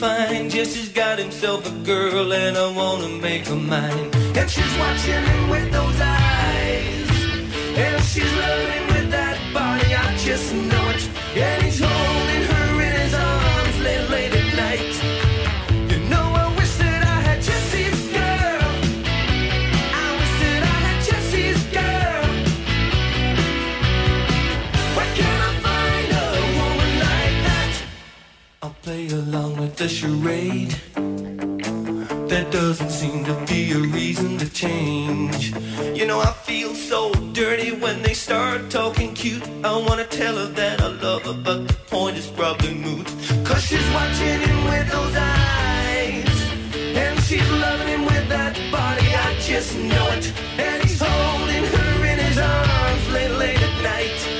fine. Jesse's got himself a girl and I wanna make her mine. And she's watching him with those eyes. And she's loving with that body, I just know it. And he's holding the charade. There doesn't seem to be a reason to change. You know, I feel so dirty when they start talking cute. I wanna tell her that I love her, but the point is probably moot. Cause she's watching him with those eyes. And she's loving him with that body, I just know it. And he's holding her in his arms late, late at night.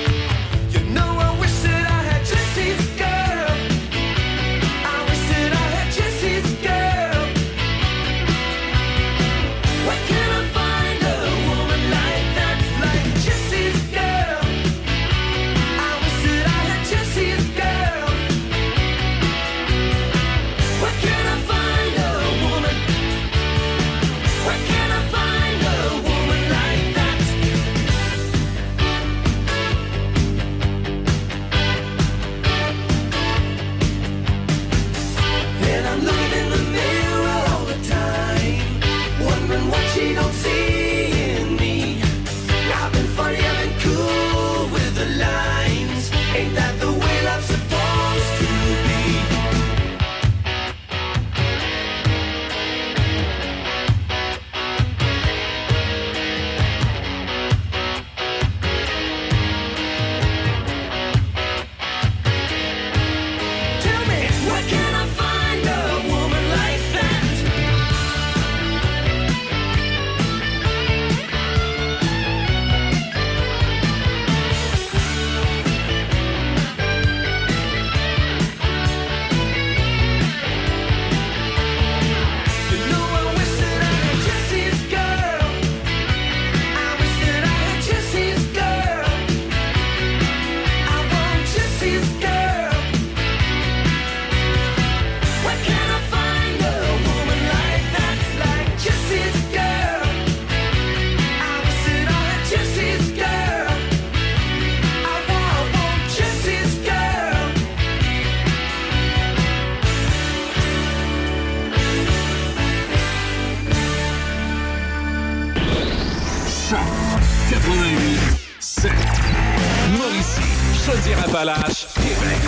Chaudière-Appalaches, Québec.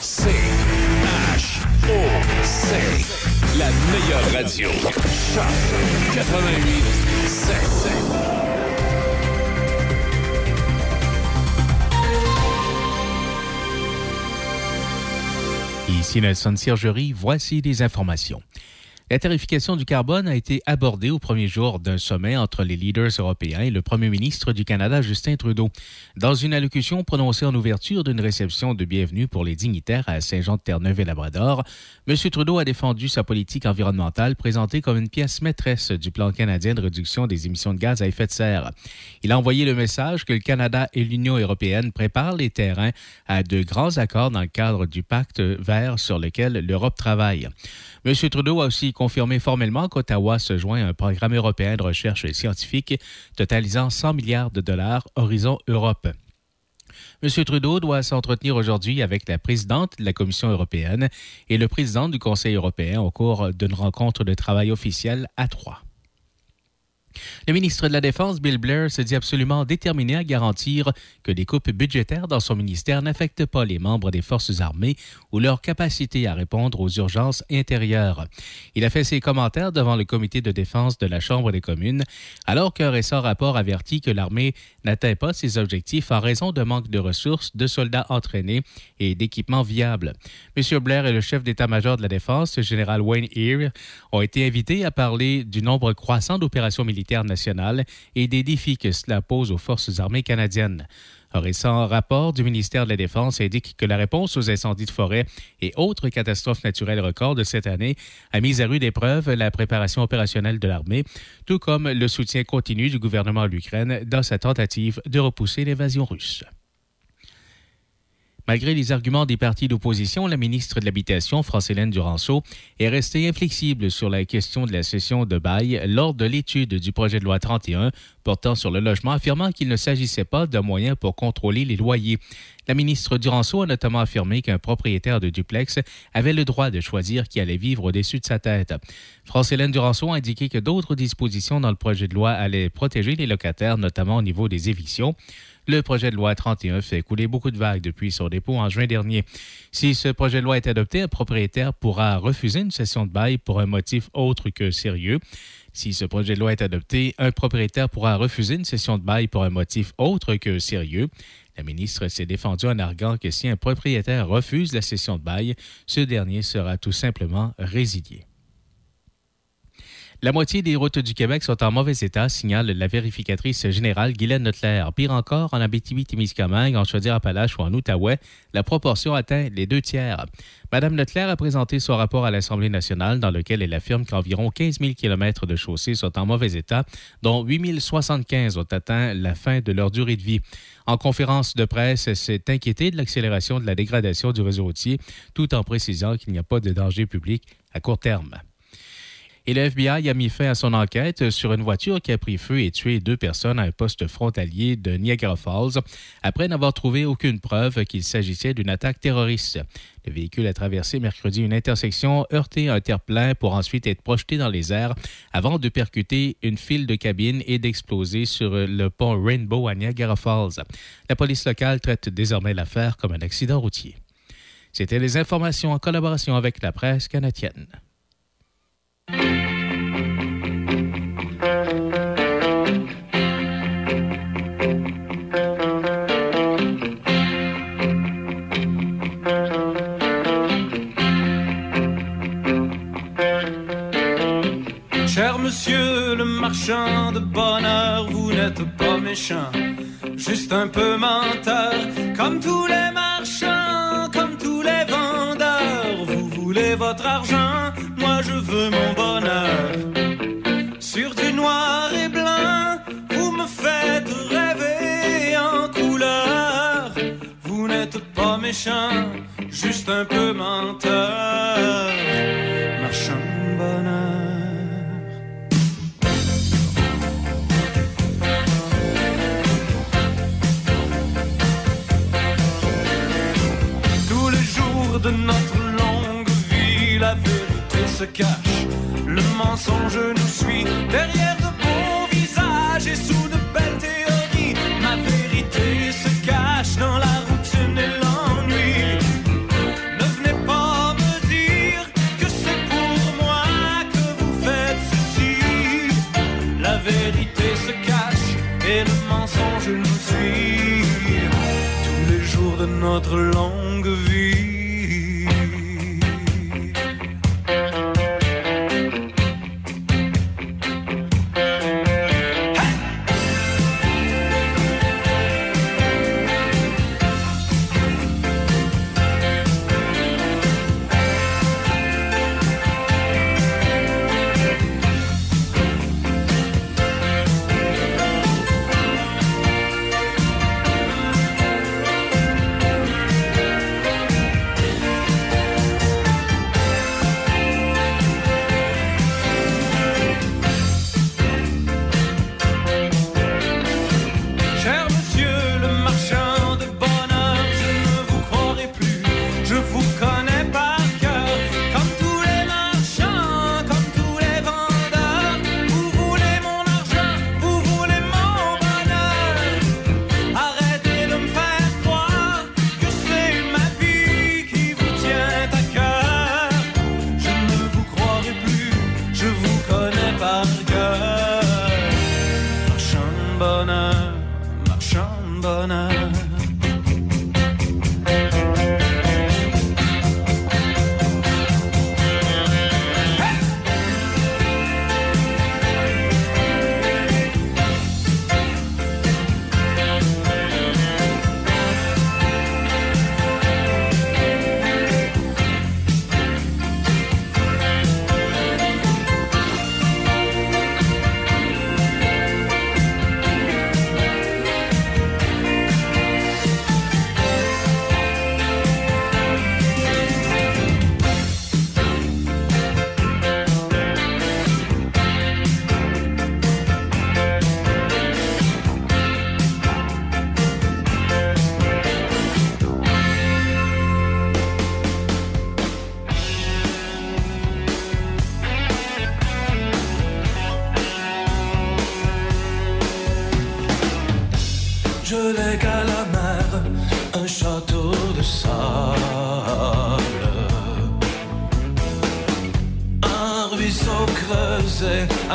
C H O C. La meilleure radio. Choc 88 7. Ici Nelson Sergerie, voici des informations. La tarification du carbone a été abordée au premier jour d'un sommet entre les leaders européens et le premier ministre du Canada, Justin Trudeau. Dans une allocution prononcée en ouverture d'une réception de bienvenue pour les dignitaires à Saint-Jean-de-Terre-Neuve et Labrador, M. Trudeau a défendu sa politique environnementale présentée comme une pièce maîtresse du plan canadien de réduction des émissions de gaz à effet de serre. Il a envoyé le message que le Canada et l'Union européenne préparent les terrains à de grands accords dans le cadre du pacte vert sur lequel l'Europe travaille. M. Trudeau a aussi confirmé formellement qu'Ottawa se joint à un programme européen de recherche scientifique totalisant 100 milliards de dollars Horizon Europe. M. Trudeau doit s'entretenir aujourd'hui avec la présidente de la Commission européenne et le président du Conseil européen au cours d'une rencontre de travail officielle à Troyes. Le ministre de la Défense, Bill Blair, se dit absolument déterminé à garantir que des coupes budgétaires dans son ministère n'affectent pas les membres des forces armées ou leur capacité à répondre aux urgences intérieures. Il a fait ses commentaires devant le comité de défense de la Chambre des communes, alors qu'un récent rapport avertit que l'armée n'atteint pas ses objectifs en raison de manque de ressources, de soldats entraînés et d'équipements viables. M. Blair et le chef d'état-major de la Défense, général Wayne Ear, ont été invités à parler du nombre croissant d'opérations militaires et des défis que cela pose aux forces armées canadiennes. Un récent rapport du ministère de la Défense indique que la réponse aux incendies de forêt et autres catastrophes naturelles records de cette année a mis à rude épreuve la préparation opérationnelle de l'armée, tout comme le soutien continu du gouvernement à l'Ukraine dans sa tentative de repousser l'invasion russe. Malgré les arguments des partis d'opposition, la ministre de l'Habitation, France-Hélène Duranceau, est restée inflexible sur la question de la cession de bail lors de l'étude du projet de loi 31 portant sur le logement, affirmant qu'il ne s'agissait pas d'un moyen pour contrôler les loyers. La ministre Duranceau a notamment affirmé qu'un propriétaire de duplex avait le droit de choisir qui allait vivre au-dessus de sa tête. France-Hélène Duranceau a indiqué que d'autres dispositions dans le projet de loi allaient protéger les locataires, notamment au niveau des évictions. Le projet de loi 31 fait couler beaucoup de vagues depuis son dépôt en juin dernier. Si ce projet de loi est adopté, un propriétaire pourra refuser une cession de bail pour un motif autre que sérieux. Si ce projet de loi est adopté, un propriétaire pourra refuser une cession de bail pour un motif autre que sérieux. La ministre s'est défendue en arguant que si un propriétaire refuse la cession de bail, ce dernier sera tout simplement résilié. La moitié des routes du Québec sont en mauvais état, signale la vérificatrice générale Guylaine Notler. Pire encore, en Abitibi-Témiscamingue, en Chaudière-Appalaches ou en Outaouais, la proportion atteint les deux tiers. Madame Notler a présenté son rapport à l'Assemblée nationale dans lequel elle affirme qu'environ 15 000 km de chaussées sont en mauvais état, dont 8 075 ont atteint la fin de leur durée de vie. En conférence de presse, elle s'est inquiétée de l'accélération de la dégradation du réseau routier, tout en précisant qu'il n'y a pas de danger public à court terme. Et le FBI a mis fin à son enquête sur une voiture qui a pris feu et tué deux personnes à un poste frontalier de Niagara Falls après n'avoir trouvé aucune preuve qu'il s'agissait d'une attaque terroriste. Le véhicule a traversé mercredi une intersection, heurté un terre-plein pour ensuite être projeté dans les airs avant de percuter une file de cabines et d'exploser sur le pont Rainbow à Niagara Falls. La police locale traite désormais l'affaire comme un accident routier. C'était les informations en collaboration avec la presse canadienne. Cher monsieur le marchand de bonheur, vous n'êtes pas méchant, juste un peu menteur, comme tous les marchands, comme tous les vendeurs. Votre argent, moi je veux mon bonheur. Sur du noir et blanc, vous me faites rêver en couleur. Vous n'êtes pas méchant, juste un peu menteur. Marchand de bonheur. De notre se cache. Le mensonge nous suit derrière de beaux visages et sous de belles théories. Ma vérité se cache dans la routine et l'ennui. Ne venez pas me dire que c'est pour moi que vous faites ceci. La vérité se cache et le mensonge nous suit tous les jours de notre longue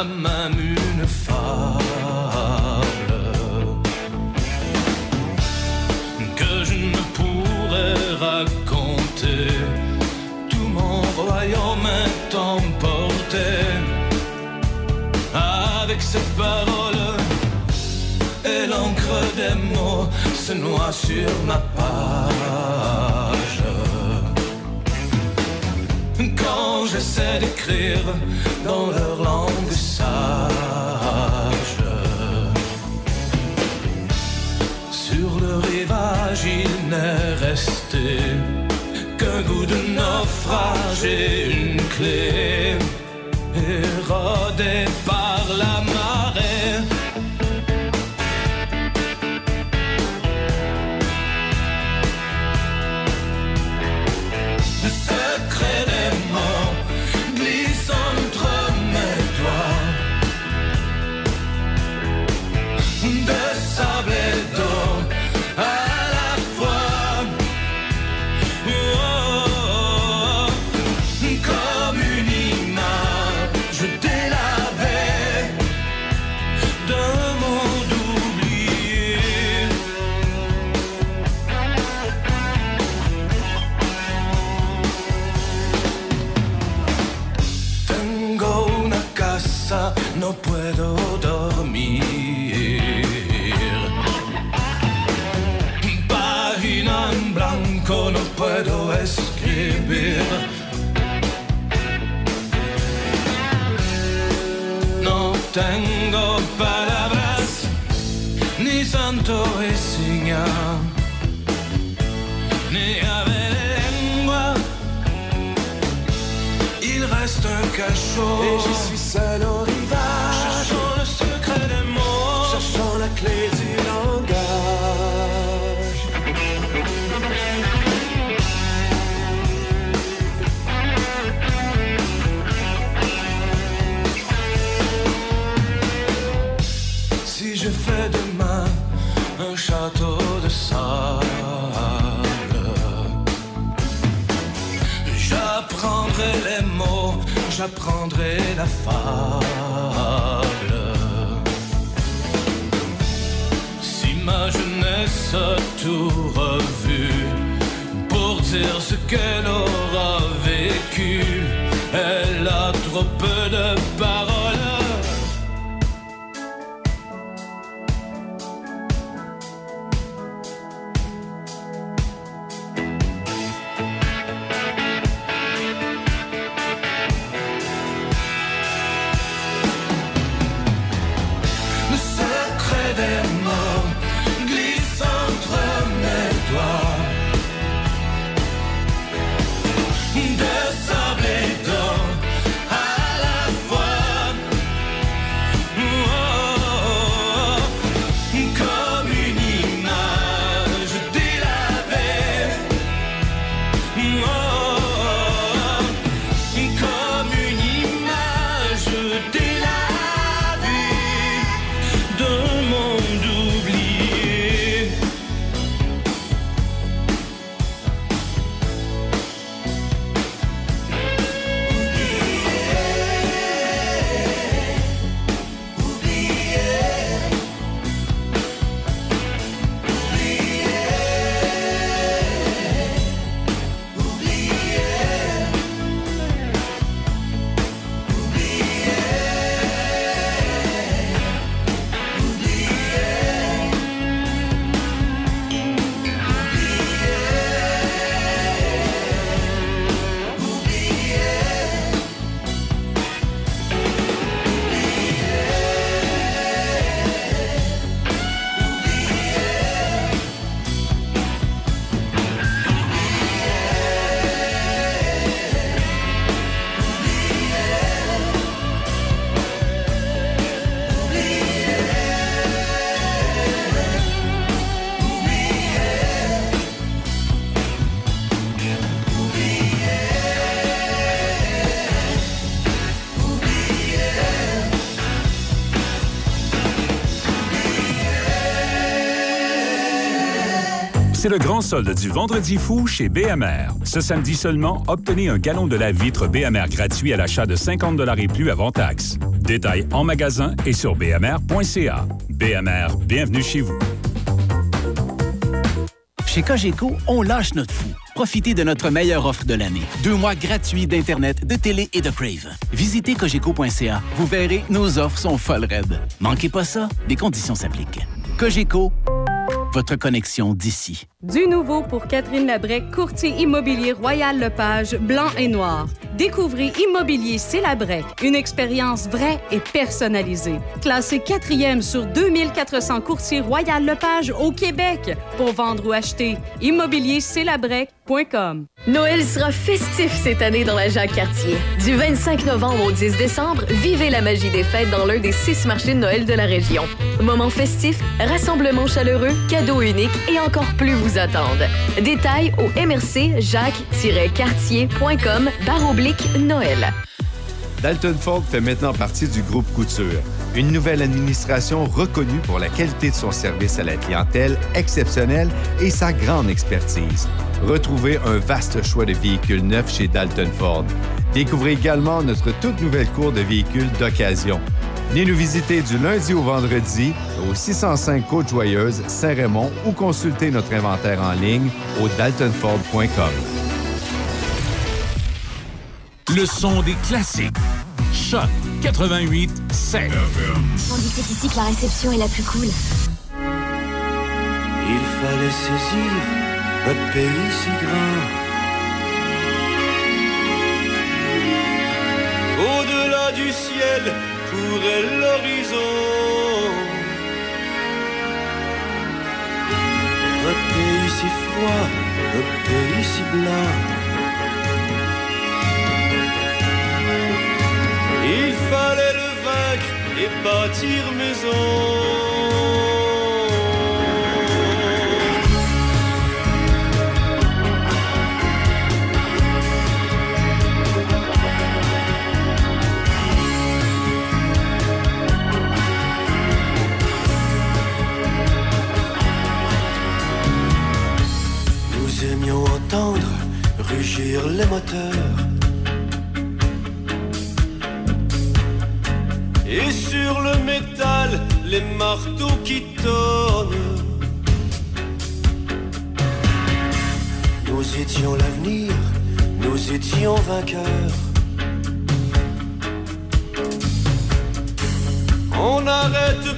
même une fable que je ne pourrais raconter. Tout mon royaume est emporté avec ces paroles et l'encre des mots se noie sur ma page. Quand j'essaie d'écrire dans leur langue, qu'un goût de naufragé. Et j'y suis seul la fable. Si ma jeunesse a tout revu pour dire ce qu'elle aurait le grand solde du Vendredi fou chez BMR. Ce samedi seulement, obtenez un gallon de la vitre BMR gratuit à l'achat de 50 et plus avant taxe. Détails en magasin et sur bmr.ca. BMR, bienvenue chez vous. Chez Cogeco, on lâche notre fou. Profitez de notre meilleure offre de l'année. Deux mois gratuits d'Internet, de télé et de Crave. Visitez cogeco.ca. Vous verrez, nos offres sont folles raides. Manquez pas ça, des conditions s'appliquent. Cogeco, votre connexion d'ici. Du nouveau pour Catherine Labrec, courtier immobilier Royal Lepage, blanc et noir. Découvrez Immobilier C'est Labrec, une expérience vraie et personnalisée. Classé quatrième sur 2400 courtiers Royal Lepage au Québec. Pour vendre ou acheter, immobiliercelabrec.com. Noël sera festif cette année dans la Jacques-Cartier. Du 25 novembre au 10 décembre, vivez la magie des fêtes dans l'un des six marchés de Noël de la région. Moment festif, rassemblement chaleureux, cadeaux uniques et encore plus vous attendent. Détails au mrc jacques-cartier.com barre oblique Noël. Dalton Ford fait maintenant partie du groupe Couture, une nouvelle administration reconnue pour la qualité de son service à la clientèle exceptionnelle et sa grande expertise. Retrouvez un vaste choix de véhicules neufs chez Dalton Ford. Découvrez également notre toute nouvelle cour de véhicules d'occasion. Venez nous visiter du lundi au vendredi au 605 Côte-Joyeuse, Saint-Raymond ou consultez notre inventaire en ligne au daltonford.com. Le son des classiques. Choc 88 7. On dit que c'est ici que la réception est la plus cool. Il fallait saisir notre pays si grand. Au-delà du ciel courait l'horizon. Notre pays si froid, notre pays si blanc. Il fallait le vaincre et bâtir maison. Nous aimions entendre rugir les moteurs. Sur le métal, les marteaux qui tonnent. Nous étions l'avenir, nous étions vainqueurs. On n'arrête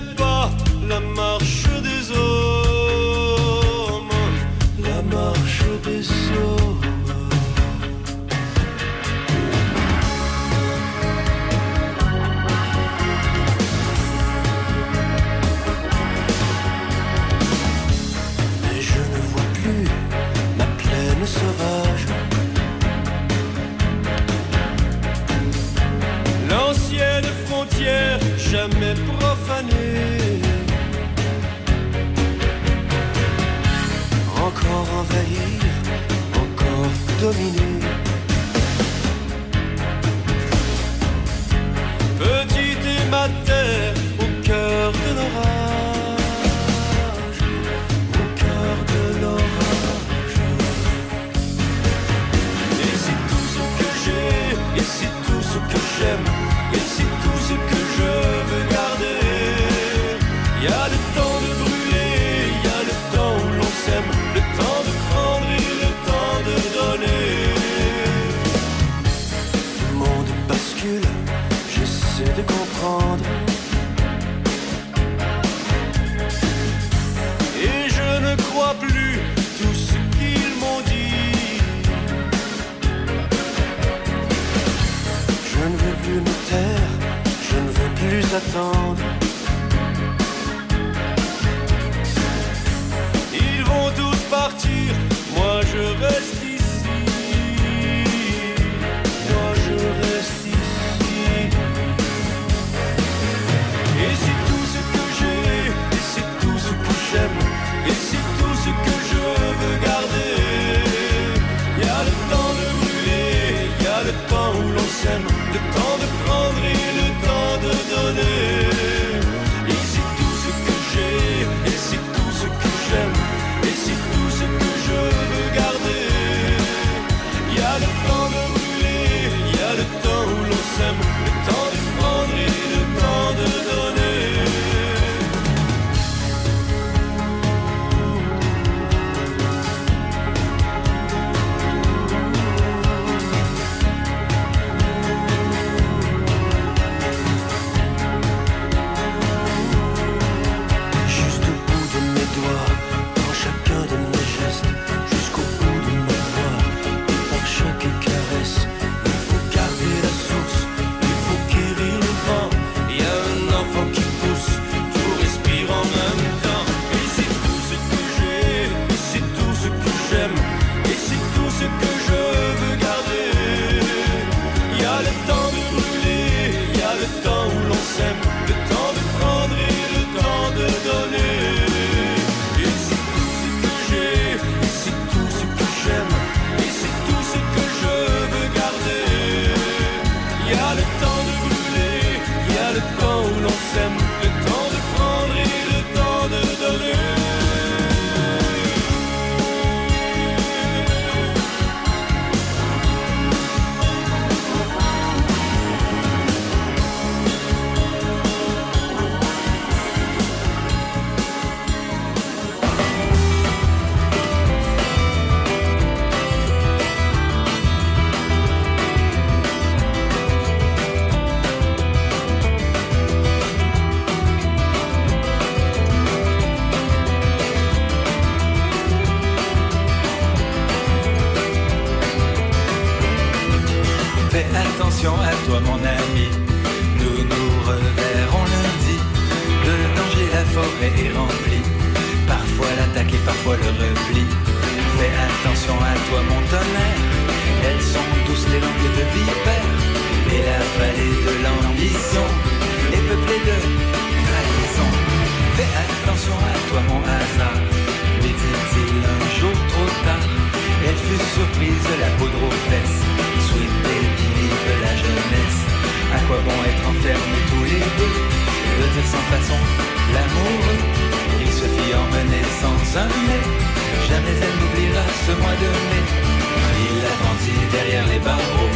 Il attendit derrière les barreaux,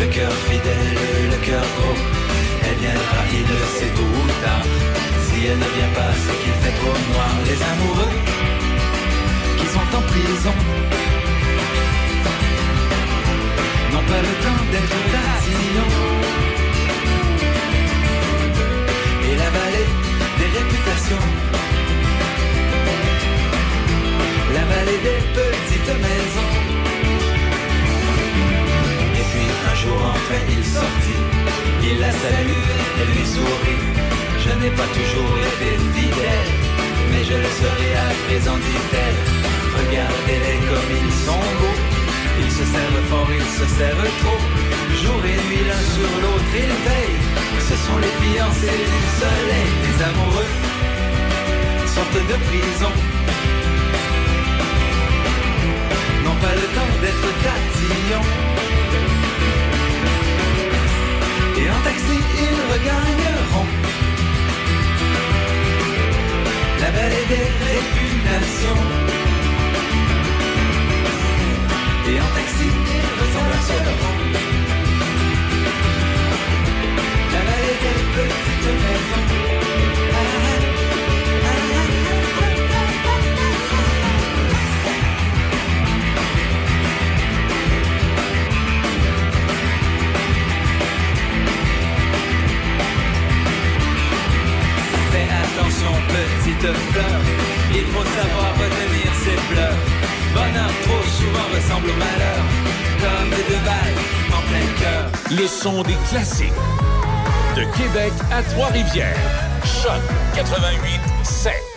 le cœur fidèle, le cœur gros. Elle viendra, il le sait tôt ou tard. Si elle ne vient pas, c'est qu'il fait trop noir. Les amoureux qui sont en prison n'ont pas le temps d'être tatillons. Et la vallée des réputations, la vallée des maisons. Et puis un jour enfin il sortit, il la salue, elle lui sourit. Je n'ai pas toujours été fidèle, mais je le serai à présent, dit-elle. Regardez-les comme ils sont beaux. Ils se servent fort, ils se servent trop. Jour et nuit l'un sur l'autre, ils veillent. Ce sont les fiancés du soleil, les amoureux sortent de prison. N'ont pas le temps d'être tatillons. Et en taxi, ils regagneront la vallée des réputations. Et en taxi, ils s'embrasseront La vallée des petites maisons Fais attention, petite fleur, il faut savoir retenir ses pleurs. Bonheur trop souvent ressemble au malheur, comme des deux balles en plein cœur. Le son des classiques. De Québec à Trois-Rivières. Choc 88 7.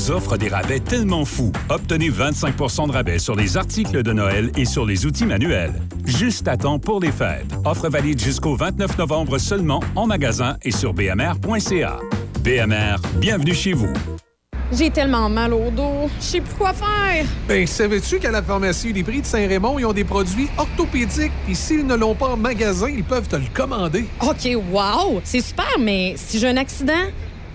Vous offre des rabais tellement fous. Obtenez 25% de rabais sur les articles de Noël et sur les outils manuels. Juste à temps pour les fêtes. Offre valide jusqu'au 29 novembre seulement en magasin et sur bmr.ca. BMR, bienvenue chez vous. J'ai tellement mal au dos. Je sais plus quoi faire. Ben, savais-tu qu'à la pharmacie des prix de Saint-Raymond, ils ont des produits orthopédiques, puis s'ils ne l'ont pas en magasin, ils peuvent te le commander. OK, wow! C'est super, mais si j'ai un accident,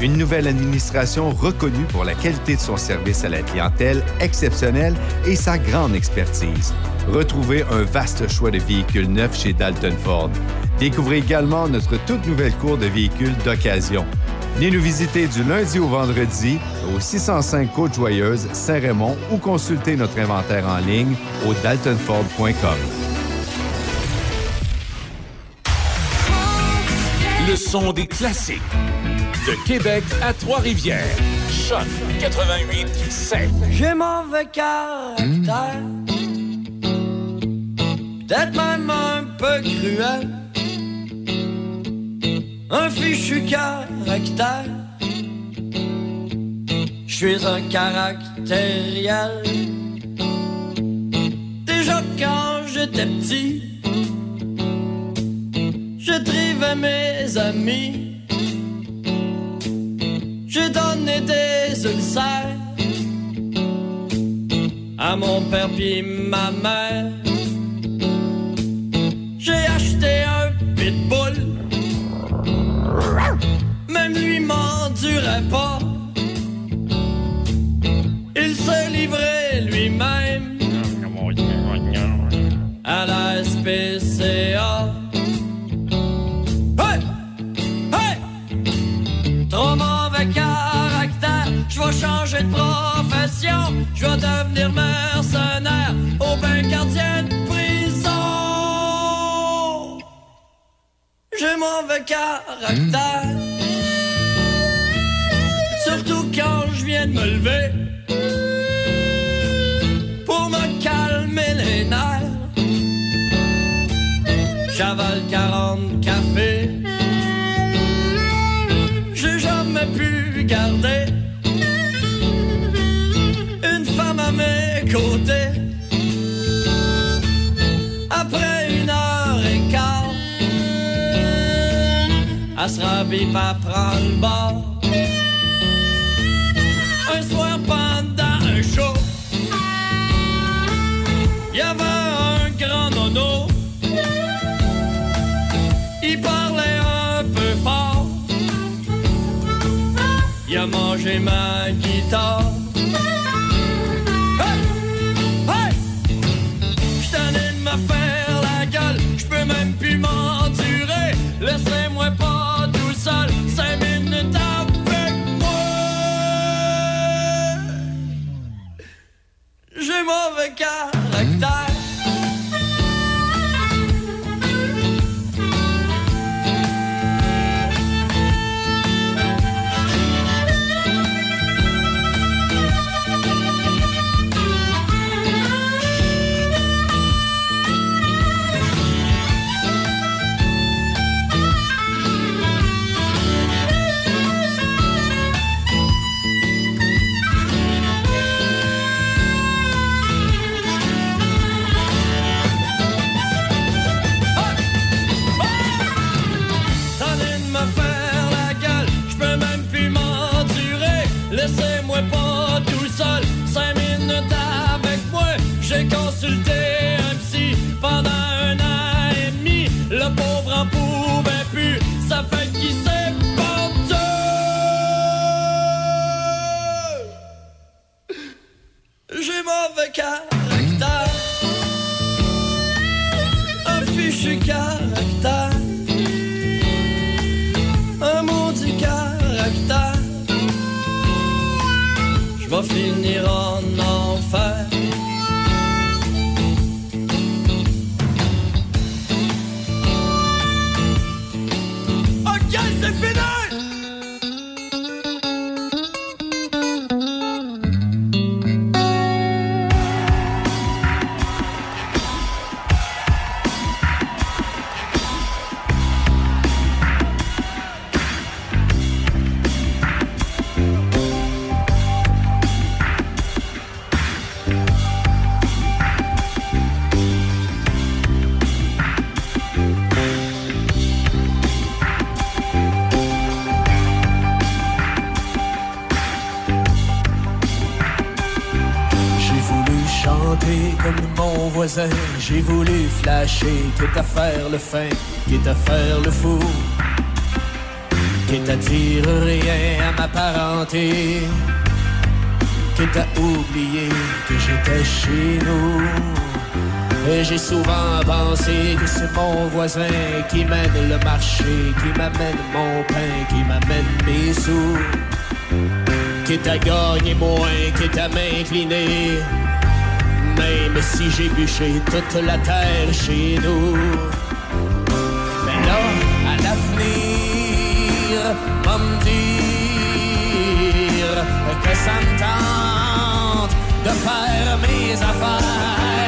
une nouvelle administration reconnue pour la qualité de son service à la clientèle exceptionnelle et sa grande expertise. Retrouvez un vaste choix de véhicules neufs chez Dalton Ford. Découvrez également notre toute nouvelle cour de véhicules d'occasion. Venez nous visiter du lundi au vendredi au 605 Côte-Joyeuse, Saint-Raymond ou consultez notre inventaire en ligne au daltonford.com. Le son des classiques. De Québec à Trois-Rivières. Choc 88 7. J'ai mauvais caractère. Peut-être même un peu cruel. Un fichu caractère. Je suis un caractériel. Déjà quand j'étais petit, je drivais mes amis. J'ai donné des ulcères à mon père puis ma mère. J'ai acheté un pitbull. Même lui m'endurait pas. Il se livrait lui-même à la SPCA. Vais changer de profession, je vais devenir mercenaire au bain gardien de prison. J'ai mauvais caractère, surtout quand je viens de me lever pour me calmer les nerfs. J'avale 40 cafés. J'ai jamais pu garder se rhabille pas prendre le bord. Un soir pendant un show, il y avait un grand nono. Il parlait un peu fort. Il a mangé ma guitare. Hey! Hey! Tanné de me faire J'ai mauvais Je vais J'ai voulu flasher, quitte à faire le fin, quitte à faire le fou. Quitte à dire rien à ma parenté. Quitte à oublier que j'étais chez nous. Et j'ai souvent pensé que c'est mon voisin qui mène le marché, qui m'amène mon pain, qui m'amène mes sous. Quitte à gagner moins, quitte à m'incliner. Même si j'ai bûché toute la terre chez nous. Mais là, à l'avenir, va me dire que ça me tente de faire mes affaires.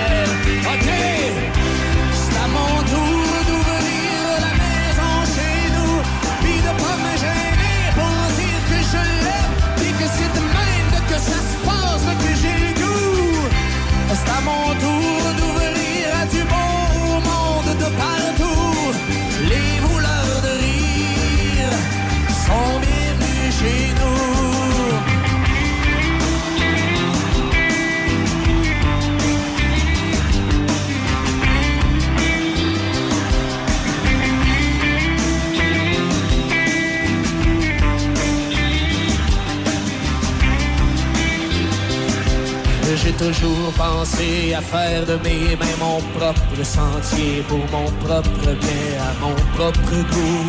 Toujours pensé à faire de mes mains mon propre sentier pour mon propre bien, à mon propre goût.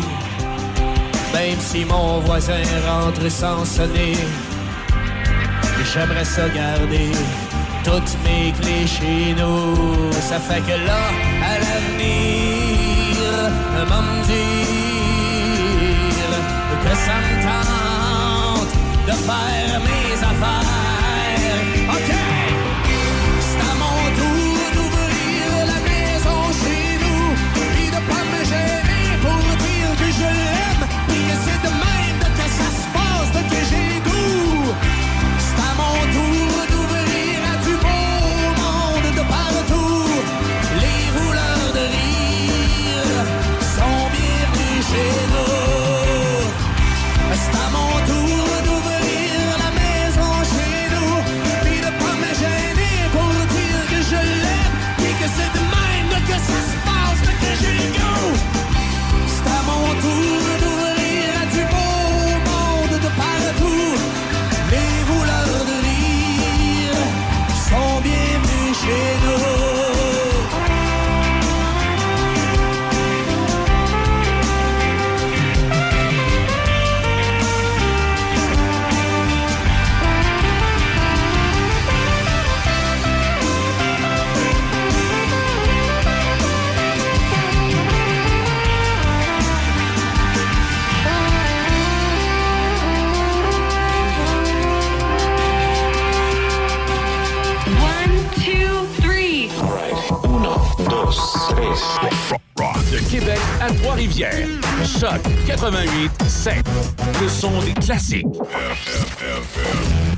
Même si mon voisin rentre sans sonner, j'aimerais ça garder toutes mes clés chez nous. Ça fait que là, à l'avenir, me dire que ça me tente de faire mes affaires. Trois-Rivières. Choc 88 7. Le son des classiques. On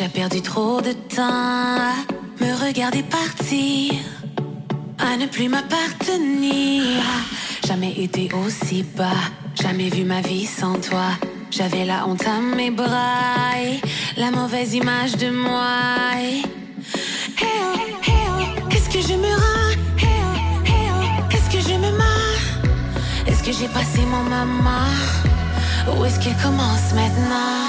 déjà perdu trop de temps à me regarder partir, à ne plus m'appartenir. Jamais été aussi bas, jamais vu ma vie sans toi. J'avais la honte à mes bras la mauvaise image de moi. Qu'est-ce que je me rends? Qu'est-ce que je me? Est-ce que j'ai passé mon maman? Où est-ce qu'elle commence maintenant?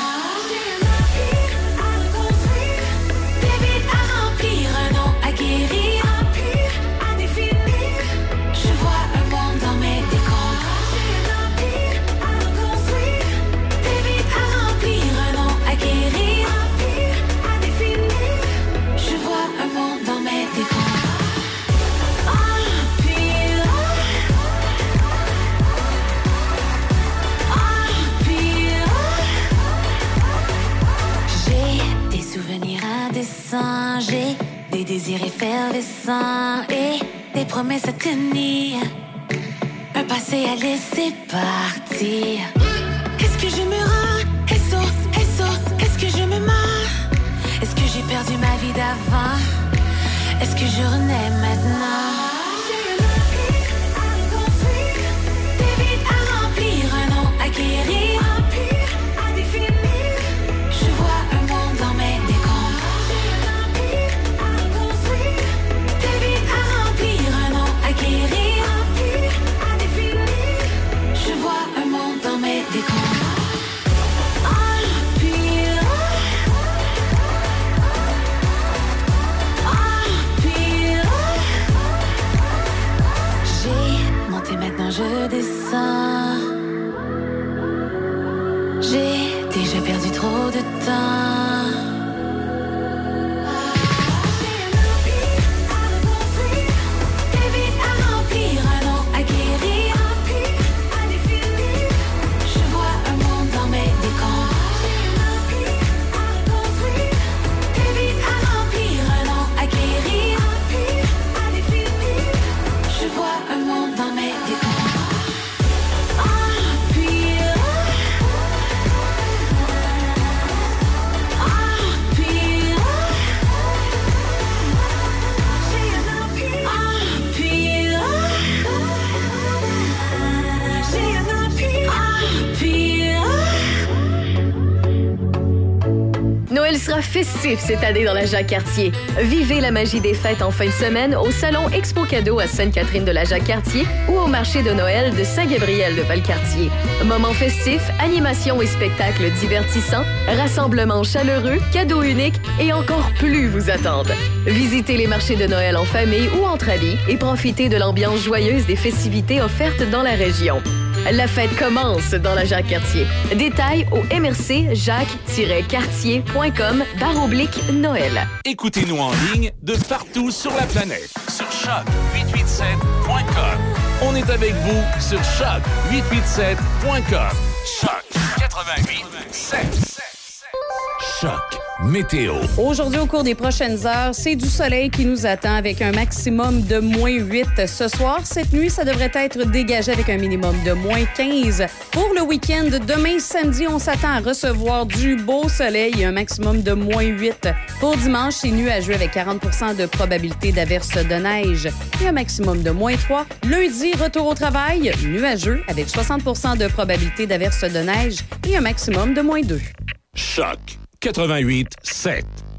Et des promesses à tenir. Un passé à laisser partir. Qu'est-ce que je me rends? SO, SO, qu'est-ce que je me marre? Est-ce que j'ai perdu ma vie d'avant? Est-ce que je renais maintenant? Cette année dans la Jacques-Cartier. Vivez la magie des fêtes en fin de semaine au Salon Expo Cadeau à Sainte-Catherine de la Jacques-Cartier ou au marché de Noël de Saint-Gabriel de Valcartier. Moments festifs, animations et spectacles divertissants, rassemblements chaleureux, cadeaux uniques et encore plus vous attendent. Visitez les marchés de Noël en famille ou entre amis et profitez de l'ambiance joyeuse des festivités offertes dans la région. La fête commence dans la Jacques-Cartier. Détails au mrc jacques-cartier.com barre oblique Noël. Écoutez-nous en ligne de partout sur la planète. Sur choc887.com. On est avec vous sur choc887.com. Choc 88.7. Choc météo. Aujourd'hui, au cours des prochaines heures, c'est du soleil qui nous attend avec un maximum de moins 8 ce soir. Cette nuit, ça devrait être dégagé avec un minimum de moins 15. Pour le week-end, demain samedi, on s'attend à recevoir du beau soleil et un maximum de moins 8. Pour dimanche, c'est nuageux avec 40% de probabilité d'averse de neige et un maximum de moins 3. Lundi, retour au travail, nuageux avec 60% de probabilité d'averse de neige et un maximum de moins 2. Choc 88 7.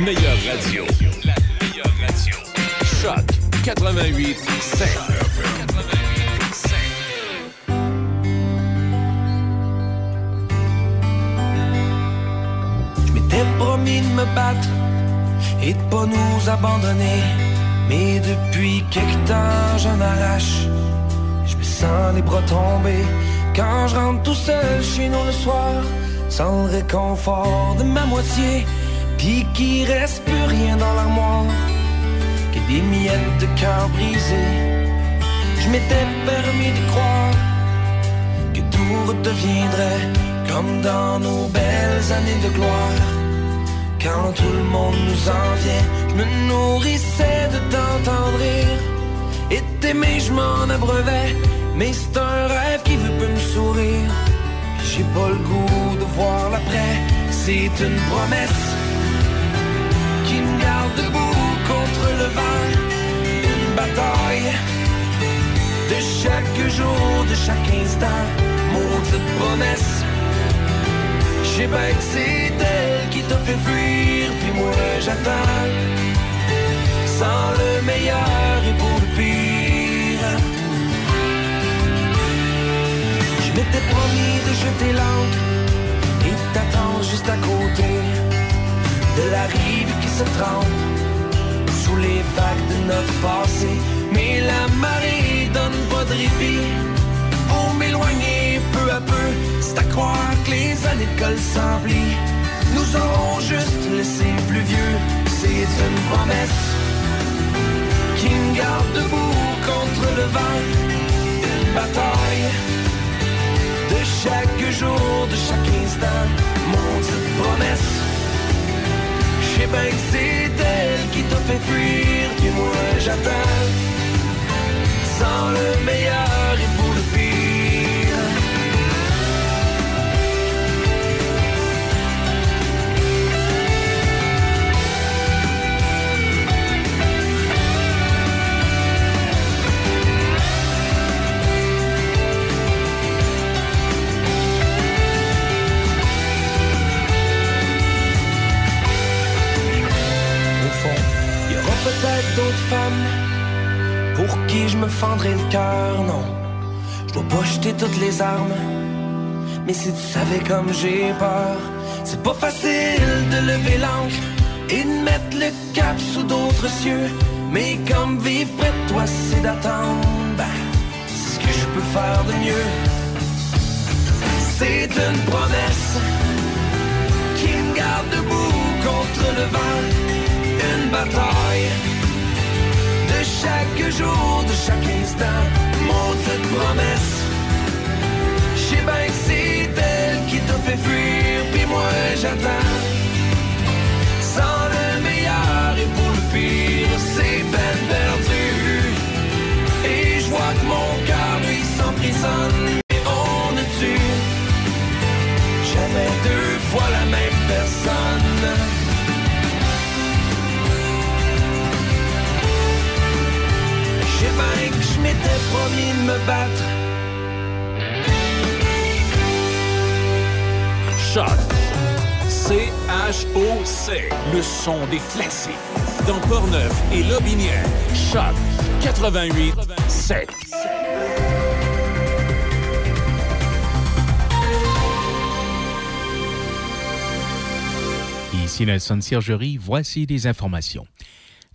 Meilleure radio. La meilleure radio. Choc 88 7. Je m'étais promis de me battre et de pas nous abandonner. Mais depuis quelque temps, j'en arrache. Je me sens les bras tombés quand je rentre tout seul chez nous le soir. Sans le réconfort de ma moitié, puis qu'il reste plus rien dans l'armoire. Que des miettes de cœur brisé. Je m'étais permis de croire que tout redeviendrait comme dans nos belles années de gloire. Quand tout le monde nous enviait, je me nourrissais de t'entendre rire. Et t'aimer, je m'en abreuvais, mais c'est un rêve qui veut plus me sourire. J'ai pas le goût de voir l'après, c'est une promesse debout contre le vent. Une bataille de chaque jour, de chaque instant, maudite promesse. Je sais bien que c'est elle qui t'a fait fuir, puis moi j'attends. Sans le meilleur et pour le pire. Je m'étais promis de jeter l'encre et t'attendre juste à côté de la rive sous les vagues de notre passé. Mais la marée donne pas de répit pour m'éloigner peu à peu. C'est à croire que les années de s'emplissent. Nous aurons juste laissé plus vieux. C'est une promesse qui me garde debout contre le vent. Une bataille de chaque jour, de chaque instant. Mon petite promesse. Sais bien que c'est elle qui t'a fait fuir, puis moi j'attends. Sans le meilleur je me fendrai le cœur, non. Je dois pas jeter toutes les armes, mais si tu savais comme j'ai peur, c'est pas facile de lever l'encre et de mettre le cap sous d'autres cieux. Mais comme vivre près de toi, c'est d'attendre, ben, c'est ce que je peux faire de mieux. C'est une promesse qui me garde debout contre le vent. Une bataille chaque jour, de chaque instant. Cette promesse, je sais bien que c'est elle qui t'a fait fuir, puis moi j'attends. Sans le meilleur et pour le pire, c'est peine perdue. Et je vois que mon cœur lui s'emprisonne, m'étais promis de me battre. Choc. C-H-O-C. Le son des classiques. Dans Portneuf et Lobinière. Choc 88 7. Ici Nelson Sergerie, voici des informations.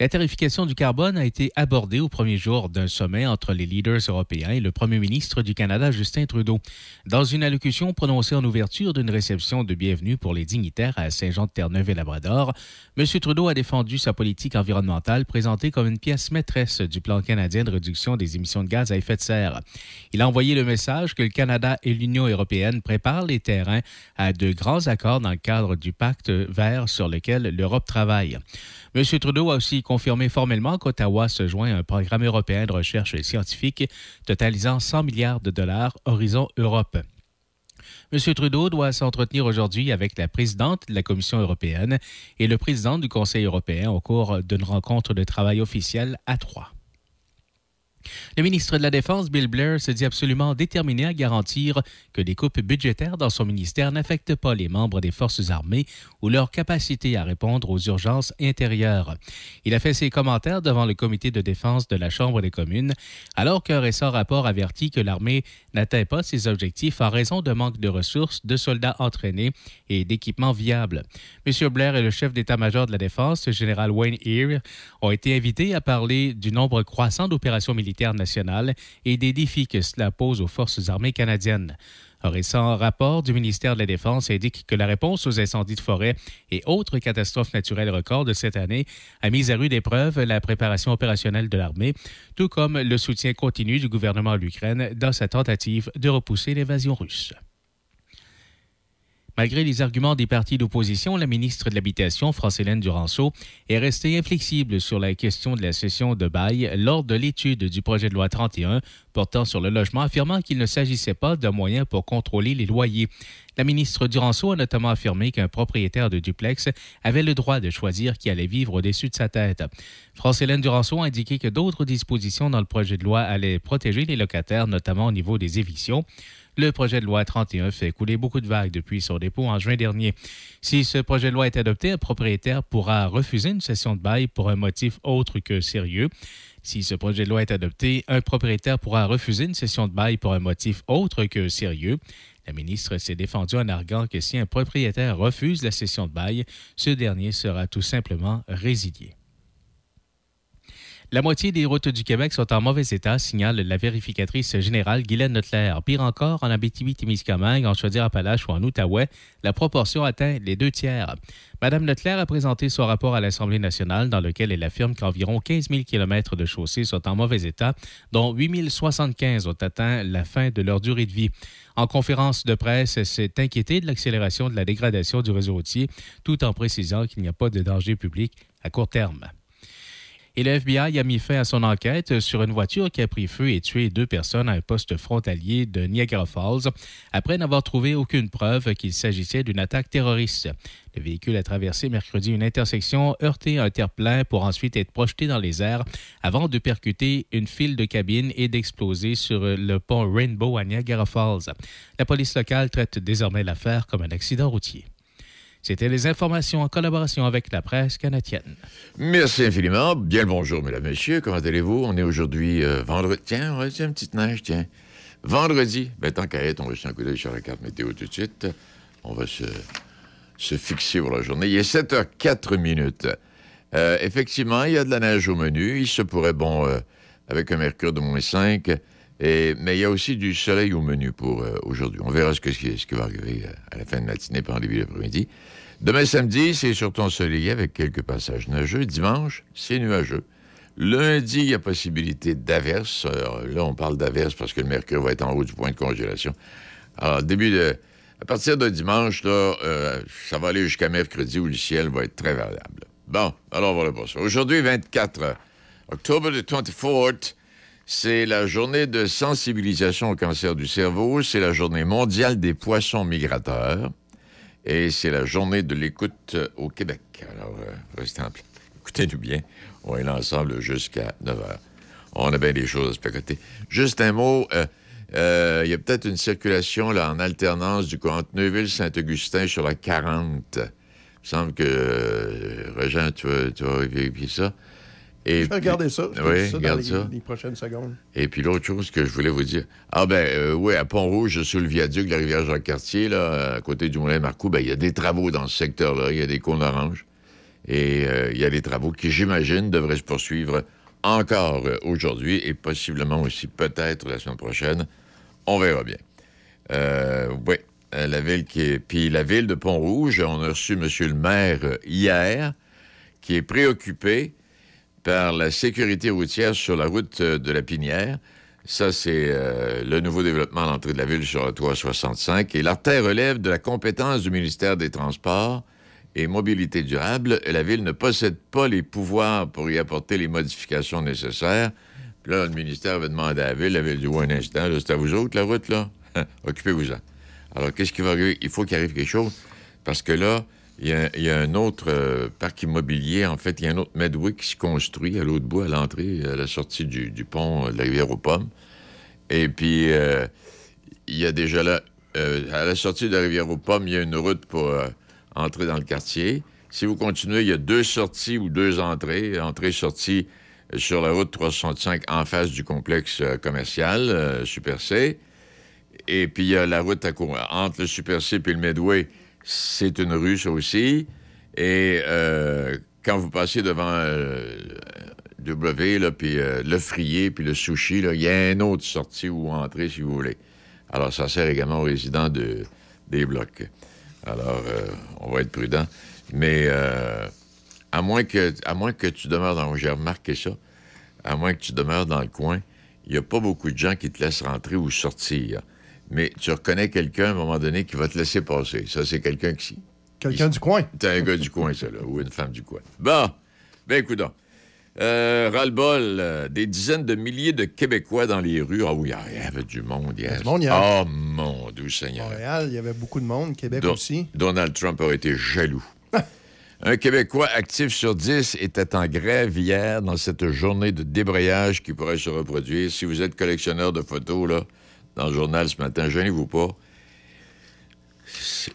La tarification du carbone a été abordée au premier jour d'un sommet entre les leaders européens et le premier ministre du Canada, Justin Trudeau. Dans une allocution prononcée en ouverture d'une réception de bienvenue pour les dignitaires à Saint-Jean-de-Terre-Neuve et Labrador, M. Trudeau a défendu sa politique environnementale présentée comme une pièce maîtresse du plan canadien de réduction des émissions de gaz à effet de serre. Il a envoyé le message que le Canada et l'Union européenne préparent les terrains à de grands accords dans le cadre du pacte vert sur lequel l'Europe travaille. M. Trudeau a aussi confirmé formellement qu'Ottawa se joint à un programme européen de recherche scientifique totalisant 100 milliards de dollars Horizon Europe. M. Trudeau doit s'entretenir aujourd'hui avec la présidente de la Commission européenne et le président du Conseil européen au cours d'une rencontre de travail officielle à Troyes. Le ministre de la Défense, Bill Blair, se dit absolument déterminé à garantir que les coupes budgétaires dans son ministère n'affectent pas les membres des forces armées ou leur capacité à répondre aux urgences intérieures. Il a fait ses commentaires devant le comité de défense de la Chambre des communes, alors qu'un récent rapport avertit que l'armée n'atteint pas ses objectifs en raison de manque de ressources, de soldats entraînés et d'équipements viables. M. Blair et le chef d'état-major de la Défense, le général Wayne Ear, ont été invités à parler du nombre croissant d'opérations militaires et des défis que cela pose aux forces armées canadiennes. Un récent rapport du ministère de la Défense indique que la réponse aux incendies de forêt et autres catastrophes naturelles records de cette année a mis à rude épreuve la préparation opérationnelle de l'armée, tout comme le soutien continu du gouvernement à l'Ukraine dans sa tentative de repousser l'invasion russe. Malgré les arguments des partis d'opposition, la ministre de l'Habitation, France-Hélène Duranceau, est restée inflexible sur la question de la cession de bail lors de l'étude du projet de loi 31 portant sur le logement, affirmant qu'il ne s'agissait pas d'un moyen pour contrôler les loyers. La ministre Duranceau a notamment affirmé qu'un propriétaire de duplex avait le droit de choisir qui allait vivre au-dessus de sa tête. France-Hélène Duranceau a indiqué que d'autres dispositions dans le projet de loi allaient protéger les locataires, notamment au niveau des évictions. Le projet de loi 31 fait couler beaucoup de vagues depuis son dépôt en juin dernier. Si ce projet de loi est adopté, un propriétaire pourra refuser une cession de bail pour un motif autre que sérieux. Si ce projet de loi est adopté, un propriétaire pourra refuser une cession de bail pour un motif autre que sérieux. La ministre s'est défendue en arguant que si un propriétaire refuse la cession de bail, ce dernier sera tout simplement résilié. La moitié des routes du Québec sont en mauvais état, signale la vérificatrice générale Guylaine Notler. Pire encore, en Abitibi-Témiscamingue, en Chaudière-Appalaches ou en Outaouais, la proportion atteint les deux tiers. Madame Notler a présenté son rapport à l'Assemblée nationale dans lequel elle affirme qu'environ 15 000 km de chaussées sont en mauvais état, dont 8 075 ont atteint la fin de leur durée de vie. En conférence de presse, elle s'est inquiétée de l'accélération de la dégradation du réseau routier, tout en précisant qu'il n'y a pas de danger public à court terme. Et le FBI a mis fin à son enquête sur une voiture qui a pris feu et tué deux personnes à un poste frontalier de Niagara Falls après n'avoir trouvé aucune preuve qu'il s'agissait d'une attaque terroriste. Le véhicule a traversé mercredi une intersection, heurté un terre-plein pour ensuite être projeté dans les airs avant de percuter une file de cabines et d'exploser sur le pont Rainbow à Niagara Falls. La police locale traite désormais l'affaire comme un accident routier. C'était les informations en collaboration avec la presse canadienne. Merci infiniment. Bien le bonjour, mesdames, messieurs. Comment allez-vous? On est aujourd'hui euh, vendredi. Tiens, on va une petite neige, tiens. Vendredi. Ben, tant qu'à être, on va jeter un coup d'œil sur la carte météo tout de suite. On va se, se fixer pour la journée. Il est 7h04 minutes. Euh, effectivement, il y a de la neige au menu. Il se pourrait, bon, euh, avec un mercure de moins 5. Mais il y a aussi du soleil au menu pour euh, aujourd'hui. On verra ce, que, ce, qui, va arriver euh, à la fin de matinée par en début d'après-midi. Demain samedi, c'est surtout ensoleillé avec quelques passages neigeux. Dimanche, c'est nuageux. Lundi, il y a possibilité d'averse. Là, on parle d'averse parce que le mercure va être en haut du point de congélation. Alors, début de. À partir de dimanche, euh, ça va aller jusqu'à mercredi où le ciel va être très variable. Bon, alors voilà pour ça. Aujourd'hui, 24 octobre, the 24th, c'est la journée de sensibilisation au cancer du cerveau, c'est la journée mondiale des poissons migrateurs et c'est la journée de l'écoute au Québec. Alors, euh, restez en Écoutez-nous bien. On est là ensemble jusqu'à 9 h. On a bien des choses à placoter. Juste un mot. euh, euh, Il y a peut-être une circulation là, en alternance du entre Neuville-Saint-Augustin sur la 40. Il me semble que, euh, tu vas, tu vas vérifier ça. Et Je vais regarder ça. Je Oui, ça dans les, ça. les prochaines secondes. Et puis l'autre chose que je voulais vous dire. Ah ben euh, oui, à Pont-Rouge, sur le viaduc de la rivière Jacques-Cartier, là, à côté du moulin Marcoux, ben il y a des travaux dans ce secteur-là. Il y a des cônes oranges. Et euh, il y a des travaux qui, j'imagine, devraient se poursuivre encore euh, aujourd'hui et possiblement aussi peut-être la semaine prochaine. On verra bien. Euh, oui, la ville qui est. Puis la ville de Pont-Rouge, on a reçu M. le maire hier, qui est préoccupé par la sécurité routière sur la route euh, de la Pinière. Ça, c'est euh, le nouveau développement à l'entrée de la ville sur la 365. Et l'artère relève de la compétence du ministère des Transports et Mobilité durable. La ville ne possède pas les pouvoirs pour y apporter les modifications nécessaires. Puis là, le ministère avait demandé à la ville. La ville dit Oui, un instant, c'est à vous autres, la route, là. Occupez-vous-en. Alors, qu'est-ce qui va arriver? Il faut qu'il arrive quelque chose. Parce que là, il y a, un autre euh, parc immobilier. En fait, il y a un autre Medway qui se construit à l'autre bout, à l'entrée, à la sortie du, pont de la rivière aux Pommes. Et puis, euh, il y a déjà là, euh, à la sortie de la rivière aux Pommes, il y a une route pour euh, entrer dans le quartier. Si vous continuez, il y a deux sorties ou deux entrées. Entrée-sortie euh, sur la route 365 en face du complexe euh, commercial euh, Super C. Et puis, il y a la route entre le Super C et le Medway. C'est une ça aussi. Et euh, quand vous passez devant euh, W, puis euh, le frier, puis le sushi, il y a une autre sortie ou entrée, si vous voulez. Alors, ça sert également aux résidents de, des blocs. Alors, on va être prudent. Mais à, moins que, à moins que tu demeures dans... J'ai remarqué ça. À moins que tu demeures dans le coin, il n'y a pas beaucoup de gens qui te laissent rentrer ou sortir. Mais tu reconnais quelqu'un, à un moment donné, qui va te laisser passer. Ça, c'est quelqu'un qui... Quelqu'un du coin. T'es un gars du coin, ça, là, ou une femme du coin. Bon, ben écoute euh, ras-le-bol, euh, des dizaines de milliers de Québécois dans les rues. Ah oui, il y avait du monde hier. du monde hier. Oh mon doux Seigneur. Montréal, il y avait beaucoup de monde. Québec aussi. Donald Trump aurait été jaloux. Un Québécois actif sur 10 était en grève hier dans cette journée de débrayage qui pourrait se reproduire. Si vous êtes collectionneur de photos, là, dans le journal ce matin, gênez-vous pas.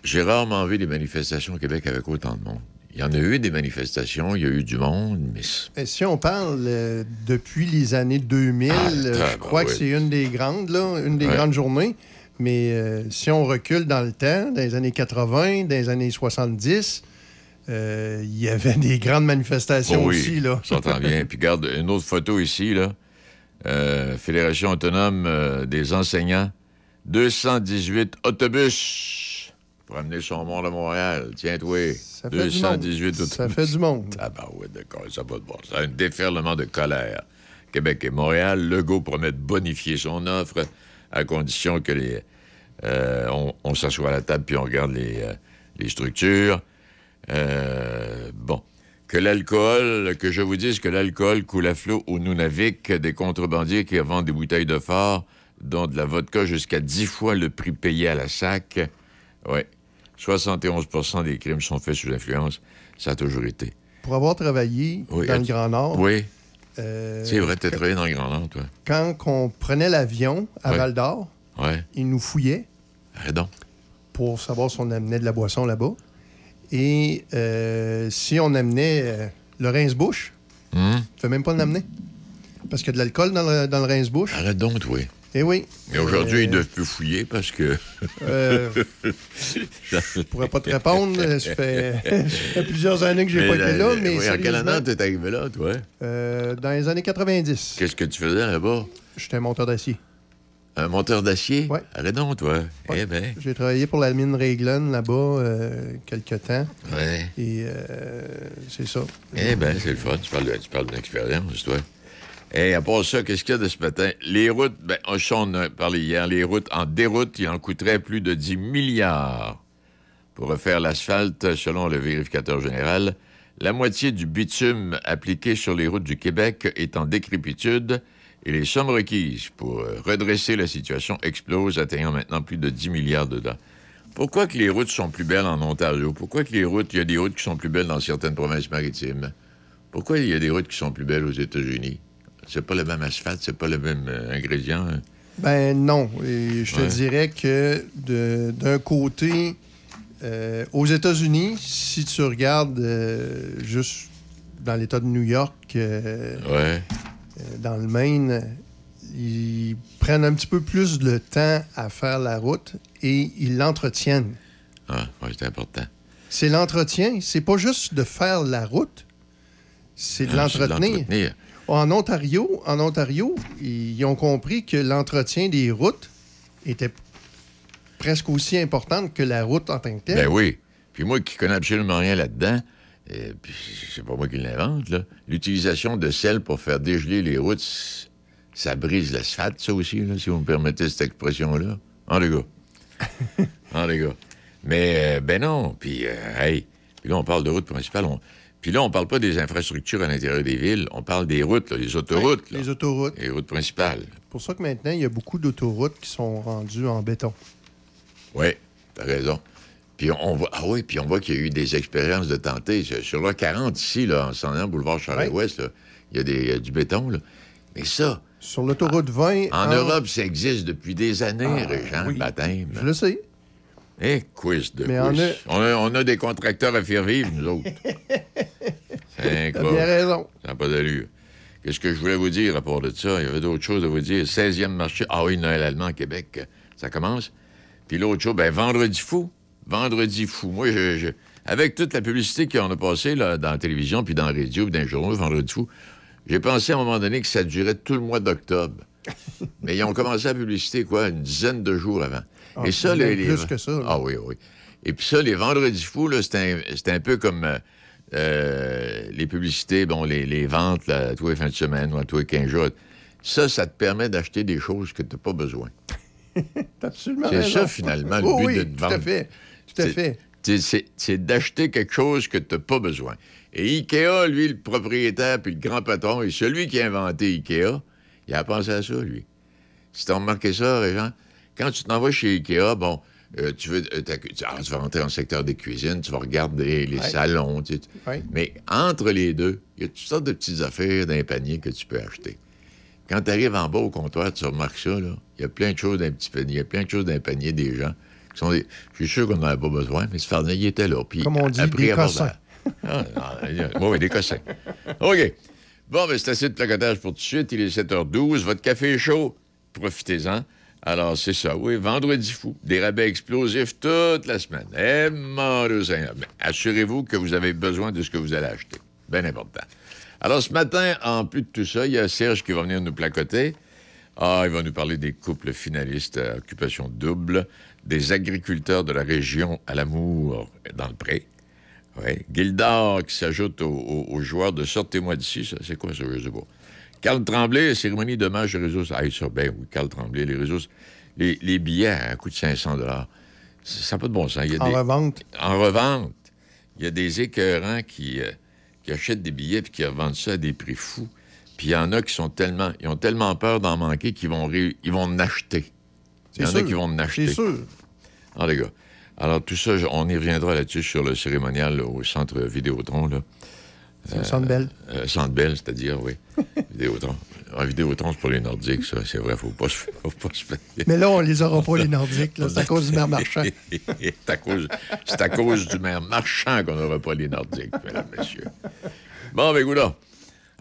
J'ai rarement vu des manifestations au Québec avec autant de monde. Il y en a eu des manifestations, il y a eu du monde, mais Et si on parle euh, depuis les années 2000, Ah, euh, je crois que c'est une des grandes, là, une des Ouais. grandes journées. Mais euh, si on recule dans le temps, dans les années 80, dans les années 70, euh, il y avait des grandes manifestations Oh oui, aussi. Là. Ça s'entend bien. Puis garde une autre photo ici, là. Euh, Fédération autonome euh, des enseignants. 218 autobus pour amener son monde à Montréal. Tiens-toi. fait du monde. 218 autobus. Ça fait du monde. Ah ben oui, d'accord, ça va de bon. C'est un déferlement de colère. Québec et Montréal, Legault promet de bonifier son offre à condition que les euh, on, on s'assoit à la table puis on regarde les, euh, les structures. Euh, bon. Que l'alcool, que je vous dise que l'alcool coule à flot au Nunavik, des contrebandiers qui vendent des bouteilles de phare, dont de la vodka jusqu'à 10 fois le prix payé à la sac. Oui. 71% des crimes sont faits sous influence. Ça a toujours été. Pour avoir travaillé Oui, dans le Grand Nord, Oui. euh, C'est vrai, t'as travaillé dans le Grand Nord, toi. quand on prenait l'avion à. Val d'Or, ils nous fouillaient Arrête donc. pour savoir si on amenait de la boisson là-bas. Et euh, si on amenait euh, le rince-bouche, Hum? tu ne même pas l'amener. Parce qu'il y a de l'alcool dans le, dans le rince-bouche. Arrête donc, oui. Eh oui. Mais aujourd'hui, Euh, ils ne doivent plus fouiller parce que. Euh, Je pourrais pas te répondre. Ça fait, plusieurs années que j'ai Mais pas été là, mais oui, en quelle année t'es arrivé là, toi? euh, dans les années 90, Qu'est-ce que tu faisais là-bas? j'étais un monteur d'acier. Un monteur d'acier? Arrête donc, toi. Eh bien. J'ai travaillé pour la mine Réglen là-bas euh, quelques temps. Ouais. Et euh, c'est ça. Eh bien, c'est le fun. Tu parles, de- tu parles d'une expérience, toi. Et à part ça, qu'est-ce qu'il y a de ce matin? Les routes, ben, on a parlé hier, les routes en déroute, il en coûterait plus de 10 milliards pour refaire l'asphalte, selon le vérificateur général. La moitié du bitume appliqué sur les routes du Québec est en décrépitude et les sommes requises pour euh, redresser la situation explosent, atteignant maintenant plus de 10 milliards de dollars. Pourquoi que les routes sont plus belles en Ontario? Pourquoi que les routes, il y a des routes qui sont plus belles dans certaines provinces maritimes? Pourquoi il y a des routes qui sont plus belles aux États-Unis? C'est pas le même asphalte, c'est pas le même euh, ingrédient. hein? Ben non. Et je te Ouais. dirais que d'un côté, euh, aux États-Unis, si tu regardes euh, juste dans l'État de New York, Ouais. Euh, dans le Maine, ils prennent un petit peu plus de temps à faire la route et ils l'entretiennent. Ah, ouais, c'est important. C'est l'entretien. C'est pas juste de faire la route, c'est de Ah, l'entretenir. En Ontario, en Ontario, ils ont compris que l'entretien des routes était presque aussi importante que la route en tant que telle. Ben oui. Puis moi qui connais absolument rien là-dedans, euh, puis c'est pas moi qui l'invente, là, l'utilisation de sel pour faire dégeler les routes, ça brise l'asphalte, ça aussi, là, si vous me permettez cette expression-là. En les gars? en les gars? Mais, euh, ben non. Puis, euh, hey, puis là, on parle de routes principales. on- Puis là, on parle pas des infrastructures à l'intérieur des villes. On parle des routes, là, les autoroutes. Les autoroutes. Les routes principales. C'est pour ça que maintenant, il y a beaucoup d'autoroutes qui sont rendues en béton. Oui, t'as raison. Puis on voit, ah oui, puis on voit qu'il y a eu des expériences de tenter. Sur- la 40 ici, là, en s'en allant boulevard Charles-Ouest, là, il y a des, il y a du béton, là. Mais ça. Sur l'autoroute 20. En Europe, ça existe depuis des années, Ah, Régent, baptême. Je le sais. Eh, quiz de Mais quiz. on a- On, a, on a des contracteurs à faire vivre, nous autres. C'est incroyable. bien raison. Ça n'a pas d'allure. Qu'est-ce que je voulais vous dire à part de ça? Il y avait d'autres choses à vous dire. 16e marché. Ah oui, Noël allemand à Québec, ça commence. Puis l'autre chose, ben vendredi fou. Vendredi fou. Moi, je, je- avec toute la publicité qu'on a passée là, dans la télévision, puis dans la radio, puis dans les journaux, vendredi fou, j'ai pensé à un moment donné que ça durait tout le mois d'octobre. Mais ils ont commencé la publicité, quoi, une dizaine de jours avant. Ah, Et ça, les, les- plus que ça, là. Ah oui, oui. Et puis ça, les vendredis fous, c'était un, peu comme euh, euh, les publicités, bon, les, les ventes, là, tous les fins de semaine ou à tous les 15 jours. Ça, ça te permet d'acheter des choses que tu n'as pas besoin. Absolument C'est ça, finalement, le Oh but oui, de te tout vendre. à fait. Tout à C'est- fait. d'acheter quelque chose que tu n'as pas besoin. Et Ikea, lui, le propriétaire puis le grand patron, et celui qui a inventé Ikea, il a pensé à ça, lui. Si tu as remarqué ça, Régent, quand tu t'en vas chez Ikea, bon, euh, tu, veux, euh, t'as- tu, ah, tu vas rentrer dans le secteur des cuisines, tu vas regarder les Ouais. salons, tu sais, tu- Ouais. mais entre les deux, il y a toutes sortes de petites affaires dans les paniers que tu peux acheter. Quand tu arrives en bas au comptoir, tu remarques ça, là. Il y a plein de choses dans un petit panier. Il y a plein de choses dans un panier des gens. Qui sont des... Je suis sûr qu'on n'en avait pas besoin, mais ce farnier, il était là. Puis, Comme on dit, après des avoir- cossins. Ah, non, il y a- oui, des cossins. OK. Bon, ben, c'est assez de placotage pour tout de suite. Il est 7h12. Votre café est chaud. Profitez-en. Alors, c'est ça. Oui, vendredi fou. Des rabais explosifs toute la semaine. Eh, mon Assurez-vous que vous avez besoin de ce que vous allez acheter. Bien important. Alors, ce matin, en plus de tout ça, il y a Serge qui va venir nous placoter. Ah, il va nous parler des couples finalistes à occupation double, des agriculteurs de la région à l'amour dans le pré. Oui. Gildard qui s'ajoute aux, aux- aux joueurs de Sortez-moi d'ici. C'est quoi ça, je sais pas. Carl Tremblay, cérémonie d'hommage aux réseaux. Ah, ça, ben oui, Carl Tremblay, les réseaux. Les, les billets à un coût de 500 Ça n'a pas de bon sens. Il y a En des- revente. En revente. Il y a des écœurants qui, euh, qui achètent des billets puis qui revendent ça à des prix fous. Puis il y en a qui sont tellement, ils ont tellement peur d'en manquer qu'ils vont, ré- ils vont en acheter. Il y en a qui vont en acheter. C'est sûr. Ah, les gars. Alors, tout ça, on y reviendra là-dessus sur le cérémonial là, au centre Vidéotron. Là. Centre Bell. Euh, centre Bell, c'est-à-dire, oui. Vidéotron. Ah, Vidéotron, c'est pour les Nordiques, ça. C'est vrai, faut pas se faut pas se. Mais là, on les aura pas, les Nordiques. C'est à cause du maire marchand. c'est à cause, c'est à cause du maire marchand qu'on n'aura pas les Nordiques, mesdames, messieurs. Bon, ben, là.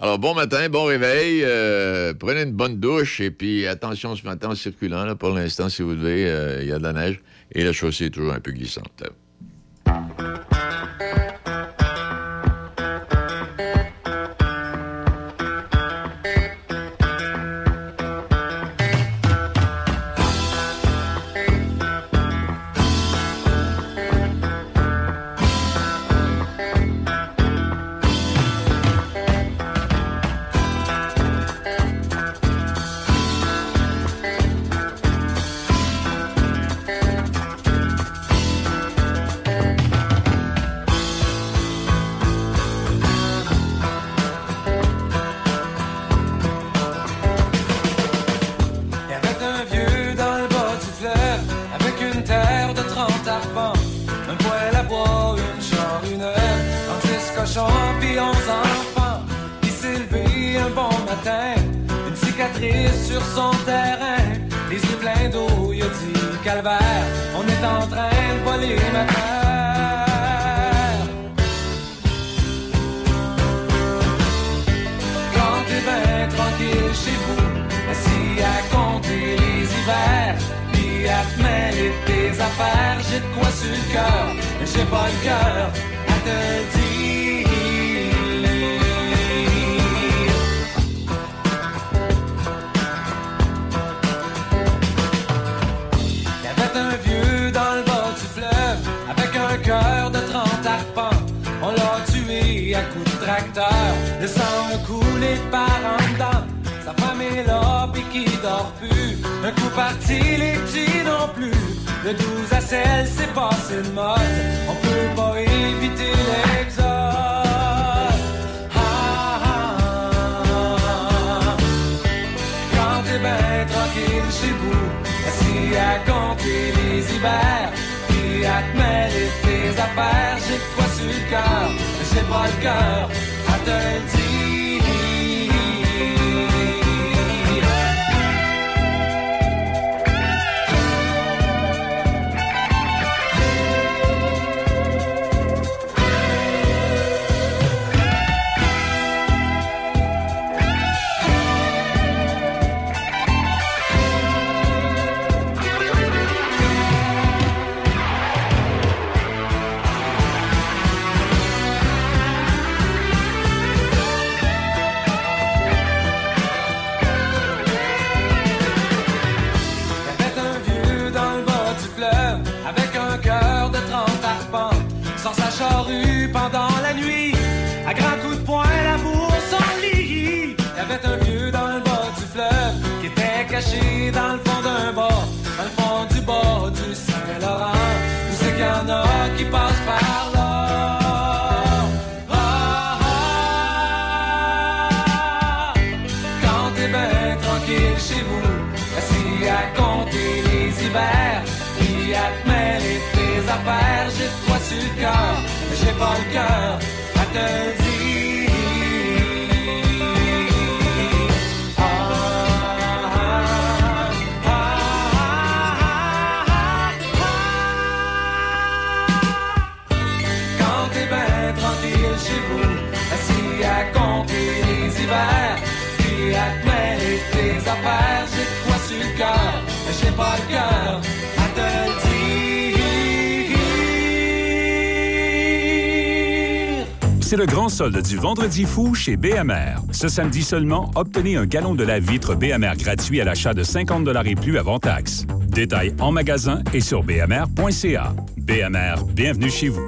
Alors, bon matin, bon réveil. euh, prenez une bonne douche et puis attention ce matin en circulant. Là, pour l'instant, si vous devez, euh, il y a de la neige et la chaussée est toujours un peu glissante. Sur son terrain, les yeux pleins d'eau, il a dit calvaire, on est en train de voler ma terre. Quand t'es bien tranquille chez vous, assis à compter les hivers, puis à te mêler tes affaires. J'ai de quoi sur le cœur, j'ai pas le cœur à te dire. le sang coulé par en dedans. Sa femme est là, puis qui dort plus. Un coup parti, les petits non plus. De 12 à 16, c'est passé de mode. On peut pas éviter l'exode. Ah, ah, ah. chez vous, assis à compter les hivers, puis à te mêler tes affaires, j'ai quoi sur le cœur, j'ai pas le cœur, à pas le cœur à C'est le grand solde du Vendredi fou chez BMR. Ce samedi seulement, obtenez un gallon de la vitre BMR gratuit à l'achat de 50 et plus avant taxe. Détails en magasin et sur bmr.ca. BMR, bienvenue chez vous.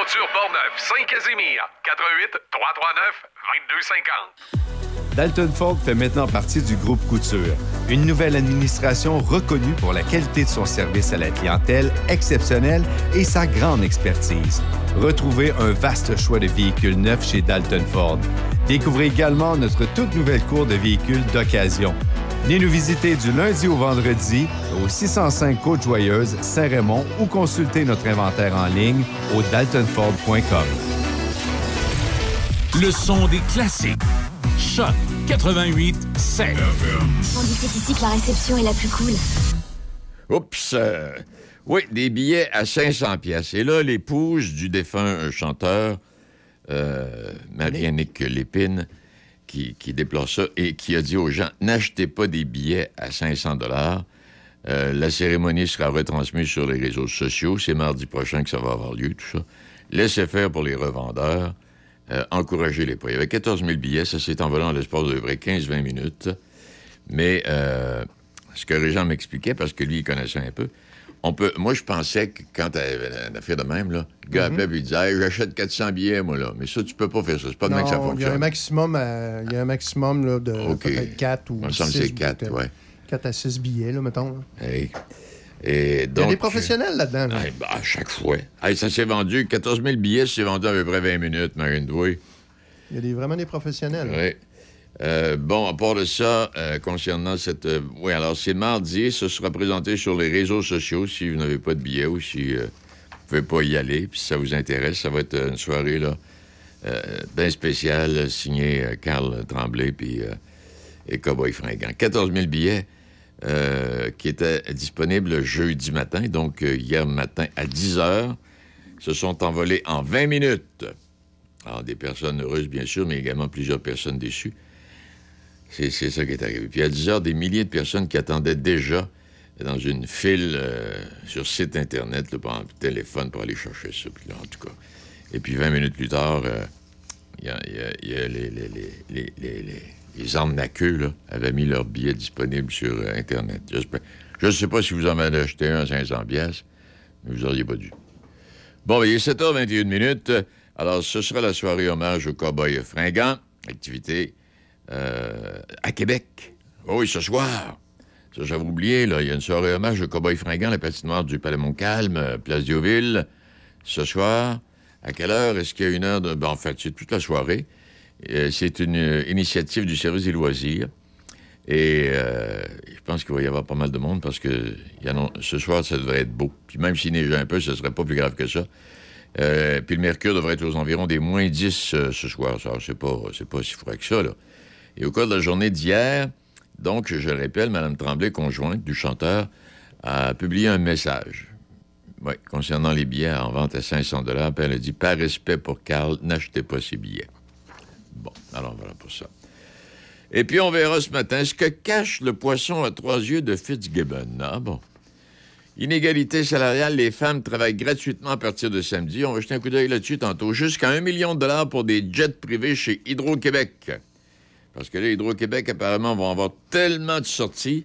Portneuf, Saint-Casimir, 88 339 2250. Dalton Ford fait maintenant partie du groupe Couture, une nouvelle administration reconnue pour la qualité de son service à la clientèle exceptionnelle et sa grande expertise. Retrouvez un vaste choix de véhicules neufs chez Dalton Ford. Découvrez également notre toute nouvelle cour de véhicules d'occasion. Venez nous visiter du lundi au vendredi au 605 Côte-Joyeuse, Saint-Raymond ou consultez notre inventaire en ligne au daltonford.com. Le son des classiques. Choc 88 7. On dit c'est ici que la réception est la plus cool. Oups! euh, oui, des billets à 500 pièces. Et là, l'épouse du défunt chanteur, euh, Marie-Annick Lépine, qui, déplore ça et qui a dit aux gens, n'achetez pas des billets à 500 dollars. la cérémonie sera retransmise sur les réseaux sociaux. C'est mardi prochain que ça va avoir lieu, tout ça. Laissez faire pour les revendeurs. Euh, encouragez les pas. Il y avait 14 000 billets. Ça s'est envolé en l'espace de vrai 15-20 minutes. Mais euh, ce que Régent m'expliquait, parce que lui, il connaissait un peu, on peut. Moi, je pensais que quand t'avais une affaire de même, là, le gars Mhm. appelait et disait Hey, j'achète 400 billets, moi, là. Mais ça, tu peux pas faire ça. C'est pas de même que ça Non, il y a un fonctionne. maximum, à- il y a un maximum là, de OK. peut-être 4 ou Il me semble que 6 c'est quatre, billets. ouais. 4 à 6 billets, là, mettons. là. Hey. Et Il y a des professionnels là-dedans. là. Hey, bah, à chaque fois. Ça s'est vendu. 14 000 billets, ça s'est vendu à peu près 20 minutes, Marine Doué. Il y a des, vraiment des professionnels. Oui. Euh, bon, à part de ça, euh, concernant cette... euh, oui, alors c'est mardi, ce sera présenté sur les réseaux sociaux si vous n'avez pas de billets ou si... euh, pouvez pas y aller. Puis si ça vous intéresse, ça va être une soirée là, bien spéciale, signée Carl Tremblay puis, et Cowboy Fringant. 14 000 billets qui étaient disponibles jeudi matin, donc hier matin à 10 heures, se sont envolés en 20 minutes. Alors, des personnes heureuses, bien sûr, mais également plusieurs personnes déçues. C'est ça qui est arrivé. Puis à 10 heures, des milliers de personnes qui attendaient déjà dans une file euh, sur site Internet, là, par téléphone pour aller chercher ça. Puis là, en tout cas. Et puis 20 minutes plus tard, euh, il y a, les, les, les, avaient mis leurs billets disponibles sur euh, Internet. Je ne sais pas si vous en avez acheté un à 500 pièces, mais vous n'auriez pas dû. Bon, ben, il est 7h21 minutes. Alors, ce sera la soirée hommage au cowboy fringant. Activité à Québec. Oh oui, ce soir. Ça, j'avais oublié, là. Il y a une soirée hommage au cowboy fringant, la patinoire du Palais Montcalm, euh, Place Diouville. Ce soir, à quelle heure? Est-ce qu'il y a une heure de... Ben, en fait, c'est toute la soirée. Euh, c'est une euh, initiative du service des loisirs. Et euh, je pense qu'il va y avoir pas mal de monde parce que ce soir, ça devrait être beau. Puis même s'il neigeait un peu, ce serait pas plus grave que ça. Euh, puis le mercure devrait être aux environs des moins 10 euh, ce soir. Ça, c'est pas, pas si froid que ça, là. Et au cours de la journée d'hier, donc, je le rappelle, Mme Tremblay, conjointe du chanteur, a publié un message. Concernant les billets en vente à 500 Puis elle a dit Par respect pour Carl, n'achetez pas ces billets. Bon, alors voilà pour ça. Et puis, on verra ce matin ce que cache le poisson à trois yeux de Fitzgibbon. Ah bon. Inégalité salariale, les femmes travaillent gratuitement à partir de samedi. On va jeter un coup d'œil là-dessus tantôt. Jusqu'à un million de dollars pour des jets privés chez Hydro-Québec. Parce que là, Hydro-Québec, apparemment, vont avoir tellement de sorties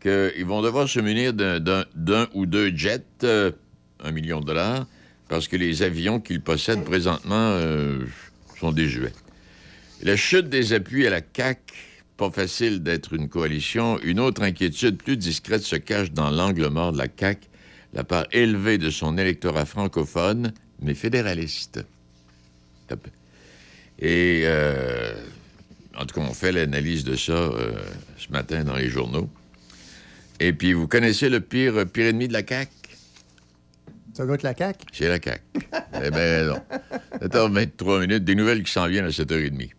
qu'ils vont devoir se munir d'un- ou deux jets, euh, un million de dollars, parce que les avions qu'ils possèdent présentement euh, sont désuets. La chute des appuis à la CAQ, pas facile d'être une coalition. Une autre inquiétude plus discrète se cache dans l'angle mort de la CAQ, la part élevée de son électorat francophone, mais fédéraliste. Et, euh, en tout cas, on fait l'analyse de ça euh, ce matin dans les journaux. Et puis, vous connaissez le pire, pire ennemi de la CAQ? Ça doit être la CAQ. C'est la CAQ. eh bien, non. 7h23 minutes, des nouvelles qui s'en viennent à 7h30.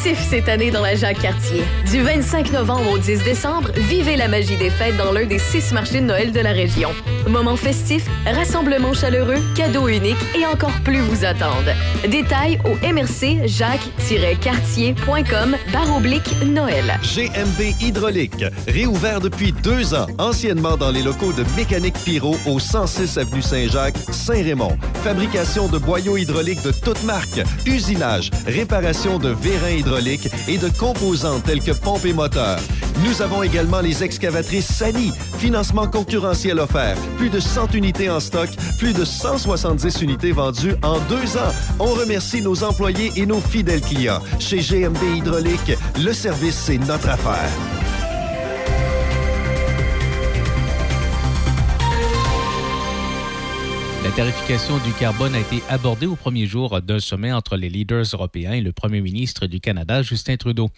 Cette année dans la Jacques-Cartier. Du 25 novembre au 10 décembre, vivez la magie des fêtes dans l'un des six marchés de Noël de la région. Moments festifs, rassemblements chaleureux, cadeaux uniques et encore plus vous attendent. Détails au mrc jacques-cartier.com barre oblique Noël. GMB Hydraulique, réouvert depuis deux ans, anciennement dans les locaux de Mécanique Pyro au 106 avenue Saint-Jacques, Saint-Raymond. Fabrication de boyaux hydrauliques de toutes marques, usinage, réparation de vérins hydrauliques et de composants tels que pompes et moteurs. Nous avons également les excavatrices Sani, financement concurrentiel offert, plus de 100 unités en stock, plus de 170 unités vendues en deux ans. On remercie nos employés et nos fidèles clients. Chez GMB Hydraulique, le service, c'est notre affaire. Tarification du carbone a été abordée au premier jour d'un sommet entre les leaders européens et le premier ministre du Canada, Justin Trudeau.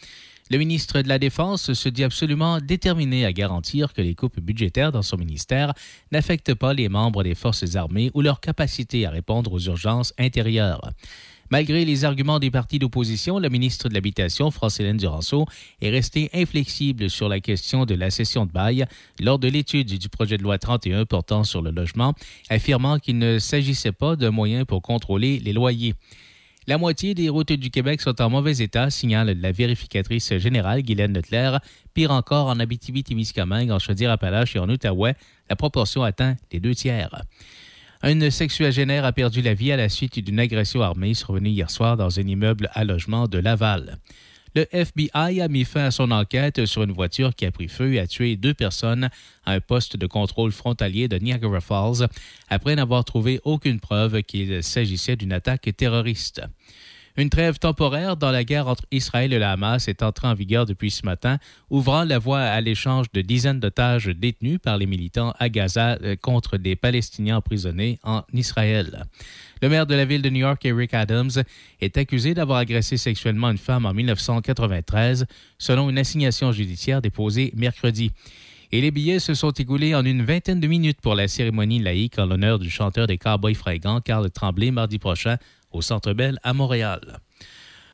Le ministre de la Défense se dit absolument déterminé à garantir que les coupes budgétaires dans son ministère n'affectent pas les membres des forces armées ou leur capacité à répondre aux urgences intérieures. Malgré les arguments des partis d'opposition, la ministre de l'Habitation, France-Hélène Duranceau, est restée inflexible sur la question de la cession de bail lors de l'étude du projet de loi 31 portant sur le logement, affirmant qu'il ne s'agissait pas d'un moyen pour contrôler les loyers. La moitié des routes du Québec sont en mauvais état, signale la vérificatrice générale Guylaine Leclerc. Pire encore, en Abitibi-Témiscamingue, en Chaudière-Appalaches et en Outaouais, la proportion atteint les deux tiers. Un sexuagénaire a perdu la vie à la suite d'une agression armée survenue hier soir dans un immeuble à logement de Laval. Le FBI a mis fin à son enquête sur une voiture qui a pris feu et a tué deux personnes à un poste de contrôle frontalier de Niagara Falls après n'avoir trouvé aucune preuve qu'il s'agissait d'une attaque terroriste. Une trêve temporaire dans la guerre entre Israël et le Hamas est entrée en vigueur depuis ce matin, ouvrant la voie à l'échange de dizaines d'otages détenus par les militants à Gaza euh, contre des Palestiniens emprisonnés en Israël. Le maire de la ville de New York, Eric Adams, est accusé d'avoir agressé sexuellement une femme en 1993, selon une assignation judiciaire déposée mercredi. Et les billets se sont écoulés en une vingtaine de minutes pour la cérémonie laïque en l'honneur du chanteur des Cowboys fringants, Carl Tremblay, mardi prochain au Centre Bell à Montréal.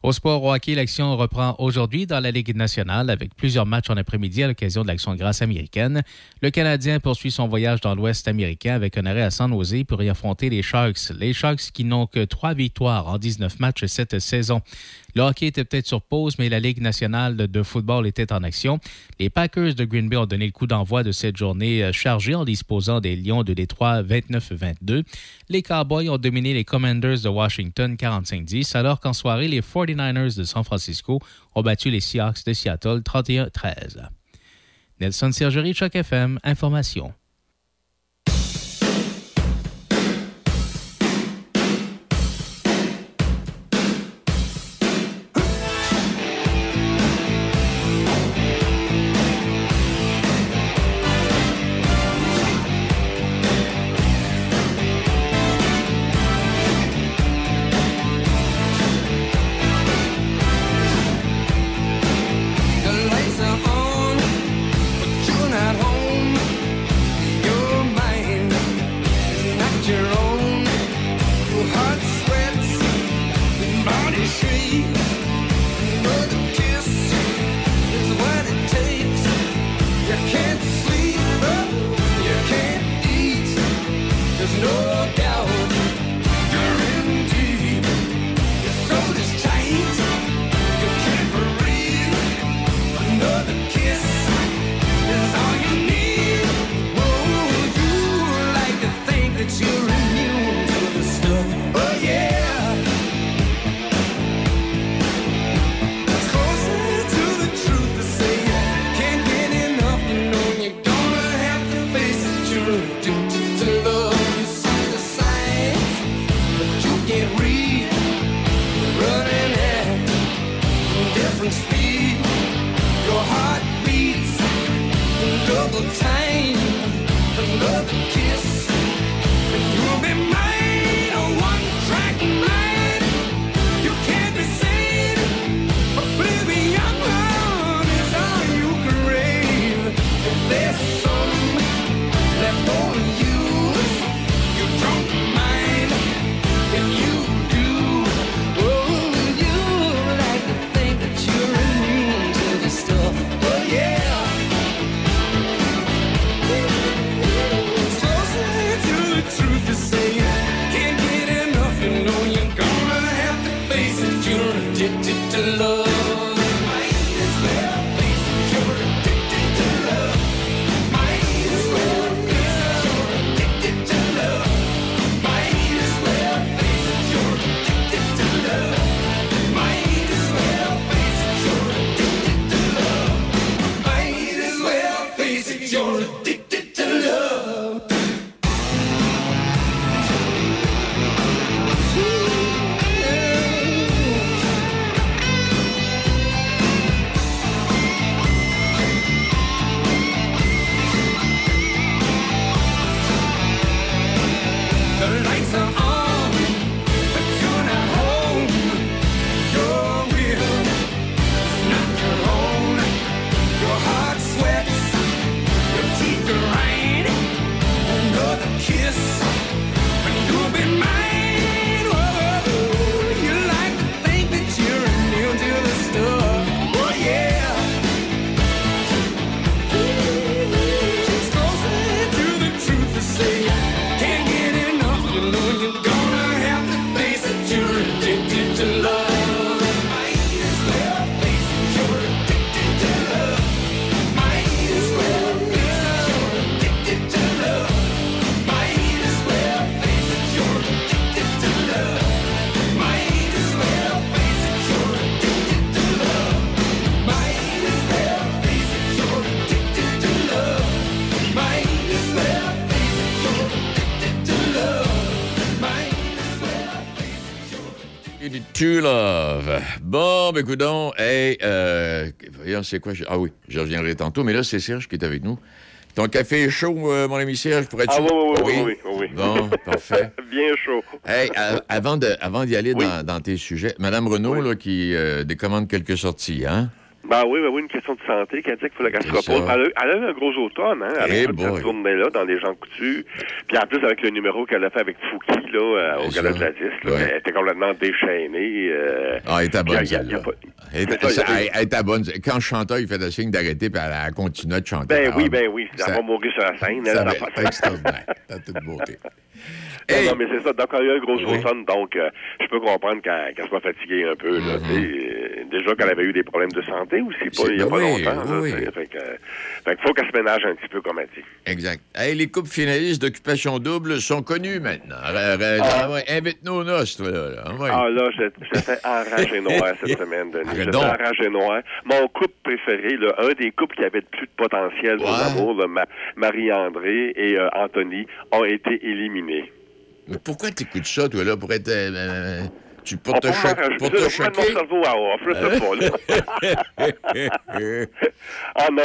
Au sport au hockey, l'action reprend aujourd'hui dans la Ligue nationale avec plusieurs matchs en après-midi à l'occasion de l'action grâce américaine. Le Canadien poursuit son voyage dans l'Ouest américain avec un arrêt à San Jose pour y affronter les Sharks. Les Sharks qui n'ont que trois victoires en 19 matchs cette saison. Le était peut-être sur pause, mais la Ligue nationale de football était en action. Les Packers de Green Bay ont donné le coup d'envoi de cette journée euh, chargée en disposant des Lions de Détroit 29-22. Les Cowboys ont dominé les Commanders de Washington 45-10, alors qu'en soirée, les 49ers de San Francisco ont battu les Seahawks de Seattle 31-13. Nelson Sergerie, Choc FM, Information. To Love? Bon, ben, coudon, hey, euh, voyons, c'est quoi? Ah oui, je reviendrai tantôt, mais là, c'est Serge qui est avec nous. Ton café est chaud, euh, mon ami Serge, pourrais-tu... Ah oui, oui, oui, oui, oui, oui. Bon, parfait. Bien chaud. Hey, avant de- avant d'y aller dans, dans tes sujets, Madame Renault, là, qui euh, décommande quelques sorties, hein? Ben oui, ben oui, une question de santé qui a dit qu'il fallait qu'elle se repose. Elle a, elle a eu un gros automne, hein, avec Eh toute boy. cette tournée-là dans les gens coutus. Puis en plus, avec le numéro qu'elle a fait avec Fouki, là, euh, au Gala de la Disque, là, Ouais. elle était complètement déchaînée. euh, Ah, elle était bonne, il y a- il y a celle-là. pas- Elle a- elle- elle était bonne. Quand le chanteur, il fait le signe d'arrêter, puis elle, elle continuait de chanter. Ben oui, ben oui. Elle ça- va mourir sur la scène. ça elle, C'est extraordinaire. Ça toute beauté. Non, non, mais c'est ça. Donc, il y a eu un gros automne, donc euh, je peux comprendre qu'elle qu'elle soit fatiguée un peu. Là, sais. Euh, Déjà qu'elle avait eu des problèmes de santé aussi, pas, Mm-hmm. Il n'y a ben pas oui, longtemps. oui. Fait euh, fait qu'il faut qu'elle se ménage un petit peu, comme elle dit. Exact. Hey, les couples finalistes d'Occupation Double sont connus maintenant. Ah ouais, Invite-nous aux noces, toi, là. là. Ah ouais. Ah là, j'étais enragé noir cette semaine, Denis. J'étais donc. enragé noir. Mon couple préféré, là, un des couples qui avait le plus de potentiel pour l'amour, Ma- Marie-André et euh, Anthony, ont été éliminés. Mais pourquoi t'écoutes ça, toi, là, pour être... euh, euh, tu, te, cho- m'arranger- pour je te vais mettre mon choquer? cerveau à off, je sais pas, là. Ah non,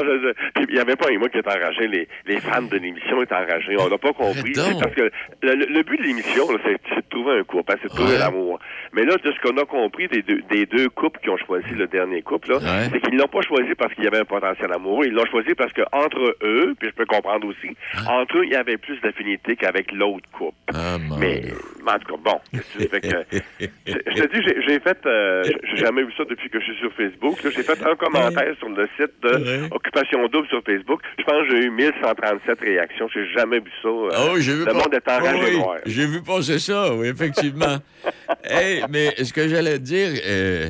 il n'y avait pas un mot qui était enragé. Les, les fans de l'émission étaient enragés. On n'a pas compris. parce que le, le- le but de l'émission, c'est de trouver un couple, hein, c'est de trouver Ouais. l'amour. Mais là, de ce qu'on a compris des deux, des deux couples qui ont choisi le dernier couple, là, Ouais. c'est qu'ils l'ont pas choisi parce qu'il y avait un potentiel amoureux. Ils l'ont choisi parce que entre eux, puis je peux comprendre aussi, entre eux, il y avait plus d'affinité qu'avec l'autre couple. Ah, Mais, en tout cas, bon. que je te dis, j'ai- fait, euh, j'ai jamais vu ça depuis que je suis sur Facebook. J'ai fait un commentaire sur le site de Occupation Double sur Facebook. Je pense que j'ai eu 1137 réactions. J'ai jamais vu ça. euh, Oh, j'ai vu le pas- monde est enragé Oh, oui. J'ai vu passer ça, oui, effectivement. hey, mais ce que j'allais te dire, euh,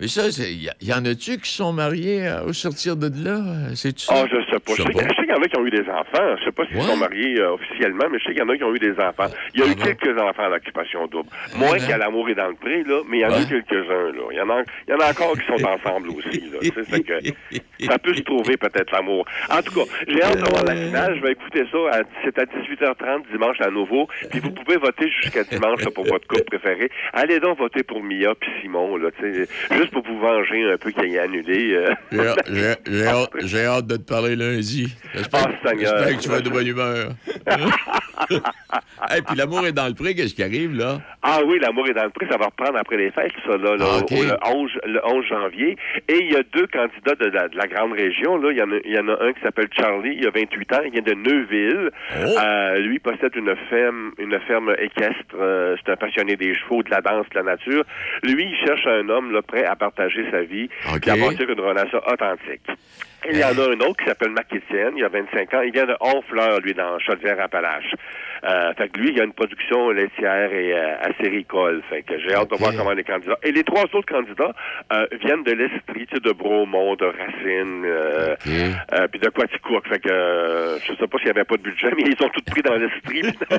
mais ça, il y, y en a-tu qui sont mariés euh, au sortir de là? C'est-tu ça? Ah, je sais pas. Je sais qu'il y en a qui ont eu des enfants. Je sais pas s'ils Ouais. sont mariés euh, officiellement, mais je sais qu'il y en a qui ont eu des enfants. Il y a eu quelques enfants à l'occupation double. Moins qu'à l'amour et dans le pré, là, mais il y en a eu quelques-uns, là. Il y en a, il y en a encore qui sont ensemble aussi, là. Tu sais, fait que ça peut se trouver peut-être l'amour. En tout cas, j'ai hâte de voir la finale. Je vais écouter ça. C'est à 18h30 dimanche à nouveau. Puis vous pouvez voter jusqu'à dimanche là, pour votre couple préféré. Allez donc voter pour Mia puis Simon, là, juste pour vous venger un peu qu'il ait annulé. euh. J'ai hâte de te parler lundi. J'espère Ah, j'espère que tu vas de bonne humeur. Et puis l'amour est dans le prix, qu'est-ce qui arrive, là? Ah oui, l'amour est dans le prix, ça va reprendre après les fêtes, ça, là, Ah, le, 11, le 11 janvier. Et il y a deux candidats de la, de la grande région, là. Il y en a, il y en a un qui s'appelle Charlie, il a 28 ans, il vient de Neuville. Oh. Euh, lui possède une ferme, une ferme équestre. euh, c'est un passionné des chevaux, de la danse, de la nature. Lui, il cherche un homme, là, prêt à partager sa vie et à bâtir une relation authentique. Et il y en a un autre qui s'appelle Marc il a 25 ans, il vient de Honfleur, lui, dans Chaudière-Appalaches. Euh, fait que lui, il a une production laitière et euh, acéricole. Fait que j'ai hâte de voir comment les candidats. Et les trois autres candidats euh, viennent de l'Estrie, tu sais, de Bromont, de Racine, euh, euh, puis de Quaticook. Fait que euh, je sais pas s'il y avait pas de budget, mais ils ont tout pris dans l'Estrie.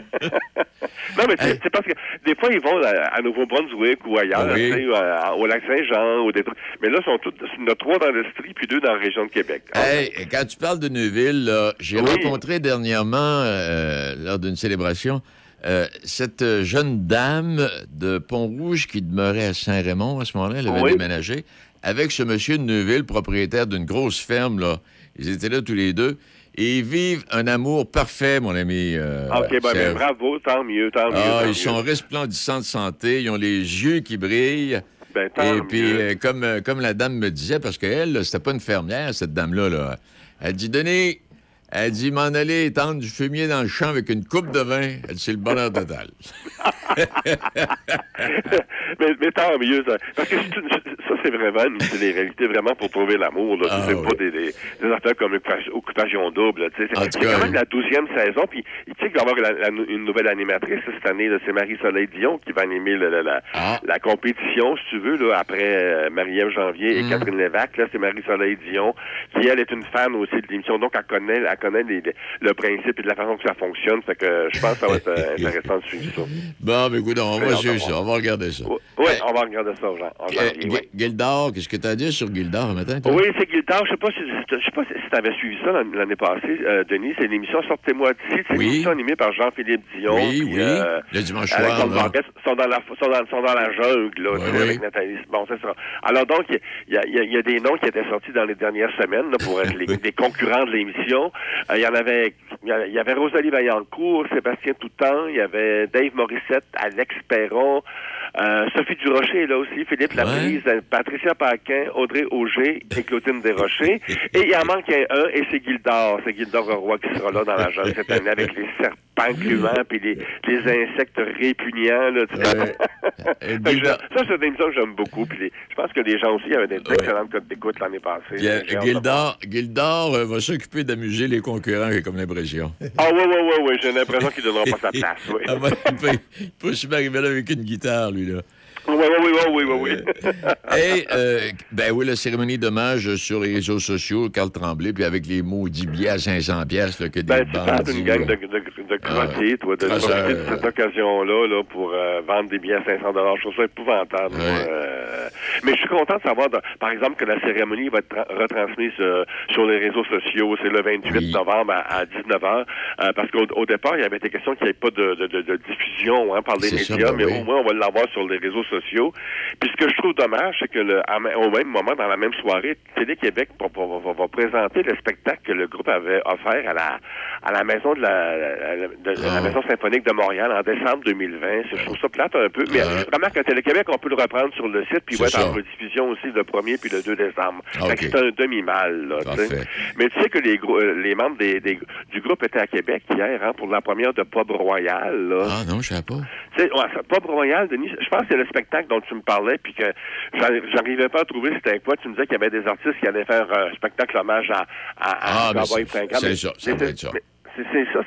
non, mais c'est parce que des fois, ils vont à, à Nouveau-Brunswick ou ailleurs, Oui. tu sais, à- au Lac-Saint-Jean ou des trucs. Mais là, ils sont tous, il y en a trois dans l'Estrie, puis deux dans la région de Québec. Hey, quand tu parles de Neuville, j'ai Oui. rencontré dernièrement, euh, lors d'une célébration, euh, cette jeune dame de Pont-Rouge qui demeurait à Saint-Raymond à ce moment-là, elle avait Oui. déménagé, avec ce monsieur de Neuville, propriétaire d'une grosse ferme. Là. Ils étaient là tous les deux. Et ils vivent un amour parfait, mon ami. euh, OK, ben, ben, bravo, tant mieux, tant mieux. Ah, tant ils mieux. sont resplendissants de santé, ils ont les yeux qui brillent. Ben, Et puis, euh, comme, euh, comme la dame me disait, parce qu'elle, c'était pas une fermière, cette dame-là, là. elle dit Denis, elle dit m'en aller étendre du fumier dans le champ avec une coupe de vin. Elle dit c'est le bonheur total. mais, mais tant mieux, ça. Parce que c'est une- ça, c'est vraiment une télé-réalité, vraiment pour trouver l'amour. là. Ah, c'est oui. pas des, des, des affaires comme Occupation- Double. là, tu sais. En C'est c'est quand même oui. la douzième saison. Puis, tu sais qu'il va y avoir la- la- une nouvelle animatrice cette année. là, C'est Marie-Soleil Dion qui va animer la, la, la, Ah. la compétition, si tu veux, là, après euh, Marie-Ève Janvier et Mm. Catherine Lévesque. Là, c'est Marie-Soleil Dion, qui, elle, est une fan aussi de l'émission. Donc, elle connaît, elle connaît les- les- le principe et de la façon que ça fonctionne. Fait que je pense que ça va être euh, intéressant de suivre ça. Bon, mais écoute, on va suivre ça. On va regarder ça. Oui, on va regarder ça, Jean. Euh, Gildor, qu'est-ce que tu as dire sur Gildor un matin? toi? Oui, c'est Guildard. Je sais pas si je sais pas si tu avais suivi ça l'an- l'année passée, euh, Denis. C'est l'émission Sortez-moi d'ici. C'est Oui. une émission animée par Jean-Philippe Dion. Oui, puis, oui. euh, Le dimanche soir, sont dans la sont dans, sont dans la jungle là, oui. avec Nathalie. Bon, c'est ça. Alors donc il y a, y y des noms qui étaient sortis dans les dernières semaines là, pour être les, les concurrents de l'émission. Euh, Il y en avait il y avait Rosalie Vaillancourt, Sébastien Toutan, il y avait Dave Morissette, Alex Perron, euh, Sophie Durocher est là aussi, Philippe Laprise, euh, Patricia Paquin, Audrey Auger et Claudine Desrochers. Et il en manque un, et c'est Gildor. C'est Gildor Roy qui sera là dans la jungle cette année avec les serpents gluants puis les, les insectes répugnants. Là, que je- ça, c'est une émission que j'aime beaucoup. Puis les- je pense que les gens aussi avaient d'excellentes codes d'écoute l'année passée. Euh, de Gildor, Gildor euh, va s'occuper d'amuser les concurrents, j'ai comme l'impression. Ah oui, oui, oui, oui. J'ai l'impression qu'il ne donnera pas sa place. Oui, Ah, ben, il peut, aussi arriver là avec une guitare, lui, là. oui, oui, oui, oui, oui, oui, euh, ben oui, la cérémonie d'hommage sur les réseaux sociaux, Carl Tremblay, puis avec les maudits billets à 500 pièces que des Ben, bandits, d'une gang de, de, de crottiers, toi, de profiter de cette occasion-là là, pour euh, vendre des billets à 500 Je trouve ça épouvantable. moi, euh, mais je suis content de savoir, de- par exemple, que la cérémonie va être tra- retransmise euh, sur les réseaux sociaux. C'est le 28 novembre à, 19h. parce qu'au au départ, il y avait été question qu'il n'y ait pas de, de, de- diffusion hein, par les médias, ben mais oui. au moins, on va l'avoir sur les réseaux sociaux. Puis ce que je trouve dommage, c'est que le, au même moment, dans la même soirée, Télé-Québec va, va- va- va présenter le spectacle que le groupe avait offert à la, à la maison de la, la- de- la maison symphonique de Montréal en décembre 2020. Je trouve ça plate un peu, mais remarque qu'à Télé-Québec, on peut le reprendre sur le site, puis il va être en rediffusion aussi le 1er puis le 2 décembre. Ah, c'est un demi-mal, là. Mais tu sais que les, euh, les membres des, des- du groupe étaient à Québec hier, hein, pour la première de Pub Royal, là. Ah non, je savais pas. Tu sais, ouais, ça- Pub Royal, Denis, je pense que c'est le spectacle dont tu me parlais, puis que j'arri- j'arrivais pas à trouver c'était quoi. Tu me disais qu'il y avait des artistes qui allaient faire un spectacle hommage à, à, à Ah, Cowboy c'est- ça, ça mais c'est- ça.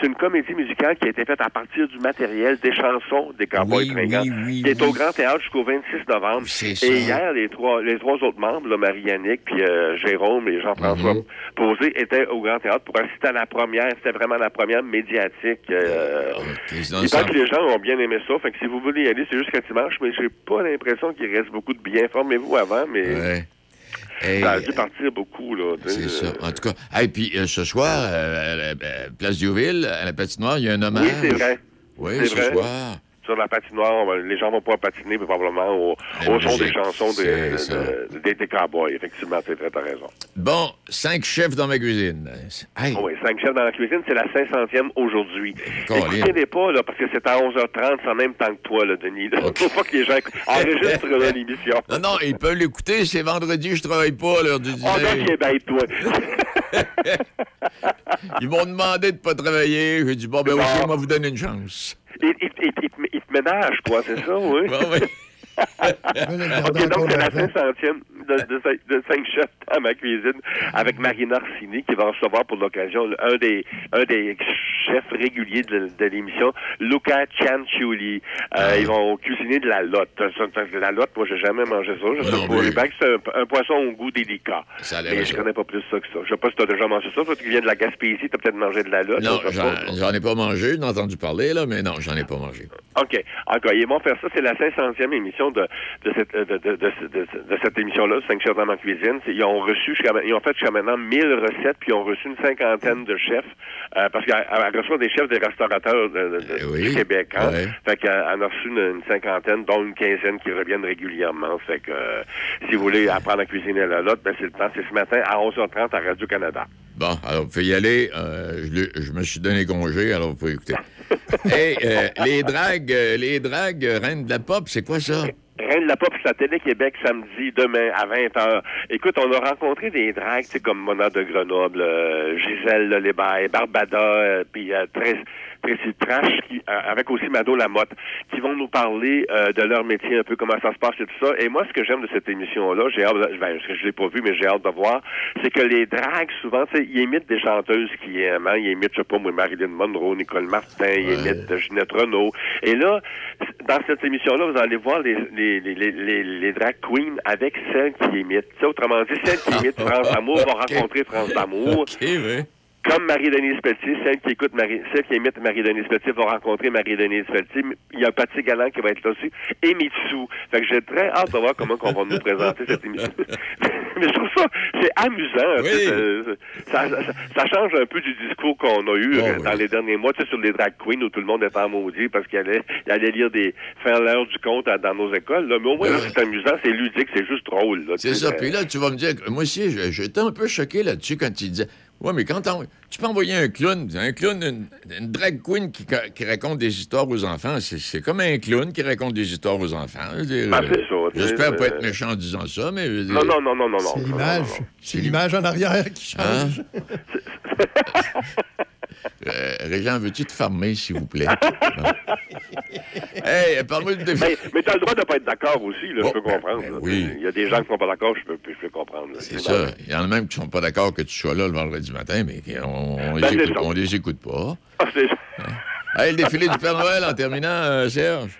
C'est une comédie musicale qui a été faite à partir du matériel des chansons des Cowboys Oui, Fringants, oui, oui, qui est au. Grand Théâtre jusqu'au 26 novembre. C'est ça. Et hier, les trois les trois autres membres, Marie-Yannick, puis euh, Jérôme et Jean-François Mhm. Posé, étaient au Grand Théâtre pour assister à la première. C'était vraiment la première médiatique. Euh, ont il ça. paraît que les gens ont bien aimé ça. Fait que si vous voulez y aller, c'est jusqu'à dimanche, mais j'ai pas l'impression qu'il reste beaucoup de billets. Informez-vous avant, mais Ouais. Et, ça a dû partir beaucoup, là. c'est ça. En tout cas, et puis euh, ce soir, euh, à la- Place Diouville, à la patinoire, il y a un hommage. Oui, c'est vrai. Oui, ce vrai. soir. Sur la patinoire, les gens vont pouvoir patiner probablement au, son des chansons des, c'est de- des, des cowboys. Effectivement, c'est vrai, t'as raison. Bon, cinq chefs dans ma cuisine. Hey, Oui, cinq chefs dans la cuisine, c'est la 500e aujourd'hui. Écoutez-les pas, là, parce que c'est à 11h30, c'est en même temps que toi, là, Denis. là. Faut pas que les gens enregistrent l'émission. Non, non, ils peuvent l'écouter. C'est vendredi, je travaille pas, l'heure du Oh, dîner. donc, il est bête, toi. Ils m'ont demandé de pas travailler. J'ai dit, bon, ben, Bon. OK, on va vous donner une chance. Il, il, il, il, te- ménage, quoi, c'est ça, oui? Bon, oui. OK, donc c'est la 500e de, de, de cinq chefs dans ma cuisine avec Marina Arsini qui va recevoir pour l'occasion un des, un des chefs réguliers de, de l'émission, Luca Cianciulli. Euh, Ils vont cuisiner de la lotte. La lotte, moi, j'ai jamais mangé ça. Je sais non pas. que c'est un, un poisson au goût délicat. Ça Mais je connais pas plus ça que ça. Je sais pas si tu as déjà mangé ça. Toi, tu viens de la Gaspésie, tu as peut-être mangé de la lotte. Non, je sais j'en ai pas mangé. J'en ai entendu parler, là, mais non, j'en ai pas mangé. OK. Encore, ils vont faire ça. C'est la 500e émission de, de, cette, de, de, de, de- de cette émission-là, 5 chefs dans ma cuisine. Ils ont reçu ils ont fait jusqu'à maintenant 1000 recettes, puis ils ont reçu une cinquantaine de chefs. euh, parce qu'elle elle reçoit des chefs des restaurateurs de- oui. du Québec. Hein? Ouais. Fait qu'elle en a reçu une, une cinquantaine, dont une quinzaine qui reviennent régulièrement. Fait que euh, si vous voulez apprendre à cuisiner la lotte, ben c'est le temps. C'est ce matin à 11h30 à Radio-Canada. Bon, alors, vous pouvez y aller. Euh, je, je me suis donné congé, alors vous pouvez écouter. hey, euh, les dragues, euh, les dragues euh, reines de la pop, c'est quoi ça? Reine de la Pop, c'est à Télé-Québec samedi, demain, à 20h. Écoute, on a rencontré des dragues, comme Mona de Grenoble, Gisèle Lébaille, Barbada, puis euh, Tracy Trash, qui, euh, avec aussi Mado Lamotte, qui vont nous parler euh, de leur métier, un peu comment ça se passe et tout ça. Et moi, ce que j'aime de cette émission-là, j'ai hâte, de- ben, je l'ai pas vu, mais j'ai hâte de voir, c'est que les dragues, souvent, ils imitent des chanteuses qui aiment, hein. Ils imitent, je sais pas, moi, Marilyn Monroe, Nicole Martin, ils imitent euh, Ginette Renault. Et là, dans cette émission-là, vous allez voir les, les, les, les, les, drag queens avec celles qui imitent. Autrement dit, celles qui imitent France Amour vont rencontrer France Amour. Comme Marie-Denise Pelletier, celle qui écoute Marie, celle qui imite Marie-Denise Pelletier va rencontrer Marie-Denise Pelletier. Il y a Patrick Galland qui va être là aussi. Et Mitsu. Fait que j'ai très hâte de voir comment on va nous présenter cette émission. Mais je trouve ça, c'est amusant. sais, euh, Ça, ça, ça change un peu du discours qu'on a eu euh, dans les derniers mois, tu sais, sur les drag queens où tout le monde était en maudit parce qu'il allait, il allait lire des, faire l'heure du compte à- dans nos écoles, là. Mais au moins, c'est amusant, c'est ludique, c'est juste drôle. C'est ça. euh, Puis là, tu vas me dire, moi aussi, j'étais un peu choqué là-dessus quand il disait Ouais, mais quand t'en- tu peux envoyer un clown, un clown, une, une drag queen qui, raconte des histoires aux enfants, c'est comme un clown qui raconte des histoires aux enfants. Je veux dire, Ben, J'espère pas être méchant en disant ça, mais. je veux dire- Non, non, non, non, non, non. C'est l'image. C'est l'image en arrière qui Hein? Euh, Régent, veux-tu te farmer, s'il vous plaît? hey, parle-moi de Mais, mais t'as le droit de pas être d'accord aussi, là, je peux comprendre. ben oui. Il y a des gens qui sont pas d'accord, je peux, je peux comprendre. C'est ça. Il y en a même qui sont pas d'accord que tu sois là le vendredi matin, mais on, les, Ben, les écoute pas. Ah, c'est- Hey, le défilé du Père Noël en terminant, euh, Serge.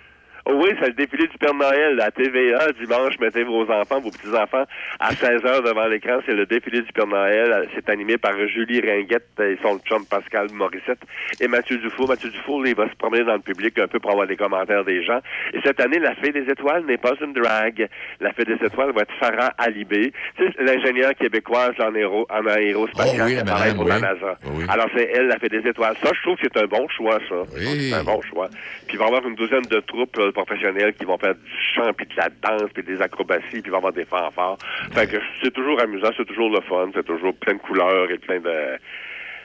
Oui, c'est le défilé du Père Noël à TVA. Dimanche, mettez vos enfants, vos petits-enfants à 16 h devant l'écran. C'est le défilé du Père Noël. C'est animé par Julie Ringuette et son chum Pascal Morissette et Mathieu Dufour. Mathieu Dufour, il va se promener dans le public un peu pour avoir des commentaires des gens. Et cette année, la Fée des Étoiles n'est pas une drague. La Fée des Étoiles va être Farah Alibé. C'est l'ingénieure québécoise en, aéro, en aérospatial Oh oui, la madame, pour oui. la NASA. Oh oui. Alors, c'est elle, la Fée des Étoiles. Ça, je trouve que c'est un bon choix, ça. C'est un bon choix. Puis il va y avoir une douzaine de troupes professionnelles qui vont faire du chant, puis de la danse, puis des acrobaties, puis y avoir des fanfares. Fait que c'est toujours amusant, c'est toujours le fun, c'est toujours plein de couleurs et plein de...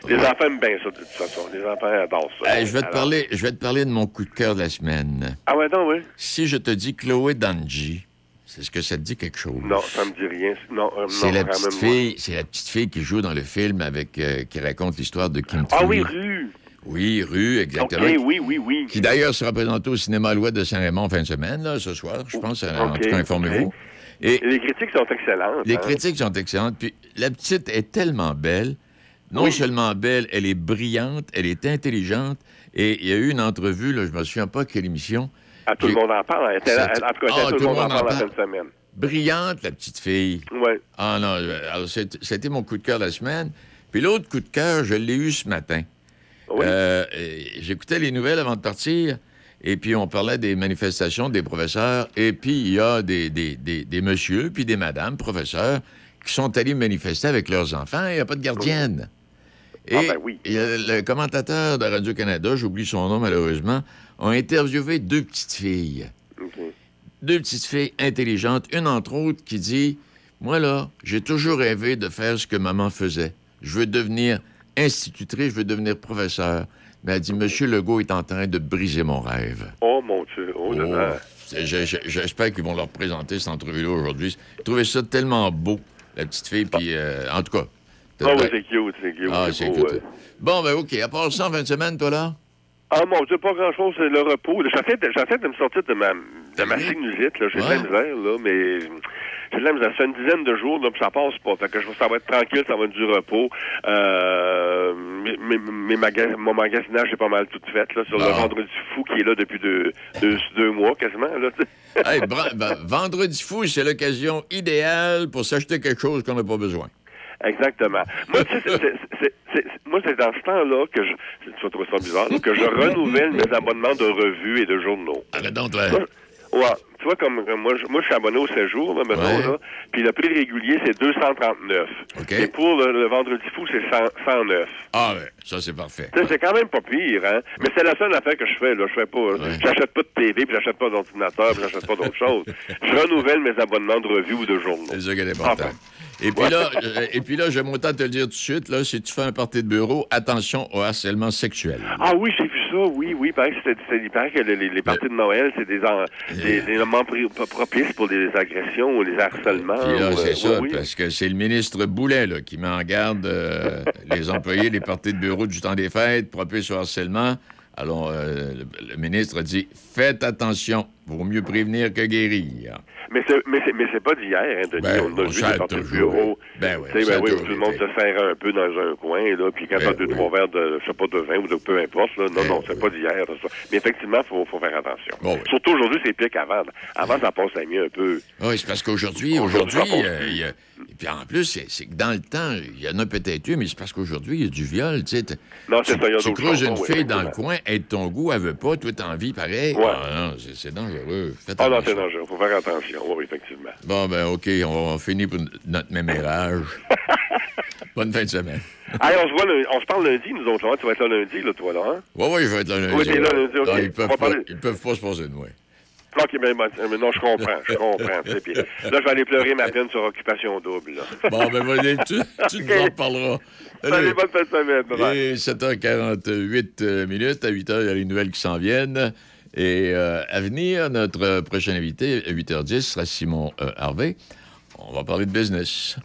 Les enfants aiment bien ça, de toute façon. Les enfants adorent ça. Je, vais te Alors- parler, je vais te parler de mon coup de cœur de la semaine. Ah ouais, non, oui. Si je te dis Chloé Danji, c'est ce que ça te dit quelque chose? Non, ça me dit rien. Non, euh, C'est la petite fille, c'est la petite fille qui joue dans le film avec euh, qui raconte l'histoire de Kim Ah oui. Rue. Oui, rue, exactement. OK, oui, oui, oui. Qui d'ailleurs sera présenté au cinéma Alouette de Saint-Raymond en fin de semaine, là, ce soir, je pense. En OK, tout cas, informez-vous. Et Les critiques sont excellentes. les hein. critiques sont excellentes. Puis la petite est tellement belle. Non Oui. seulement belle, elle est brillante, elle est intelligente. Et il y a eu une entrevue, là, je me souviens pas quelle émission. Ah, tout le monde en parle. Elle était là- en tout cas, Ah, tout le monde en parle la fin de semaine. Brillante, la petite fille. Ouais. Ah non, euh, c'était mon coup de cœur de la semaine. Puis l'autre coup de cœur, je l'ai eu ce matin. Euh, et J'écoutais les nouvelles avant de partir, et puis on parlait des manifestations des professeurs, et puis il y a des, des, des, des messieurs, puis des madames professeurs qui sont allés manifester avec leurs enfants, et il n'y a pas de gardienne. Et, Ah, ben oui. euh, le commentateur de Radio-Canada, j'oublie son nom malheureusement, a interviewé deux petites filles. Deux petites filles intelligentes, une entre autres qui dit Moi, là, j'ai toujours rêvé de faire ce que maman faisait. Je veux devenir institutrice, je veux devenir professeur. Mais elle dit Monsieur Legault est en train de briser mon rêve. Oh, mon Dieu. Oh, je- J'espère qu'ils vont leur présenter cette entrevue-là aujourd'hui. Je trouvais ça tellement beau, la petite fille, puis euh, en tout cas. Ah oui, c'est cute, c'est cute. Ah, c'est cute. ouais. Bon, ben OK. À part ça, en fin de semaine, toi, là? Ah mon Dieu, pas grand-chose, c'est le repos. J'essaie de, de me sortir de ma, de ma sinusite, là. J'ai de la misère, là, mais misère. Ça fait une dizaine de jours, là, puis ça passe pas. Fait que je, ça va être tranquille, ça va être du repos. Euh, mes, mes, mon magasinage est pas mal tout fait, là, sur le vendredi fou qui est là depuis deux, deux, deux mois, quasiment, là. Hey, ben, vendredi fou, c'est l'occasion idéale pour s'acheter quelque chose qu'on n'a pas besoin. Exactement. Moi, tu sais, c'est- moi, dans ce temps-là que je, tu vas trouver ça bizarre, là, que je renouvelle mes abonnements de revues et de journaux. Arrête donc. Ouais. Tu vois, comme moi, je, moi, je suis abonné au séjour, là, Ouais. là. Puis le prix régulier, c'est 239. Et pour le, le vendredi fou, c'est 100 109. Ah, ouais, ça, c'est parfait. Tu sais, c'est quand même pas pire, hein. Mais c'est la seule affaire que je fais, là. Je fais pas, j'achète pas de TV, puis j'achète pas d'ordinateur, puis j'achète pas d'autres choses. Je renouvelle mes abonnements de revues ou de journaux. C'est ça qui est important. Et puis, là, euh, et puis là, j'aime autant te le dire tout de suite, là, si tu fais un party de bureau, attention au harcèlement sexuel. Ah oui, j'ai vu ça, oui, oui. Pareil, il paraît que les, les- les parties de Noël, c'est des, en- des, des moments propices pour les agressions ou les harcèlements. Puis là, ou, c'est euh, ça, oui, parce que c'est le ministre Boulet là, qui met en garde euh, les employés des parties de bureau du temps des fêtes, propices au harcèlement. Alors, euh, le, le ministre dit Faites attention, Vaut mieux prévenir que guérir. Mais c'est, mais c'est, mais c'est pas d'hier, hein, Denis. Ben, on a vu des de bureau. Ben oui, ben oui, tout le monde se serre un peu dans un coin, là, puis quand Ben t'as deux, oui. trois verres de, je sais pas, de vin ou de peu importe, là. Non, Ben non, c'est pas d'hier, ça. Mais effectivement, faut, faut faire attention. Bon, oui. Surtout aujourd'hui, c'est pire qu'avant. Avant, ça passait mieux un peu. Oui, c'est parce qu'aujourd'hui, Aujourd'hui, euh, il y a- et puis en plus, c'est c'est que dans le temps, il y en a peut-être eu, mais c'est parce qu'aujourd'hui, il y a du viol, tu sais. Non, c'est ça, il y a tu creuses une fille dans le coin, elle de ton goût, elle veut pas, toi, t'as envie pareil. Ah, non, c'est c'est dangereux. Faites Ah non, c'est dangereux. Faut faire attention. Oui, effectivement. Bon, ben, OK, on, on finit pour notre mémérage. Bonne fin de semaine. Allez, on se voit, on se parle lundi, nous autres, hein. Tu vas être là lundi, là, toi, là, hein? Oui, oui, je vais être là lundi. Oui, t'es là lundi, OK. Non, ils, peuvent pas, parler- ils peuvent pas se passer de moi. OK, mais, mais non, je comprends, je comprends. puis là, je vais aller pleurer ma peine sur occupation double, là. Bon, ben, vas-y, tu, tu nous en reparleras. Salut, bonne fin de semaine. Et 7h48 euh, minutes, à 8h, il y a les nouvelles qui s'en viennent. Et euh, à venir, notre prochain invité, à 8h10, sera Simon euh, Harvey. On va parler de business.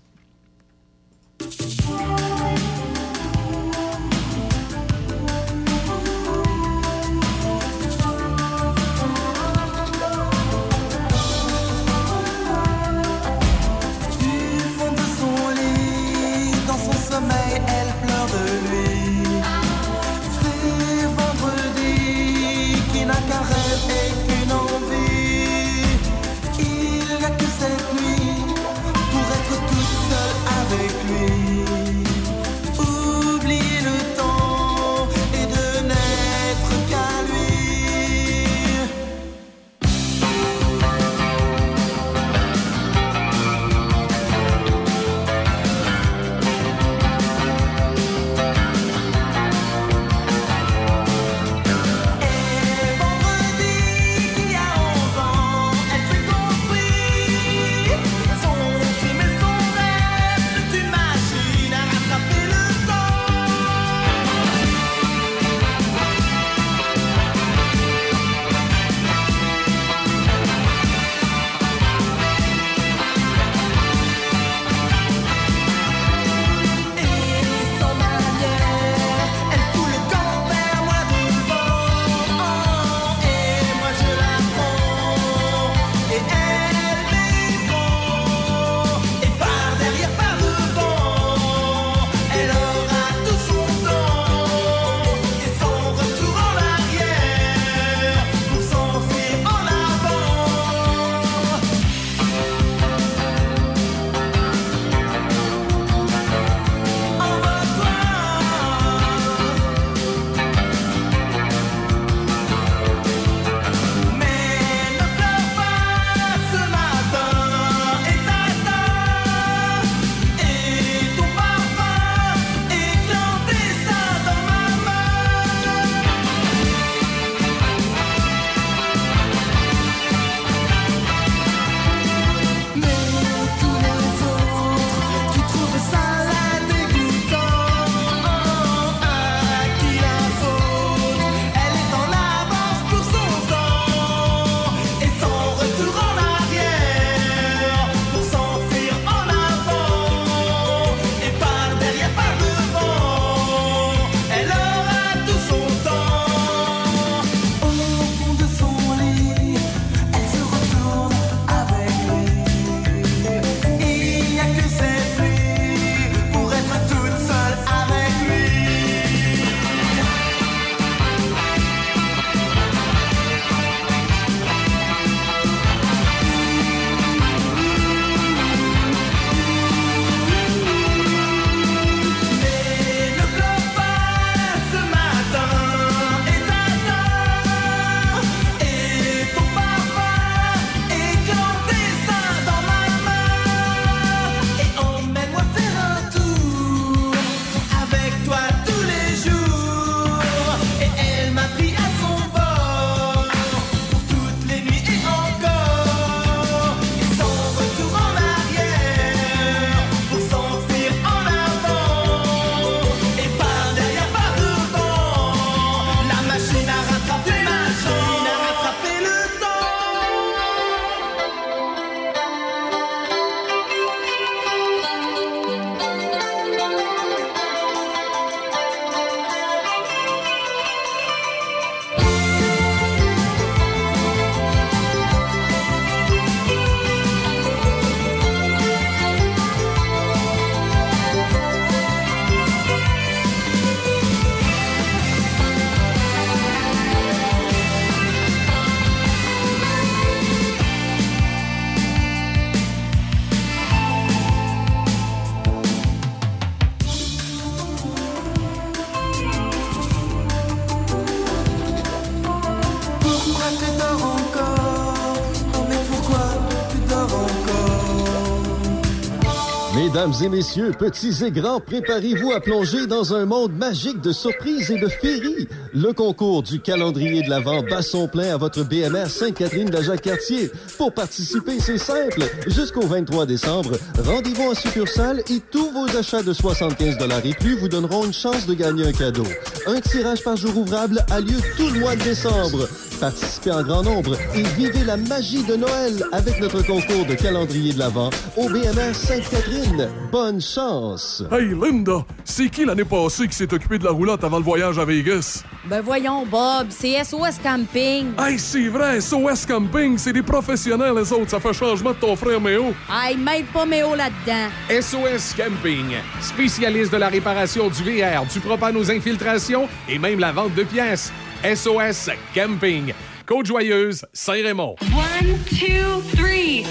Mesdames et messieurs, petits et grands, préparez-vous à plonger dans un monde magique de surprises et de féeries. Le concours du calendrier de l'Avent bat son plein à votre BMR Sainte-Catherine d'Ajac-Cartier. Pour participer, c'est simple. Jusqu'au 23 décembre, rendez-vous en succursale et tous vos achats de 75 et plus vous donneront une chance de gagner un cadeau. Un tirage par jour ouvrable a lieu tout le mois de décembre. Participez en grand nombre et vivez la magie de Noël avec notre concours de calendrier de l'Avent au BMR Sainte-Catherine. Bonne chance! Hey Linda, c'est qui l'année passée qui s'est occupé de la roulotte avant le voyage à Vegas? Ben voyons, Bob, c'est SOS Camping. Hey, c'est vrai, SOS Camping, c'est des professionnels les autres, ça fait changement de ton frère Méo. Hey, mêle pas Méo là-dedans. SOS Camping, spécialiste de la réparation du VR, du propane aux infiltrations et même la vente de pièces. SOS Camping. Côte-Joyeuse, Saint-Raymond. One, two, three.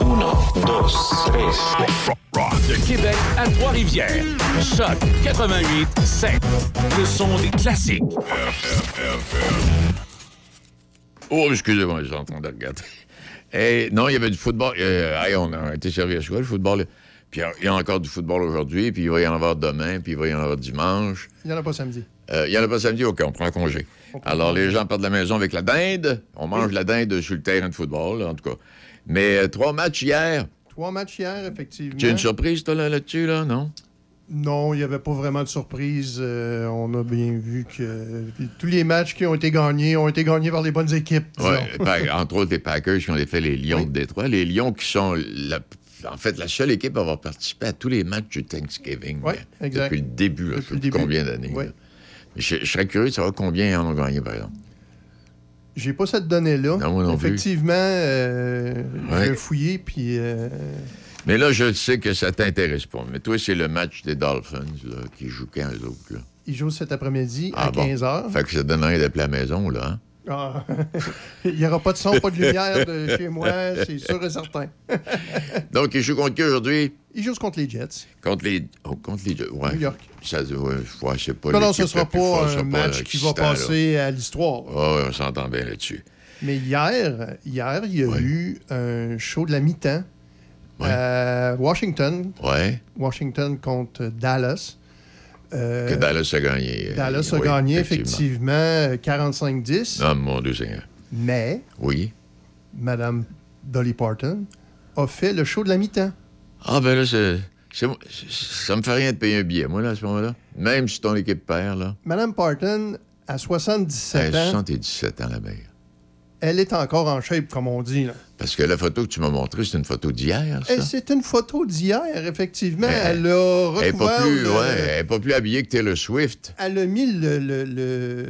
Uno, dos, tres. De Québec à Trois-Rivières. Choc 88 7. Le son des classiques. Oh, excusez-moi, train de regarder. Eh, non, il y avait du football. Euh, hey, on a été servi à quoi, le football? Puis il y a encore du football aujourd'hui, puis il va y en avoir demain, puis il va y en avoir dimanche. Il n'y en a pas samedi. Euh, il n'y en a pas samedi, OK, on prend congé. Alors, les gens partent de la maison avec la dinde. On mange la dinde sur le terrain de football, en tout cas. Mais euh, trois matchs hier. Trois matchs hier, effectivement. Tu as une surprise, toi, là, là-dessus, là, non? Non, il n'y avait pas vraiment de surprise. Euh, on a bien vu que tous les matchs qui ont été gagnés ont été gagnés par les bonnes équipes. Oui, entre autres, les Packers qui ont fait les Lions de Détroit. Les Lions qui sont, la- en fait, la seule équipe à avoir participé à tous les matchs du Thanksgiving. Euh, exact. Depuis le début, là, je le début. combien d'années. Je, je serais curieux de savoir combien ils en ont gagné, par exemple. J'ai pas cette donnée-là. Non, moi non. Effectivement, euh, Ouais. j'ai fouillé, puis euh, Mais là, je sais que ça t'intéresse pas. Mais toi, c'est le match des Dolphins là, qui jouent quand eux autres. Là? ils jouent cet après-midi Ah à bon. 15h. Fait que ça donne rien d'appeler à la maison, là. Hein? Ah. il n'y aura pas de son, pas de lumière de chez moi, c'est sûr et certain. Donc, ils jouent contre qui aujourd'hui? Ils jouent contre les Jets. Contre les. oh, contre les. Ouais. New York. Ça, ouais, ouais, c'est pas non, ce sera la plus pas un sera match qui va là. passer à l'histoire. Ouais, on s'entend bien là-dessus. Mais hier, hier, il y a eu un show de la mi-temps à Washington. Ouais. Washington contre Dallas. Euh, Que Dallas a gagné. euh, Dallas a oui, gagné effectivement. effectivement 45-10. Ah, mon Dieu Seigneur. Mais Oui. Madame Dolly Parton a fait le show de la mi-temps. Ah, ben là, c'est. Ça me fait rien de payer un billet, moi, là, à ce moment-là. Même si ton équipe perd, là. Madame Parton, à 77 Elle a ans, 77 ans, la mère. Elle est encore en shape, comme on dit. là. Parce que la photo que tu m'as montrée, c'est une photo d'hier, ça. Et c'est une photo d'hier, effectivement. Mais elle a Elle est pas recouvert plus, le- ouais, elle est pas plus habillée que Taylor Swift. Elle a mis le, le- le-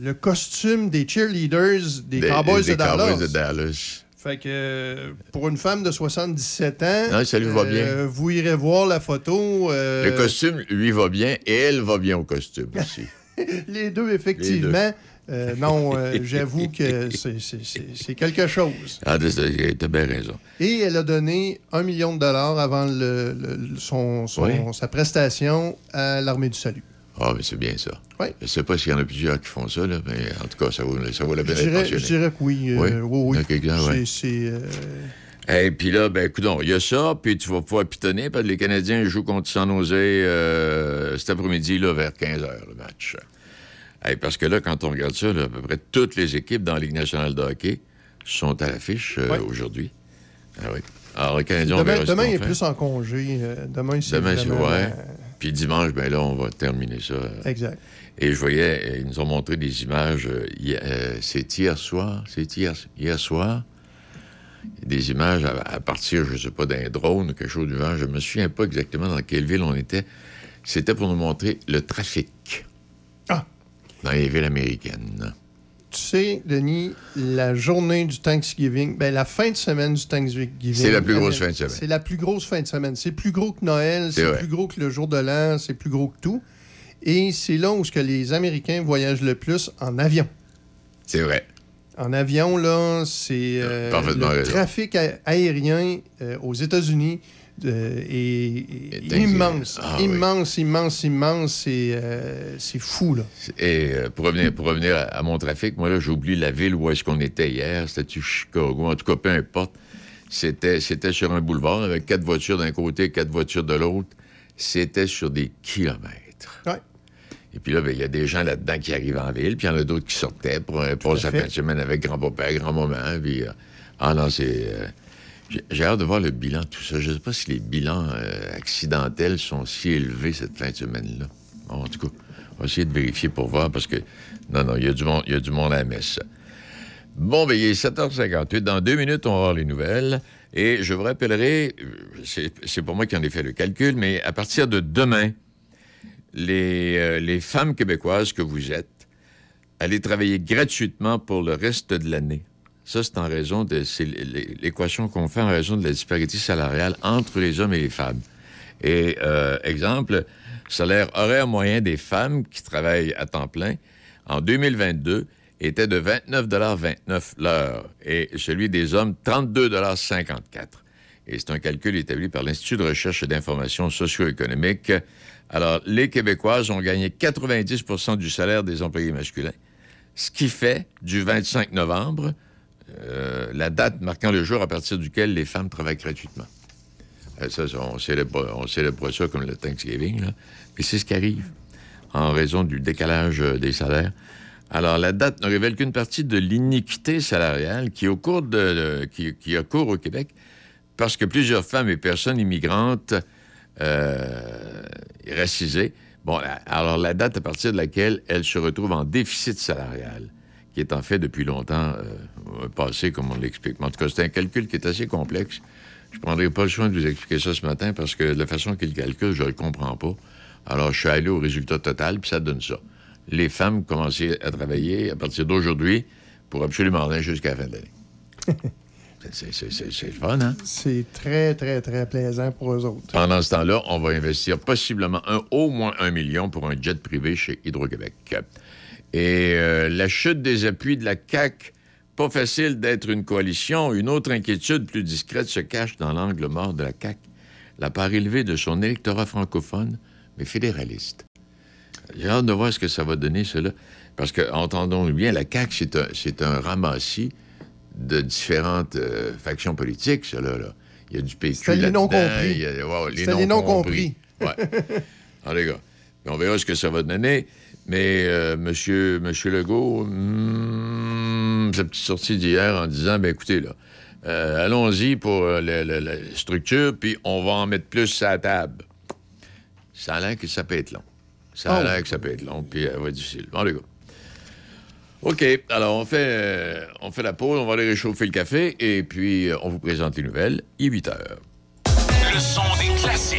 le costume des cheerleaders des, Des- Cowboys des de Dallas. Cowboys de Dallas. Fait que euh, pour une femme de 77 ans, Non, ça lui va bien. euh, vous irez voir la photo. euh, Le costume, lui, va bien et elle va bien au costume aussi. les deux, effectivement. Euh, non, euh, j'avoue que c'est- quelque chose. Ah, t'as bien raison. Et elle a donné un million de dollars avant le- le- le- son, son- Oui. sa prestation à l'Armée du Salut. Ah, mais c'est bien ça. Oui. Je sais pas s'il y en a plusieurs qui font ça, là, mais en tout cas, ça vaut, ça vaut la peine d'être je dirais que oui. euh, Oui? oui, oui. Quelques-uns, C'est- Et puis là, ben, écoute, il y a ça, puis tu vas pouvoir pitonner, parce que les Canadiens jouent contre San Jose euh, cet après-midi, là, vers 15 h le match. Hey, parce que là, quand on regarde ça, là, à peu près toutes les équipes dans la Ligue nationale de hockey sont à l'affiche euh, Ouais. aujourd'hui. Ah oui. Alors, les Canadiens, on demain, verra ce demain il est fait. plus en congé. euh, demain, c'est Demain, c'est ouais. euh, Puis dimanche, ben là, on va terminer ça. Exact. Et je voyais, ils nous ont montré des images. euh, hier- c'est hier soir. C'est hier, hier soir. Des images à, à partir, je sais pas, d'un drone ou quelque chose du genre. Je me souviens pas exactement dans quelle ville on était. C'était pour nous montrer le trafic. Dans les villes américaines. Tu sais, Denis, la journée du Thanksgiving, ben, la fin de semaine du Thanksgiving. C'est la plus grosse fin de semaine. C'est la plus grosse fin de semaine. C'est plus gros que Noël, C'est plus gros que le jour de l'an, c'est plus gros que tout. Et c'est là où ce que les Américains voyagent le plus en avion. C'est vrai. En avion, là, c'est euh, le raison. trafic aérien euh, aux États-Unis euh, est, est dingue. immense, Ah oui. immense, immense, immense. C'est euh, c'est fou, là. Et euh, pour revenir, pour revenir à, à mon trafic, moi, là, j'oublie la ville où est-ce qu'on était hier. C'était-tu Chicago? En tout cas, peu importe. C'était, c'était sur un boulevard avec quatre voitures d'un côté, quatre voitures de l'autre. C'était sur des kilomètres. Ouais. Et puis là, ben, il y a des gens là-dedans qui arrivent en ville, puis il y en a d'autres qui sortaient pour la fait. fin de semaine avec grand-papa, grand-maman. Puis, ah non, c'est. J'ai- hâte de voir le bilan de tout ça. Je ne sais pas si les bilans euh, accidentels sont si élevés cette fin de semaine-là. Bon, en tout cas, on va essayer de vérifier pour voir parce que. Non, non, il y a du monde, y a du monde à la messe. Bon, ben, il est 7h58. Dans deux minutes, on va voir les nouvelles. Et je vous rappellerai, c'est pas moi qui en ai fait le calcul, mais à partir de demain, euh, les femmes québécoises que vous êtes, allez travailler gratuitement pour le reste de l'année. Ça, c'est en raison de. L'équation qu'on fait en raison de la disparité salariale entre les hommes et les femmes. Et, euh, exemple, salaire horaire moyen des femmes qui travaillent à temps plein en 2022 était de 29,29 l'heure et celui des hommes 32,54 Et c'est un calcul établi par l'Institut de recherche et d'information socio-économique. Alors, les Québécoises ont gagné 90% du salaire des employés masculins, ce qui fait du 25 novembre euh, la date marquant le jour à partir duquel les femmes travaillent gratuitement. Euh, on célèbre, ça comme le Thanksgiving, là. Mais c'est ce qui arrive en raison du décalage euh, des salaires. Alors, la date ne révèle qu'une partie de l'iniquité salariale qui, a cours au Québec parce que plusieurs femmes et personnes immigrantes euh, racisées, bon, alors la date à partir de laquelle elles se retrouvent en déficit salarial, qui est en fait depuis longtemps euh, passé, comme on l'explique. Mais en tout cas, c'est un calcul qui est assez complexe. Je ne prendrai pas le soin de vous expliquer ça ce matin parce que de la façon qu'il calcule, je ne le comprends pas. Alors, je suis allé au résultat total, puis ça donne ça. Les femmes commencent à travailler à partir d'aujourd'hui pour absolument rien jusqu'à la fin de l'année. C'est- fun, hein? C'est très, très, très plaisant pour eux autres. Pendant ce temps-là, on va investir possiblement un, au moins un million pour un jet privé chez Hydro-Québec. Et euh, la chute des appuis de la CAQ, pas facile d'être une coalition. Une autre inquiétude plus discrète se cache dans l'angle mort de la CAQ. La part élevée de son électorat francophone, mais fédéraliste. J'ai hâte de voir ce que ça va donner, cela. Parce que, entendons-nous bien, la CAQ, c'est un, c'est un ramassis de différentes euh, factions politiques, cela. Là. Il y a du PQ C'est les non-compris. wow, les C'est les non-compris. non-compris. Ouais. Alors, les gars, on verra ce que ça va donner. Mais euh, monsieur, monsieur Legault, hmm, sa petite sortie d'hier en disant, ben écoutez, là, euh, allons-y pour la, la- la structure, puis on va en mettre plus à la table. Ça a l'air que ça peut être long. Ça a Oh. l'air que ça peut être long, puis ça va être difficile. Bon, les gars. OK, alors on fait, euh, on fait la pause, on va aller réchauffer le café, et puis euh, on vous présente les nouvelles. Il est 8 heures. Le son des classiques.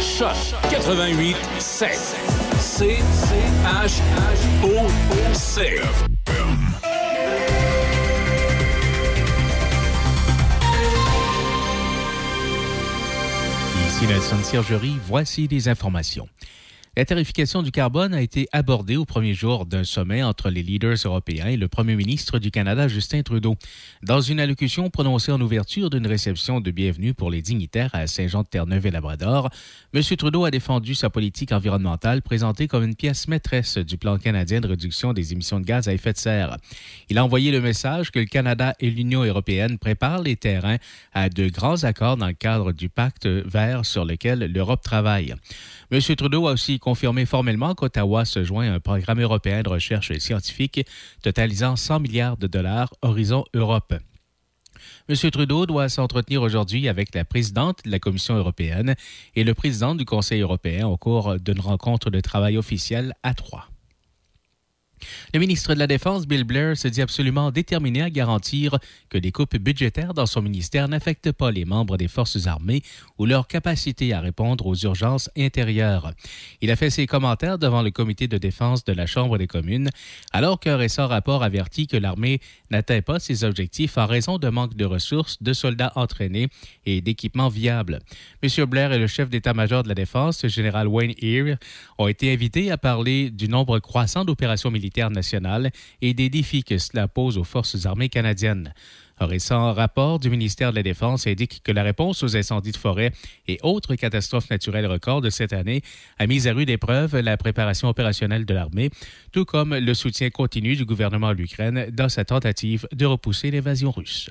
Choc 88 7. C C H H O O C. Ici Nelson Sergerie, voici des informations. La tarification du carbone a été abordée au premier jour d'un sommet entre les leaders européens et le premier ministre du Canada, Justin Trudeau. Dans une allocution prononcée en ouverture d'une réception de bienvenue pour les dignitaires à Saint-Jean-de-Terre-Neuve et Labrador, M. Trudeau a défendu sa politique environnementale présentée comme une pièce maîtresse du plan canadien de réduction des émissions de gaz à effet de serre. Il a envoyé le message que le Canada et l'Union européenne préparent les terrains à de grands accords dans le cadre du pacte vert sur lequel l'Europe travaille. M. Trudeau a aussi confirmé formellement qu'Ottawa se joint à un programme européen de recherche scientifique totalisant 100 milliards de dollars Horizon Europe. M. Trudeau doit s'entretenir aujourd'hui avec la présidente de la Commission européenne et le président du Conseil européen au cours d'une rencontre de travail officielle à Troyes. Le ministre de la Défense, Bill Blair, se dit absolument déterminé à garantir que des coupes budgétaires dans son ministère n'affectent pas les membres des forces armées ou leur capacité à répondre aux urgences intérieures. Il a fait ses commentaires devant le comité de défense de la Chambre des communes, alors qu'un récent rapport avertit que l'armée n'atteint pas ses objectifs en raison de manque de ressources, de soldats entraînés et d'équipements viables. M. Blair et le chef d'état-major de la Défense, général Wayne Ear, ont été invités à parler du nombre croissant d'opérations militaires et des défis que cela pose aux forces armées canadiennes. Un récent rapport du ministère de la Défense indique que la réponse aux incendies de forêt et autres catastrophes naturelles records de cette année a mis à rude épreuve la préparation opérationnelle de l'armée, tout comme le soutien continu du gouvernement à l'Ukraine dans sa tentative de repousser l'invasion russe.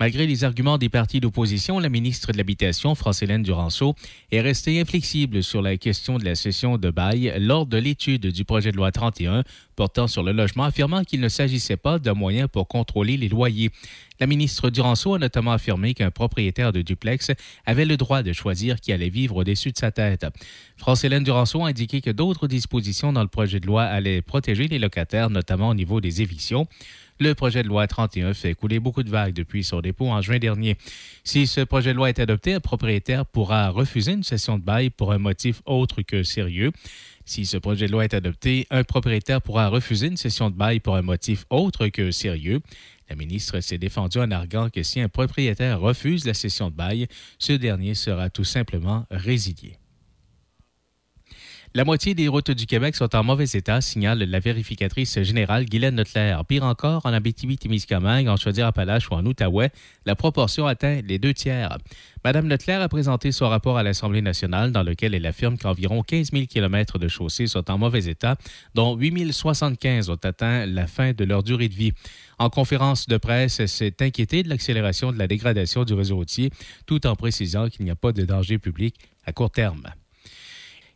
Malgré les arguments des partis d'opposition, la ministre de l'Habitation, France-Hélène Duranceau, est restée inflexible sur la question de la cession de bail lors de l'étude du projet de loi 31 portant sur le logement, affirmant qu'il ne s'agissait pas d'un moyen pour contrôler les loyers. La ministre Duranceau a notamment affirmé qu'un propriétaire de duplex avait le droit de choisir qui allait vivre au-dessus de sa tête. France-Hélène Duranceau a indiqué que d'autres dispositions dans le projet de loi allaient protéger les locataires, notamment au niveau des évictions. Le projet de loi 31 fait couler beaucoup de vagues depuis son dépôt en juin dernier. Si ce projet de loi est adopté, un propriétaire pourra refuser une cession de bail pour un motif autre que sérieux. Si ce projet de loi est adopté, un propriétaire pourra refuser une cession de bail pour un motif autre que sérieux. La ministre s'est défendue en arguant que si un propriétaire refuse la cession de bail, ce dernier sera tout simplement résilié. La moitié des routes du Québec sont en mauvais état, signale la vérificatrice générale Guylaine Notler. Pire encore, en Abitibi-Témiscamingue, en Chaudière-Appalaches ou en Outaouais, la proportion atteint les deux tiers. Madame Notler a présenté son rapport à l'Assemblée nationale dans lequel elle affirme qu'environ 15 000 km de chaussées sont en mauvais état, dont 8 075 ont atteint la fin de leur durée de vie. En conférence de presse, elle s'est inquiétée de l'accélération de la dégradation du réseau routier, tout en précisant qu'il n'y a pas de danger public à court terme.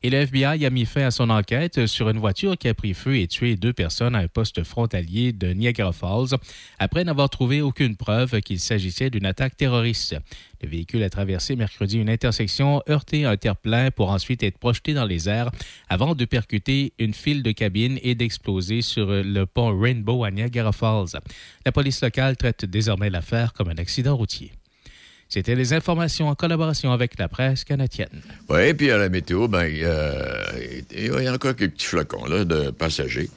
Et le FBI a mis fin à son enquête sur une voiture qui a pris feu et tué deux personnes à un poste frontalier de Niagara Falls après n'avoir trouvé aucune preuve qu'il s'agissait d'une attaque terroriste. Le véhicule a traversé mercredi une intersection, heurté un terre-plein pour ensuite être projeté dans les airs avant de percuter une file de cabines et d'exploser sur le pont Rainbow à Niagara Falls. La police locale traite désormais l'affaire comme un accident routier. C'était les informations en collaboration avec la presse canadienne. Oui, puis à la météo, ben, il y, a- il y a encore quelques petits flocons là, de passagers.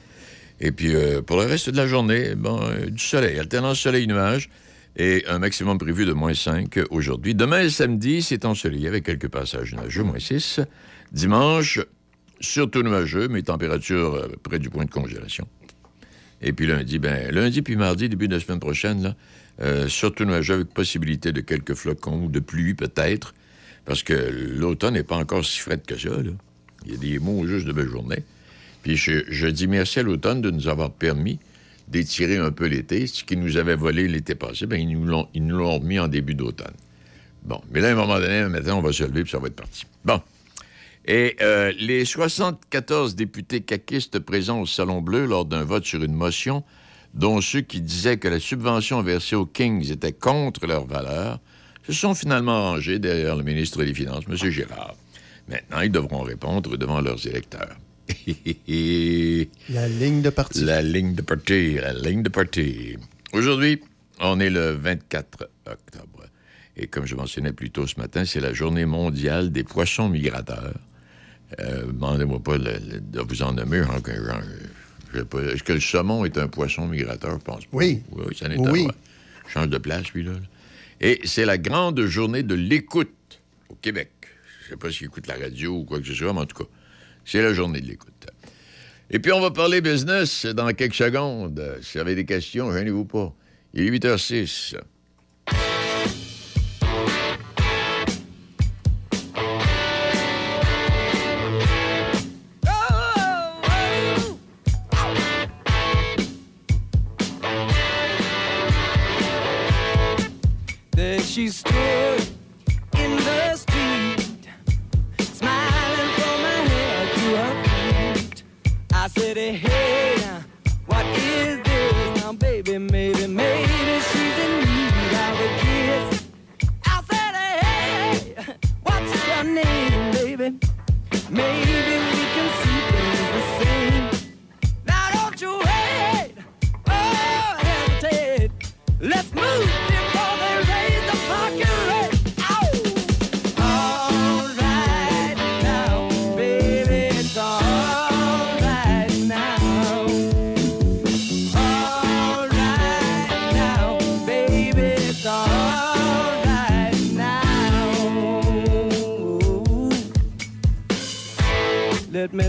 Et puis euh, pour le reste de la journée, bon, euh, du soleil, alternance soleil-nuage et un maximum prévu de moins 5 aujourd'hui. Demain, samedi, c'est ensoleillé avec quelques passages nuageux, moins 6. Dimanche, surtout nuageux, mais température euh, près du point de congélation. Et puis lundi, ben, lundi puis mardi, début de la semaine prochaine, là, euh, surtout nuageux avec possibilité de quelques flocons ou de pluie peut-être, parce que l'automne n'est pas encore si frais que ça. Il y a des mots juste de belle journée. Puis je, dis merci à l'automne de nous avoir permis d'étirer un peu l'été. Ce qui nous avait volé l'été passé, ils nous l'ont- ils nous l'ont remis en début d'automne. Bon, mais là, à un moment donné, maintenant, on va se lever puis ça va être parti. Bon. Et euh, les 74 députés caquistes présents au Salon Bleu lors d'un vote sur une motion, dont ceux qui disaient que la subvention versée aux Kings était contre leurs valeurs, se sont finalement rangés derrière le ministre des Finances, M. Girard. Maintenant, ils devront répondre devant leurs électeurs. La ligne de parti. La ligne de parti, la ligne de parti. Aujourd'hui, on est le 24 octobre. Et comme je mentionnais plus tôt ce matin, c'est la journée mondiale des poissons migrateurs. Euh, Demandez-moi pas de vous en nommer. hein, Est-ce que le saumon est un poisson migrateur? Je pense pas. Oui. Oui, ça n'est Oui. Change de place, lui, là. Et c'est la grande journée de l'écoute au Québec. Je sais pas s'il écoute la radio ou quoi que ce soit, mais en tout cas, c'est la journée de l'écoute. Et puis, on va parler business dans quelques secondes. Si vous avez des questions, gênez-vous pas. Il est 8h06. she's still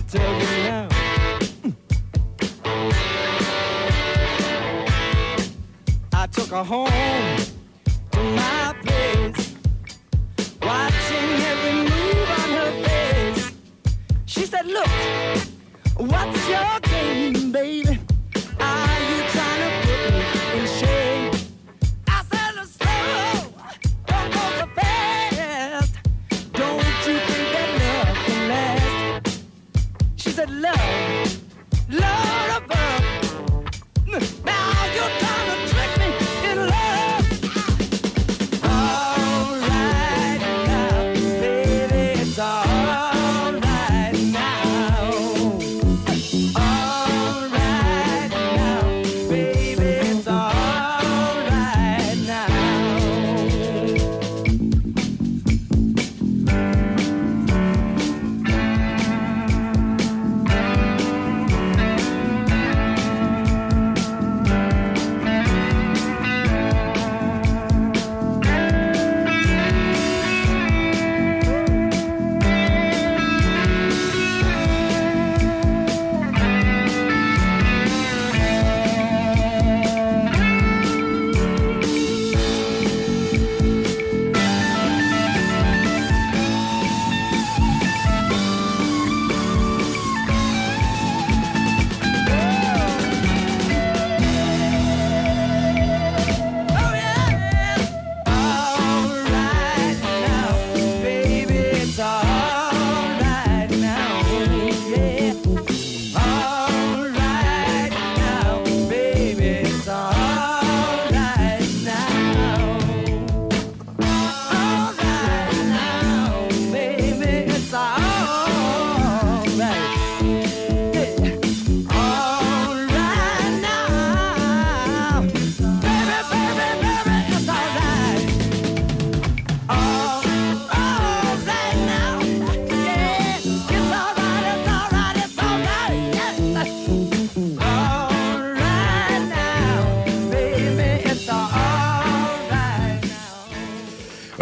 tell now. I took her home to my place, watching every move on her face. She said, Look, what's your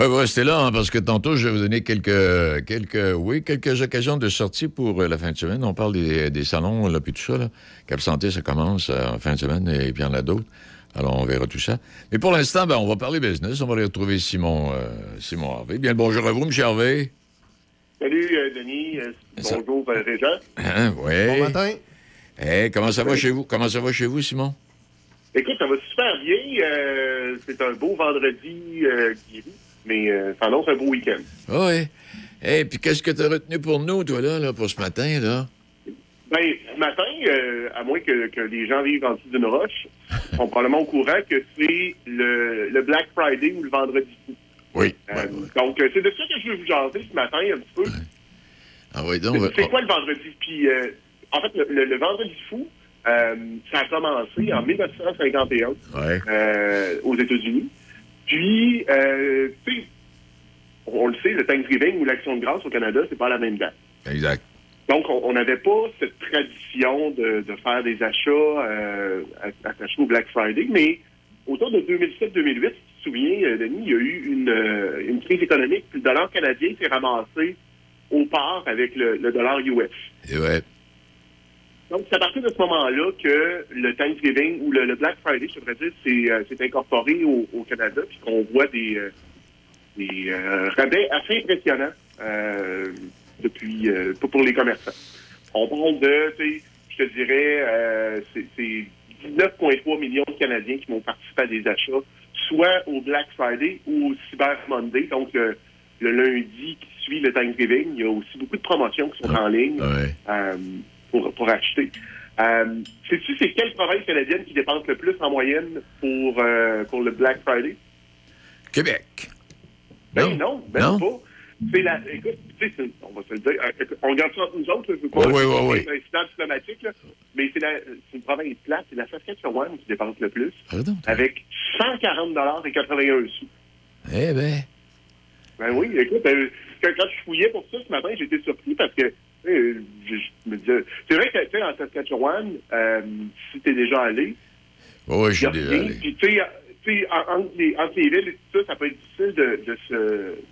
Oui, oui, restez là, hein, parce que tantôt, je vais vous donner quelques, quelques, oui, quelques occasions de sortie pour euh, la fin de semaine. On parle des, des salons, là, puis tout ça, là. Cap Santé, ça commence euh, en fin de semaine, et puis il y en a d'autres. Alors, on verra tout ça. Mais pour l'instant, ben, on va parler business. On va aller retrouver Simon, euh, Simon Harvey. Bien bonjour à vous, M. Harvey. Salut, euh, Denis. Euh, Ça- bonjour, Régent. Hein, oui. Bon matin. Eh, comment ça va chez vous? Comment ça va chez vous, Simon? Écoute, ça va super bien. Euh, c'est un beau vendredi euh, mais euh, ça annonce un beau week-end. Ah oui. Eh, puis qu'est-ce que tu as retenu pour nous, toi, là, là, pour ce matin, là? Ben, ce matin, euh, à moins que, que les gens vivent en dessous d'une roche, sont probablement au courant que c'est le, le Black Friday ou le vendredi fou. Oui. Euh, Donc, euh, c'est de ça que je veux vous jaser ce matin un petit peu. Ah oui, donc... C'est- quoi le vendredi? Puis, euh, en fait, le, le- le vendredi fou, ça a commencé en 1951 Ouais. euh, aux États-Unis. Puis, euh, on le sait, le Thanksgiving ou l'Action de grâce au Canada, c'est pas la même date. Exact. Donc, on n'avait pas cette tradition de, de faire des achats euh, attachés au Black Friday, mais autour de 2007-2008, si tu te souviens, euh, Denis, il y a eu une, euh, une crise économique, puis le dollar canadien s'est ramassé au part avec le, le dollar US. Et ouais. Donc, c'est à partir de ce moment-là que le Thanksgiving ou le, le Black Friday, je devrais dire, c'est euh, c'est incorporé au, au Canada, puis qu'on voit des, euh, des euh, rabais assez impressionnants euh, depuis euh, pour les commerçants. On parle de, je te dirais, euh, c'est c'est 19,3 millions de Canadiens qui vont participer à des achats, soit au Black Friday ou au Cyber Monday, donc le, lundi qui suit le Thanksgiving. Il y a aussi beaucoup de promotions qui sont en ligne euh, pour, pour acheter. Euh, Sais-tu c'est quelle province canadienne qui dépense le plus en moyenne pour, euh, pour le Black Friday? Québec. Ben non, ben Non? pas. C'est la, écoute, on va se le dire, euh, on regarde ça entre nous autres, là, je veux pas Oui, oui, oui, un incident diplomatique, là, mais c'est la- c'est une province plate, c'est la Saskatchewan qui dépense le plus, avec 140 et 81 sous. Eh ben. Ben oui, écoute, euh, quand, je fouillais pour ça ce matin, j'étais surpris parce que je, je me disais, c'est vrai que tu sais, en Saskatchewan, euh, si t'es déjà allé, Oui, je suis déjà allé. Puis tu sais, en- entre les, entre les villes et tout ça, ça peut être difficile de, de, se,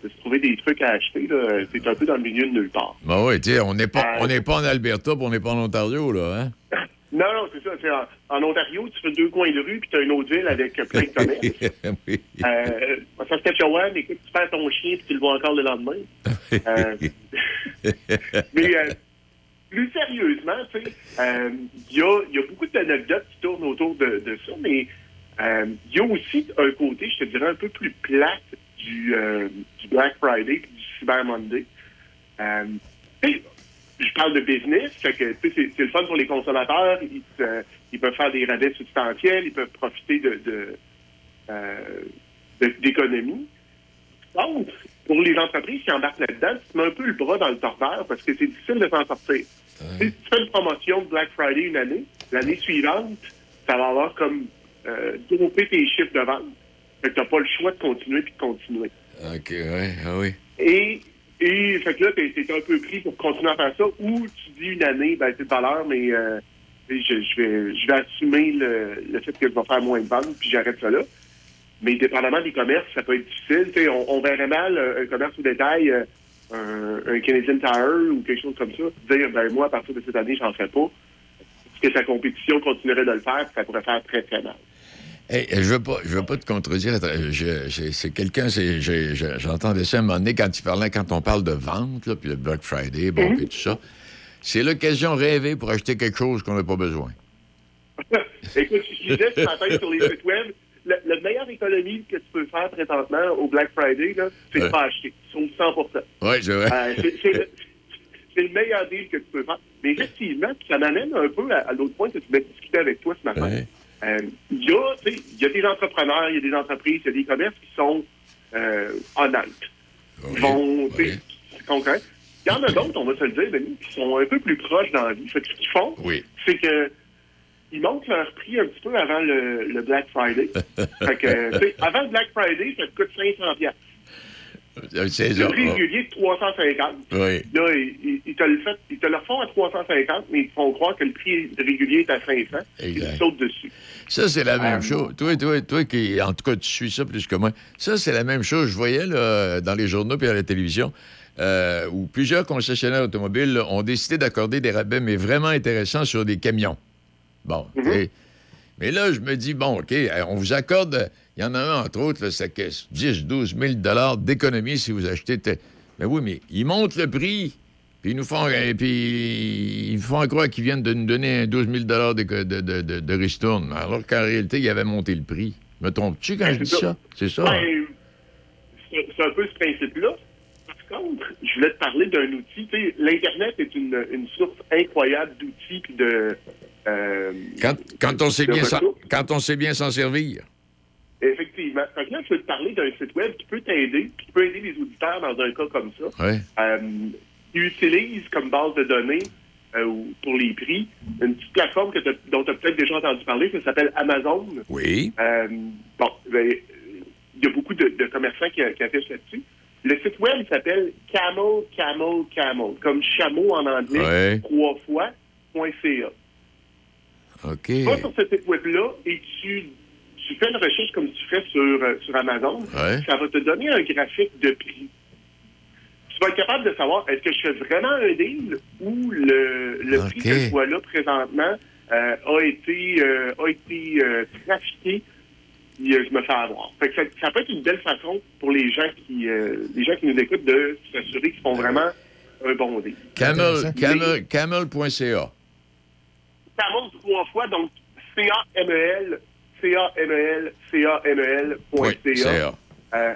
de se trouver des trucs à acheter. là. C'est un peu dans le milieu de nulle part. Ben oui, tu sais, on n'est pas, Euh, on pas en Alberta, puis on n'est pas en Ontario, là, hein? Non, non, c'est ça. c'est En, en Ontario, tu fais deux coins de rue, puis tu as une autre ville avec plein de commerces. oui. Euh, en Saskatchewan, écoute, tu perds ton chien, puis tu le vois encore le lendemain. Euh, Mais euh, plus sérieusement, tu sais, euh, il y, a, y a beaucoup d'anecdotes qui tournent autour de, de ça, mais euh, il y a aussi un côté, je te dirais, un peu plus plate du, euh, du Black Friday et du Cyber Monday. Euh, je parle de business, fait que, tu c'est le fun pour les consommateurs. Ils, euh, ils peuvent faire des rabais substantiels, ils peuvent profiter de, de, euh, de- d'économies. Donc, pour les entreprises qui embarquent là-dedans, tu te mets un peu le bras dans le tordeur parce que c'est difficile de s'en sortir. Tu sais, Si tu fais une promotion de Black Friday une année, l'année suivante, ça va avoir comme euh, tes chiffres de vente. Fait que t'as pas le choix de continuer puis de continuer. OK, ouais, ah oui. Et, et fait que là, t'es, un peu pris pour continuer à faire ça, ou tu dis une année, ben c'est de valeur, mais euh, je, vais je vais assumer le, le fait que je vais faire moins de ventes, puis j'arrête ça là. Mais dépendamment des commerces, ça peut être difficile. On, on verrait mal euh, un commerce au détail, euh, un, Canadian Tire ou quelque chose comme ça, dire ben moi, à partir de cette année, j'en ferai pas. Parce que sa compétition continuerait de le faire, ça pourrait faire très, très mal. Hey, je veux pas, je veux pas te contredire. Je- je- c'est quelqu'un, j'entendais ça à un moment donné quand il parlait, quand on parle de vente, là, puis le Black Friday, bon, puis tout ça. C'est l'occasion rêvée pour acheter quelque chose qu'on n'a pas besoin. Écoute, je lisais ce matin sur les sites web, la, la meilleure économie que tu peux faire présentement au Black Friday, c'est de Ouais. pas acheter. Sauf 100 Oui, c'est vrai. Euh, c'est- le, meilleur deal que tu peux faire. Mais effectivement, ça m'amène un peu à, à l'autre point que tu voulais discuter avec toi ce matin. Ouais. Euh, Il y, a, y a des entrepreneurs, il y a des entreprises, il y a des commerces qui sont euh, honnêtes. Ils vont, c'est concret. Il y en a d'autres, on va se le dire, Denis, qui sont un peu plus proches dans la vie. Fait que ce qu'ils font, Oui. c'est que ils montent leur prix un petit peu avant le, le Black Friday. fait que, avant le Black Friday, ça te coûte 500 piastres. C'est Le prix régulier de 350. Oui. Là, ils, te le fait, ils te le refont à 350, mais ils te font croire que le prix régulier est à 500. Exact. Ils sautent dessus. Ça, c'est la même Euh, chose. Toi, toi, toi qui, en tout cas, tu suis ça plus que moi. Ça, c'est la même chose. Je voyais là, dans les journaux puis à la télévision euh, où plusieurs concessionnaires automobiles là, ont décidé d'accorder des rabais, mais vraiment intéressants sur des camions. Bon. sais. Mais là, je me dis, bon, OK, euh, on vous accorde, il y en a un, entre autres, ça caisse 10, 12 000 d'économie si vous achetez. te- Mais oui, mais ils montent le prix. Puis ils nous font, et puis ils font croire qu'ils viennent de nous donner un 12 000 de, de, de, de, de ristourne, alors qu'en réalité, ils avaient monté le prix. Me trompes-tu quand je dis ça? C'est ça? Ben, c'est c'est un peu ce principe-là. Par contre, je voulais te parler d'un outil. L'Internet est une, une source incroyable d'outils de. euh, Quand, quand on sait de bien s'en- ressources. quand on sait bien s'en servir. Effectivement. Là, je veux te parler d'un site web qui peut t'aider, qui peut aider les auditeurs dans un cas comme ça. Euh, ils utilisent comme base de données euh, ou pour les prix une petite plateforme que dont tu as peut-être déjà entendu parler, ça s'appelle Amazon. Oui. Euh, bon, ben, il y a beaucoup de, de commerçants qui, qui affichent là-dessus. Le site web il s'appelle Camel, Camel, Camel, comme chameau en anglais, trois fois, point .ca. OK. Tu vas sur ce site web-là et tu, tu fais une recherche comme tu fais sur, euh, sur Amazon. Ouais. Ça va te donner un graphique de prix. Tu vas être capable de savoir est-ce que je fais vraiment un deal ou le, le prix que je vois là présentement euh, a été, euh, a été euh, trafiqué euh, je me fais avoir. Fait que ça, ça peut être une belle façon pour les gens qui euh, les gens qui nous écoutent de s'assurer qu'ils font vraiment un bon deal. Camel, camel, camel.ca. Camel trois fois, donc C-A-M-E-L, C-A-M-E-L, C-A-M-E-L point Oui. Euh,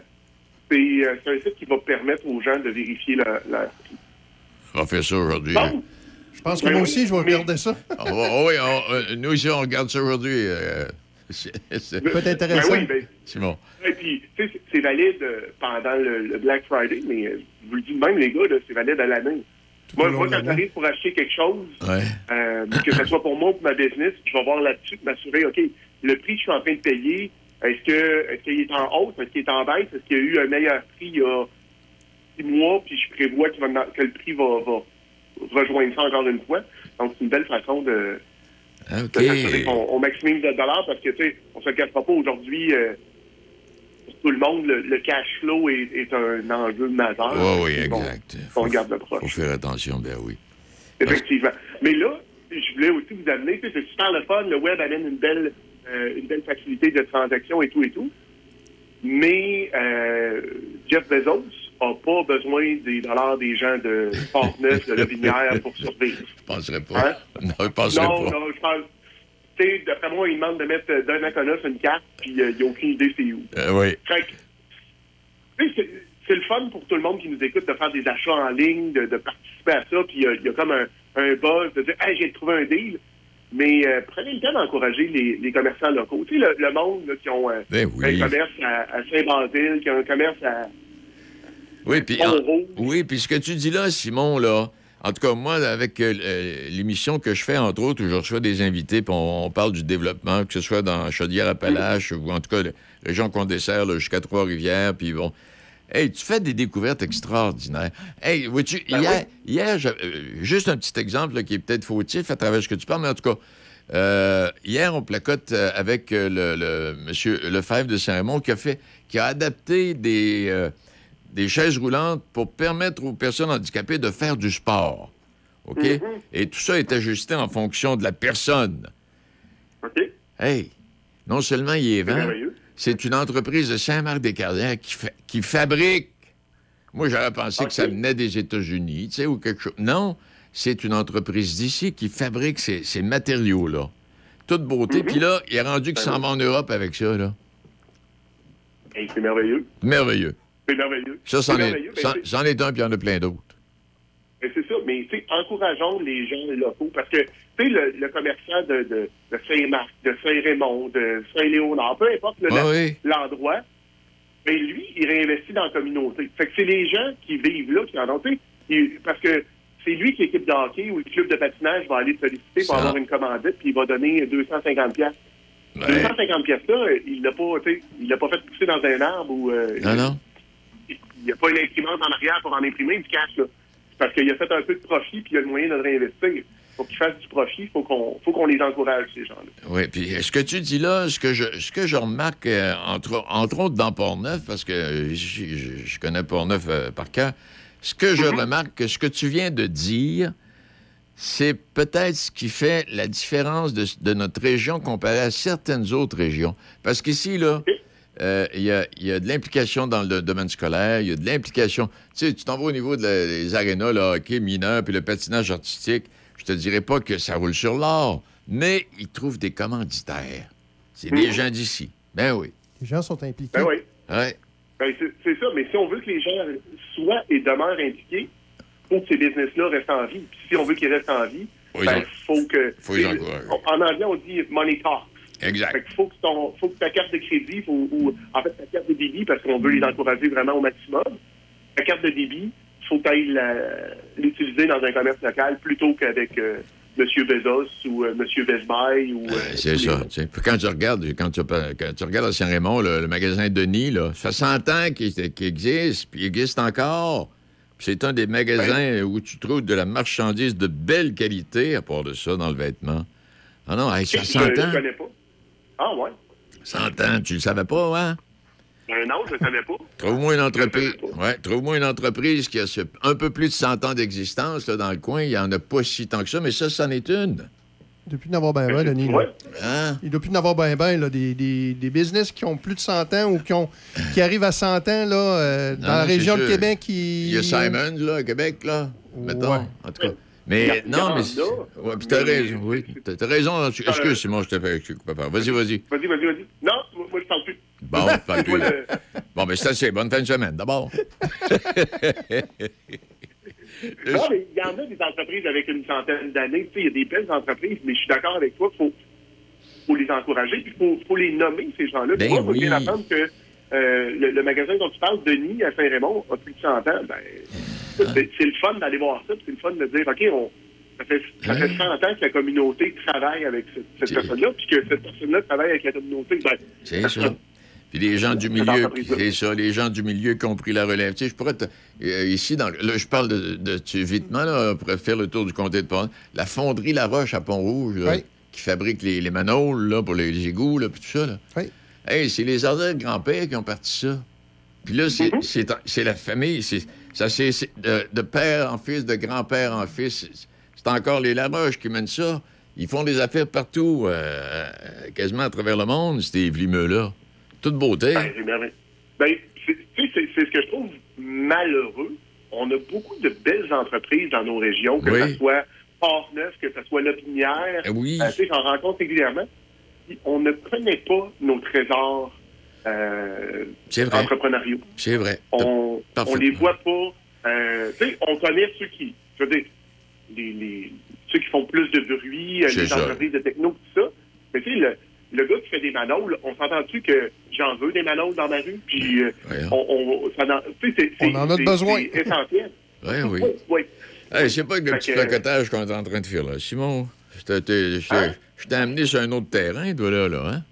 c'est euh, c'est un site qui va permettre aux gens de vérifier leur, leur prix. On faire ça aujourd'hui. Bon. Je pense que moi aussi, je vais regarder ça. Ah, oh, oui, on- euh, nous aussi, on regarde ça aujourd'hui. euh, c'est- c'est- Peut être intéressant. Ben oui, ben, C'est bon. Et puis, tu sais, c'est- valide euh, pendant le, le Black Friday, mais je vous le dis de même, les gars, là, c'est valide à l'année. Moi, moi quand j'arrive pour acheter quelque chose, Ouais. euh, que ce soit pour moi ou pour ma business, je vais voir là-dessus, m'assurer, OK, le prix que je suis en train de payer, est-ce que est-ce qu'il est en hausse, est-ce qu'il est en baisse, est-ce qu'il y a eu un meilleur prix il y a six mois, puis je prévois va- que le prix va, va rejoindre ça encore une fois. Donc, c'est une belle façon de, OK. de s'assurer qu'on on maximise le dollar parce que, tu sais, on se le cachera pas aujourd'hui, euh, pour tout le monde, le, le cash flow est, est un enjeu majeur. Oui, oui, exact. On regarde le proche. Faut faire attention, ben oui. Effectivement. Mais là, je voulais aussi vous amener, tu sais, c'est super le fun, le web amène une belle, euh, une belle facilité de transaction et tout et tout. Mais euh, Jeff Bezos n'a pas besoin des dollars des gens de Port-Neuf, de Lobinière pour survivre. Je penserais pas. Hein? Non, je penserais non, pas. non, je pense. Tu sais, d'après moi, il demande de mettre euh, d'un Aconos une carte, puis euh, il n'a aucune idée c'est où. Euh, oui. C'est- le fun pour tout le monde qui nous écoute de faire des achats en ligne, de, de participer à ça, puis il y a- il y, a comme un, un buzz de dire Hey, j'ai trouvé un deal. Mais euh, prenez le temps d'encourager les, les commerçants locaux. Tu sais, le, le monde là, qui ont euh, Ben oui. un commerce à, à Saint-Basile, qui a un commerce à. Oui, puis oui, puis ce que tu dis là, Simon, là, en tout cas, moi, avec euh, l'émission que je fais, entre autres, où je reçois des invités, puis on, on parle du développement, que ce soit dans Chaudière-Appalaches ou en tout cas, la région qu'on dessert jusqu'à Trois-Rivières, puis bon. Hey, tu fais des découvertes extraordinaires. Hey, vois-tu, Ben hier, hier euh, juste un petit exemple là, qui est peut-être fautif à travers ce que tu parles, mais en tout cas, euh, hier, on placote euh, avec le, le monsieur Lefebvre de Saint-Raymond qui a fait, qui a adapté des, euh, des chaises roulantes pour permettre aux personnes handicapées de faire du sport. OK? Mhm. Et tout ça est ajusté en fonction de la personne. OK. Hey, non seulement il est vent. C'est une entreprise de Saint-Marc-des-Carrières qui, fa- qui fabrique. Moi, j'aurais pensé que ça venait des États-Unis, tu sais, ou quelque chose. Non, c'est une entreprise d'ici qui fabrique ces, ces matériaux-là. Toute beauté. Puis là, il est rendu qu'il s'en va en Europe avec ça, là. Hey, c'est merveilleux. Merveilleux. C'est merveilleux. Ça, c'en est. Ben, c'en- est un, puis il y en a plein d'autres. Ben, c'est ça, mais tu sais, encourageons les gens locaux parce que tu sais, le, le commerçant de, de, de Saint-Marc, de Saint-Raymond, de Saint-Léonard, peu importe le- Ah oui. l'endroit, ben lui, il réinvestit dans la communauté. Fait que c'est les gens qui vivent là qui en ont, il- parce que c'est lui qui l'équipe de hockey ou le club de patinage va aller le solliciter pour avoir une commandite, puis il va donner 250 pièces. 250 pièces là, il l'a pas, il l'a pas fait pousser dans un arbre ou euh, Non, non. il n'y a pas une imprimante en arrière pour en imprimer du cash, là. Parce qu'il a fait un peu de profit, puis il a le moyen de le réinvestir. Pour qu'il fasse du profit, il faut qu'on faut qu'on les encourage, ces gens-là. Oui, puis ce que tu dis là, ce que je, ce que je remarque, euh, entre, entre autres dans Port-Neuf, parce que je, je- je connais Port-Neuf euh, par cœur, ce que je remarque, que ce que tu viens de dire, c'est peut-être ce qui fait la différence de, de notre région comparée à certaines autres régions. Parce qu'ici, là, euh, il y, a, y a de l'implication dans le domaine scolaire, il y a de l'implication. Tu sais, tu t'en vas au niveau de des arénas, le hockey mineur, puis le patinage artistique. Je te dirais pas que ça roule sur l'or, mais ils trouvent des commanditaires. C'est des gens d'ici. Ben oui. Les gens sont impliqués. Ben oui. Ouais. Ben, c'est ça, mais si on veut que les gens soient et demeurent impliqués, il faut que ces business-là restent en vie. Puis si on veut qu'ils restent en vie, Faut ben, faut que... faut les encourager. En anglais, on dit « money talks ». Exact. Fait faut que, ton, faut que ta carte de crédit, faut, ou en fait ta carte de débit, parce qu'on veut les encourager vraiment au maximum, ta carte de débit, il faut que tu l'utiliser dans un commerce local plutôt qu'avec euh, M. Bezos ou euh, M. Vesbail ou... euh, C'est les ça. quand tu regardes, quand tu, quand tu regardes à Saint-Raymond, le, le magasin Denis, là, ça fait 100 ans qu'il existe, puis il existe encore. C'est un des magasins où tu trouves de la marchandise de belle qualité, à part de ça, dans le vêtement. Ah non, hey, ça 100 je ans. connais pas. Ah ouais? 100 ans, tu le savais pas, hein? Un an, je ne savais pas. Trouve-moi une entreprise. Ouais, trouve-moi une entreprise qui a ce- un peu plus de 100 ans d'existence là, dans le coin. Il n'y en a pas si tant que ça, mais ça, c'en est une. Il doit plus en avoir ben ben, Denis. Ouais. Hein? Il doit plus en avoir ben ben, là, des, des, des business qui ont plus de 100 ans ou qui, ont, qui arrivent à 100 ans là, euh, dans Non, la région de. Québec. Qui... Il y a Simon, là, à Québec, là. Mettons, Ouais. en tout cas. Il y Mais a- il y non, mais. Ouais, puis t'as raison, oui. T'as raison. Excuse, Simon, je coupe pas. Vas-y, vas-y. Vas-y, vas-y, vas-y. Non, moi, moi, je parle plus. Bon. Moi, le- Bon, ben, c'est assez. Bonne fin de semaine, d'abord. Non, mais il y en a des entreprises avec une centaine d'années. Il y a des belles entreprises, mais je suis d'accord avec toi, il faut, faut les encourager, puis il faut, faut les nommer, ces gens-là. Ben moi, il faut bien apprendre que euh, le, le magasin dont tu parles, Denis, à Saint-Raymond, a plus de 100 ans. Ben, c'est c'est le fun d'aller voir ça, c'est le fun de dire, OK, on, ça, fait, ça fait 100 ans que la communauté travaille avec cette, cette personne-là, puis que cette personne-là travaille avec la communauté. Ben, C'est ça. Puis les gens du milieu, entreprise-là. c'est ça, les gens du milieu qui ont pris la relève. Tu sais, je pourrais te- euh, ici, dans, là, je parle de, de vitement, là, pour faire le tour du comté de Pont. La fonderie La Roche à Pont-Rouge, Oui. qui fabrique les, les manoles, là, pour les égouts, là, puis tout ça, là. Oui. Hey, c'est les arrière-grands-pères qui ont parti ça. Puis là, c'est, Mm-hmm. la famille, c'est, ça, c'est, de, de père en fils, de grand-père en fils. C'est, c'est encore les Laroche qui mènent ça. Ils font des affaires partout, euh, quasiment à travers le monde, ces vlimeux-là. Toute beauté. Ben. Ben, c'est ce que je trouve malheureux. On a beaucoup de belles entreprises dans nos régions, que Oui. ce soit Port-Neuf, que ce soit Lopinière. Eh oui. Euh, j'en rencontre régulièrement. On ne connaît pas nos trésors euh, vrai. entrepreneuriaux. C'est vrai. On, Parfaitement. les voit pas. euh, on connaît ceux qui. Je veux dire, les, les- ceux qui font plus de bruit, euh, les ça. entreprises de techno, tout ça. Mais tu sais, le, le gars qui fait des manoles, on s'entend-tu que j'en veux des manoles dans ma rue? Puis, euh, on, on, ça en- sais, On en a besoin. C'est essentiel. Oui, oui. Oui. Hey, c'est pas que le petit placotage qu'on est en train de faire, là. Simon, je t'ai- Hein? je t'ai amené sur un autre terrain, toi, là, là, hein?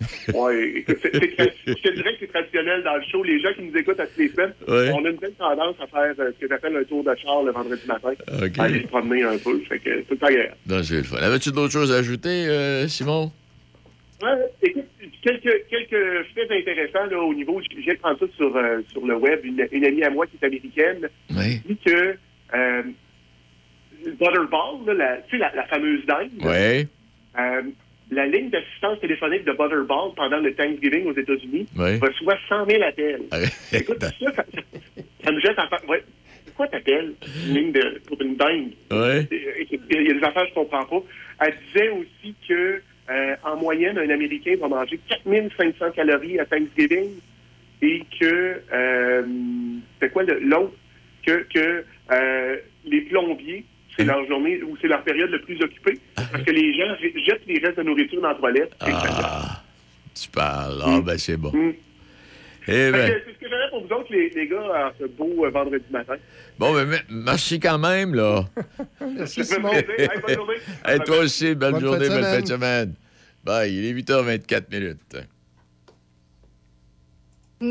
Oui, je te dirais que c'est traditionnel dans le show. Les gens qui nous écoutent à toutes les semaines, Ouais. on a une belle tendance à faire euh, ce que j'appelle un tour de char le vendredi matin. OK. Aller se promener un peu. Fait que c'est tout agréable. Non, c'est le fun. Avais-tu d'autres choses à ajouter, euh, Simon? Écoute, quelques, quelques faits intéressants là, au niveau, de prendre ça sur, euh, sur le web, une, une amie à moi qui est américaine Oui. dit que euh, Butterball, là, la, tu sais, la, la fameuse dinde, Oui. euh, la ligne d'assistance téléphonique de Butterball pendant le Thanksgiving aux États-Unis Oui. reçoit 100 000 appels. Ah, Écoute, ça, ça, ça me jette en face. Ouais. Pourquoi t'appelles une ligne de, pour une dinde? Ouais. Il y a des affaires que je comprends pas. Elle disait aussi que euh, en moyenne, un Américain va manger 4500 calories à Thanksgiving et que euh, c'est quoi le- l'autre? Que, que euh, les plombiers, c'est leur journée ou c'est leur période le plus occupée parce que les gens jettent les restes de nourriture dans la toilette. Ah, tu parles. Ah, ben, c'est bon. Mm. Eh ben, que C'est ce que j'avais pour vous autres, les, les gars, en ce beau euh, vendredi matin. bon, ben, me- merci quand même, là. Merci, Simon. Hey, bonne journée. Hey, toi aussi, belle Bonne journée, belle fin de semaine. semaine. Bye, il est 8h24 minutes. J'ai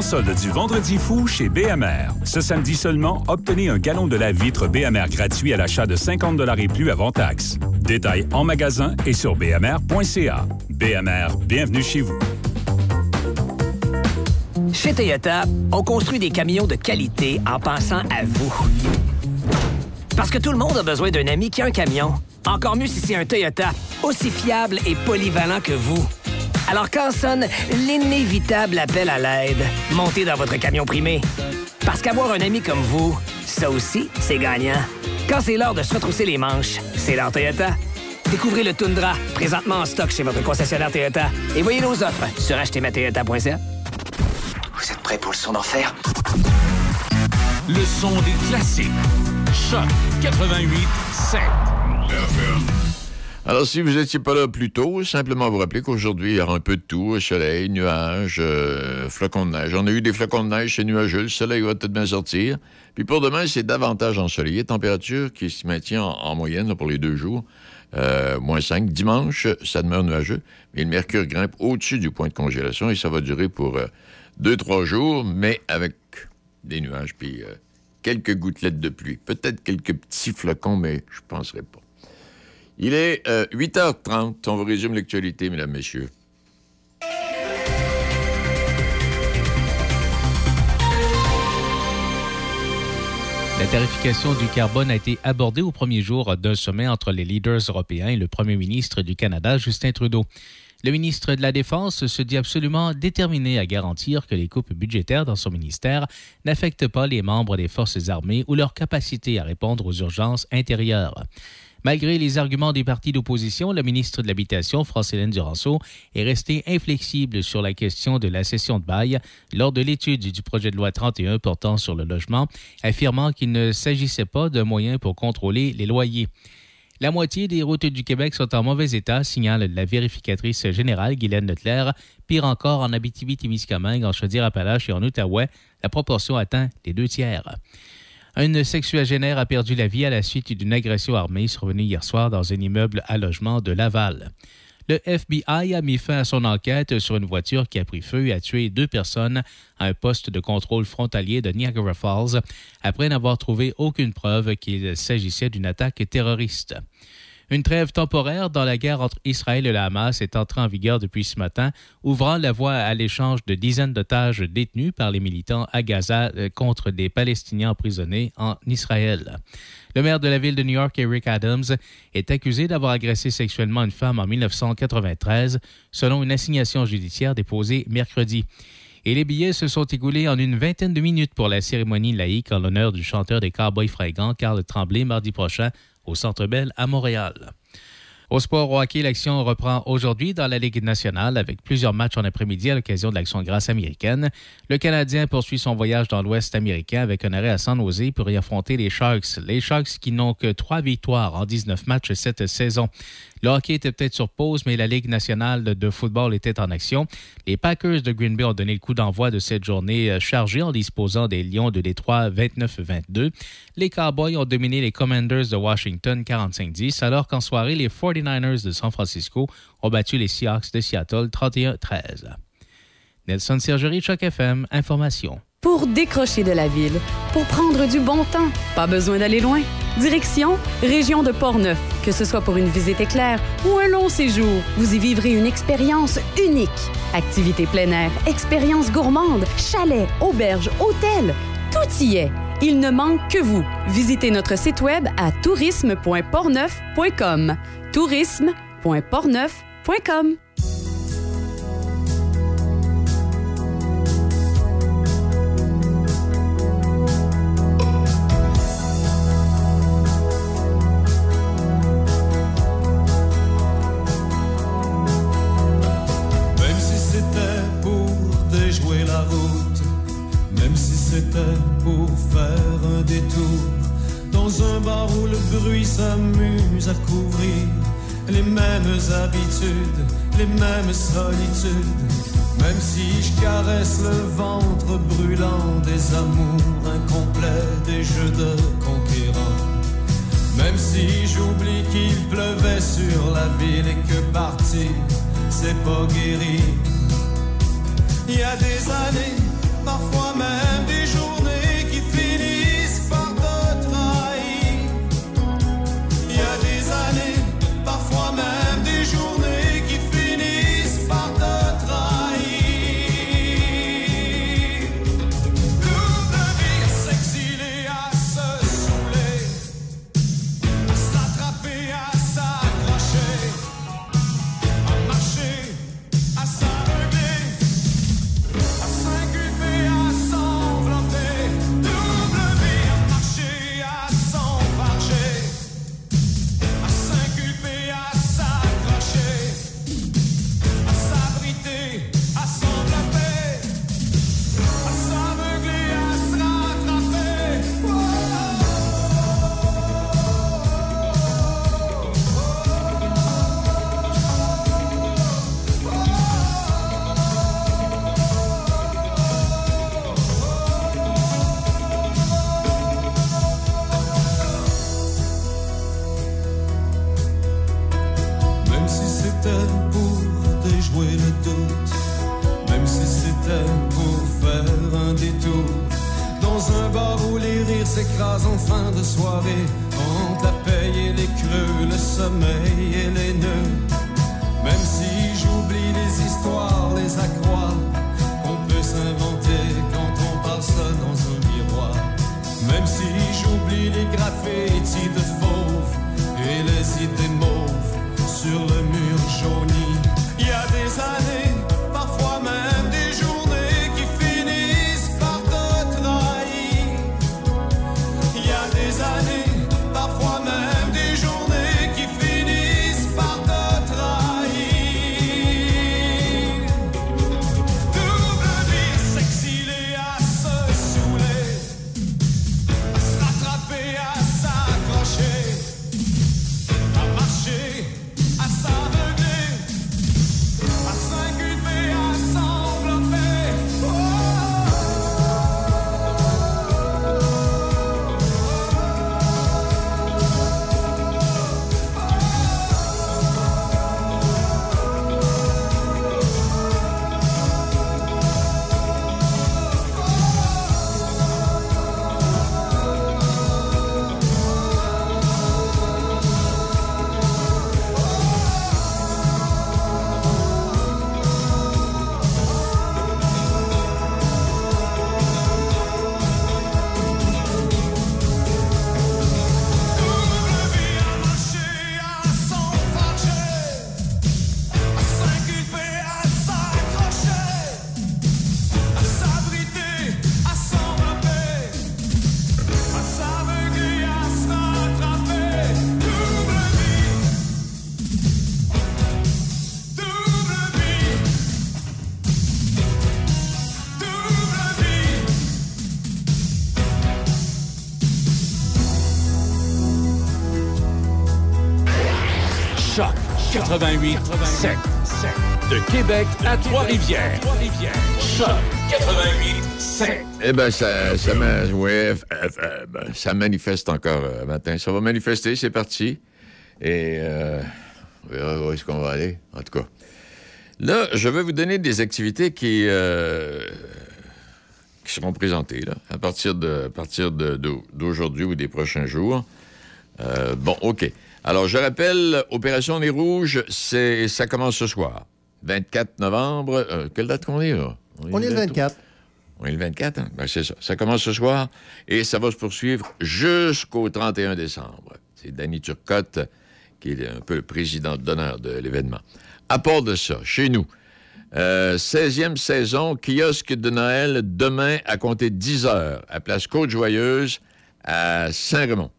solde du Vendredi fou chez BMR. Ce samedi seulement, obtenez un gallon de la vitre BMR gratuit à l'achat de 50 et plus avant taxe. Détails en magasin et sur bmr.ca. BMR, bienvenue chez vous. Chez Toyota, on construit des camions de qualité en pensant à vous. Parce que tout le monde a besoin d'un ami qui a un camion. Encore mieux si c'est un Toyota, aussi fiable et polyvalent que vous. Alors quand sonne l'inévitable appel à l'aide, montez dans votre camion primé. Parce qu'avoir un ami comme vous, ça aussi, c'est gagnant. Quand c'est l'heure de se retrousser les manches, c'est l'heure Toyota. Découvrez le Tundra, présentement en stock chez votre concessionnaire Toyota. Et voyez nos offres sur achetezmatoyota.ca. Vous êtes prêts pour le son d'enfer? Le son des classiques. Choc 88 7. Alors, si vous n'étiez pas là plus tôt, simplement vous rappeler qu'aujourd'hui, il y aura un peu de tout. Soleil, nuages, euh, flocons de neige. On a eu des flocons de neige, c'est nuageux. Le soleil va peut-être bien sortir. Puis pour demain, c'est davantage ensoleillé. Température qui se maintient en, en moyenne pour les deux jours. Euh, moins 5. Dimanche, ça demeure nuageux. Mais le mercure grimpe au-dessus du point de congélation et ça va durer pour euh, deux, trois jours, mais avec des nuages puis euh, quelques gouttelettes de pluie. Peut-être quelques petits flocons, mais je ne penserai pas. Il est euh, 8h30. On vous résume l'actualité, mesdames, messieurs. La tarification du carbone a été abordée au premier jour d'un sommet entre les leaders européens et le premier ministre du Canada, Justin Trudeau. Le ministre de la Défense se dit absolument déterminé à garantir que les coupes budgétaires dans son ministère n'affectent pas les membres des forces armées ou leur capacité à répondre aux urgences intérieures. Malgré les arguments des partis d'opposition, le ministre de l'Habitation, France-Hélène Duranceau, est resté inflexible sur la question de la cession de bail lors de l'étude du projet de loi 31 portant sur le logement, affirmant qu'il ne s'agissait pas d'un moyen pour contrôler les loyers. La moitié des routes du Québec sont en mauvais état, signale la vérificatrice générale Guylaine Leclerc. Pire encore, en Abitibi-Témiscamingue, en Chaudière-Appalaches et en Outaouais, la proportion atteint les deux tiers. Un sexuagénaire a perdu la vie à la suite d'une agression armée survenue hier soir dans un immeuble à logement de Laval. Le FBI a mis fin à son enquête sur une voiture qui a pris feu et a tué deux personnes à un poste de contrôle frontalier de Niagara Falls après n'avoir trouvé aucune preuve qu'il s'agissait d'une attaque terroriste. Une trêve temporaire dans la guerre entre Israël et le Hamas est entrée en vigueur depuis ce matin, ouvrant la voie à l'échange de dizaines d'otages détenus par les militants à Gaza euh, contre des Palestiniens emprisonnés en Israël. Le maire de la ville de New York, Eric Adams, est accusé d'avoir agressé sexuellement une femme en 1993, selon une assignation judiciaire déposée mercredi. Et les billets se sont écoulés en une vingtaine de minutes pour la cérémonie laïque en l'honneur du chanteur des Cowboys fringants, Carl Tremblay, mardi prochain au Centre Bell à Montréal. Au sport hockey, l'action reprend aujourd'hui dans la Ligue nationale avec plusieurs matchs en après-midi à l'occasion de l'action grâce américaine. Le Canadien poursuit son voyage dans l'Ouest américain avec un arrêt à San Jose pour y affronter les Sharks. Les Sharks qui n'ont que trois victoires en 19 matchs cette saison. Le hockey était peut-être sur pause, mais la Ligue nationale de football était en action. Les Packers de Green Bay ont donné le coup d'envoi de cette journée euh, chargée en disposant des Lions de Détroit 29-22. Les Cowboys ont dominé les Commanders de Washington 45-10, alors qu'en soirée, les 49ers de San Francisco ont battu les Seahawks de Seattle 31-13. Nelson Sergerie, Choc FM, Information. Pour décrocher de la ville, pour prendre du bon temps, pas besoin d'aller loin. Direction Région de Portneuf. Que ce soit pour une visite éclair ou un long séjour, vous y vivrez une expérience unique. Activités plein air, expériences gourmandes, chalets, auberges, hôtels, tout y est. Il ne manque que vous. Visitez notre site web à tourisme.portneuf.com. tourisme.portneuf.com. Même si c'était pour déjouer la route, même si c'était pour faire un détour, dans un bar où le bruit s'amuse à couvrir les mêmes habitudes, les mêmes solitudes, même si je caresse le ventre brûlant des amours incomplets, des jeux de conquérants. Même si j'oublie qu'il pleuvait sur la ville et que partir, c'est pas guérir. Il y a des années Dans s'écrasent en fin de soirée, entre la paye et les creux, le sommeil et les nœuds. Même si j'oublie les histoires, les accroix qu'on peut s'inventer quand on parle seul dans un miroir. Même si j'oublie les graffitis de fauve et les idées mauves sur le mur 88 7. De Québec à Trois-Rivières. Choc 88 7. Eh bien, ça, ça, ben, ça manifeste encore euh, matin. Ça va manifester, c'est parti. Et euh, on verra où est-ce qu'on va aller, en tout cas. Là, je vais vous donner des activités qui, euh, qui seront présentées là, à partir de- à partir de- d'aujourd'hui ou des prochains jours. Bon, OK. Alors, je rappelle, Opération Nez Rouge, c'est, ça commence ce soir. 24 novembre. Euh, quelle date qu'on est, là? On est le 24. On est le 24, hein? Ben, c'est ça. Ça commence ce soir et ça va se poursuivre jusqu'au 31 décembre. C'est Danny Turcotte qui est un peu le président d'honneur de l'événement. À part de ça, chez nous, euh, 16e saison, kiosque de Noël, demain à compter 10 heures, à Place Côte-Joyeuse, à Saint-Raymond.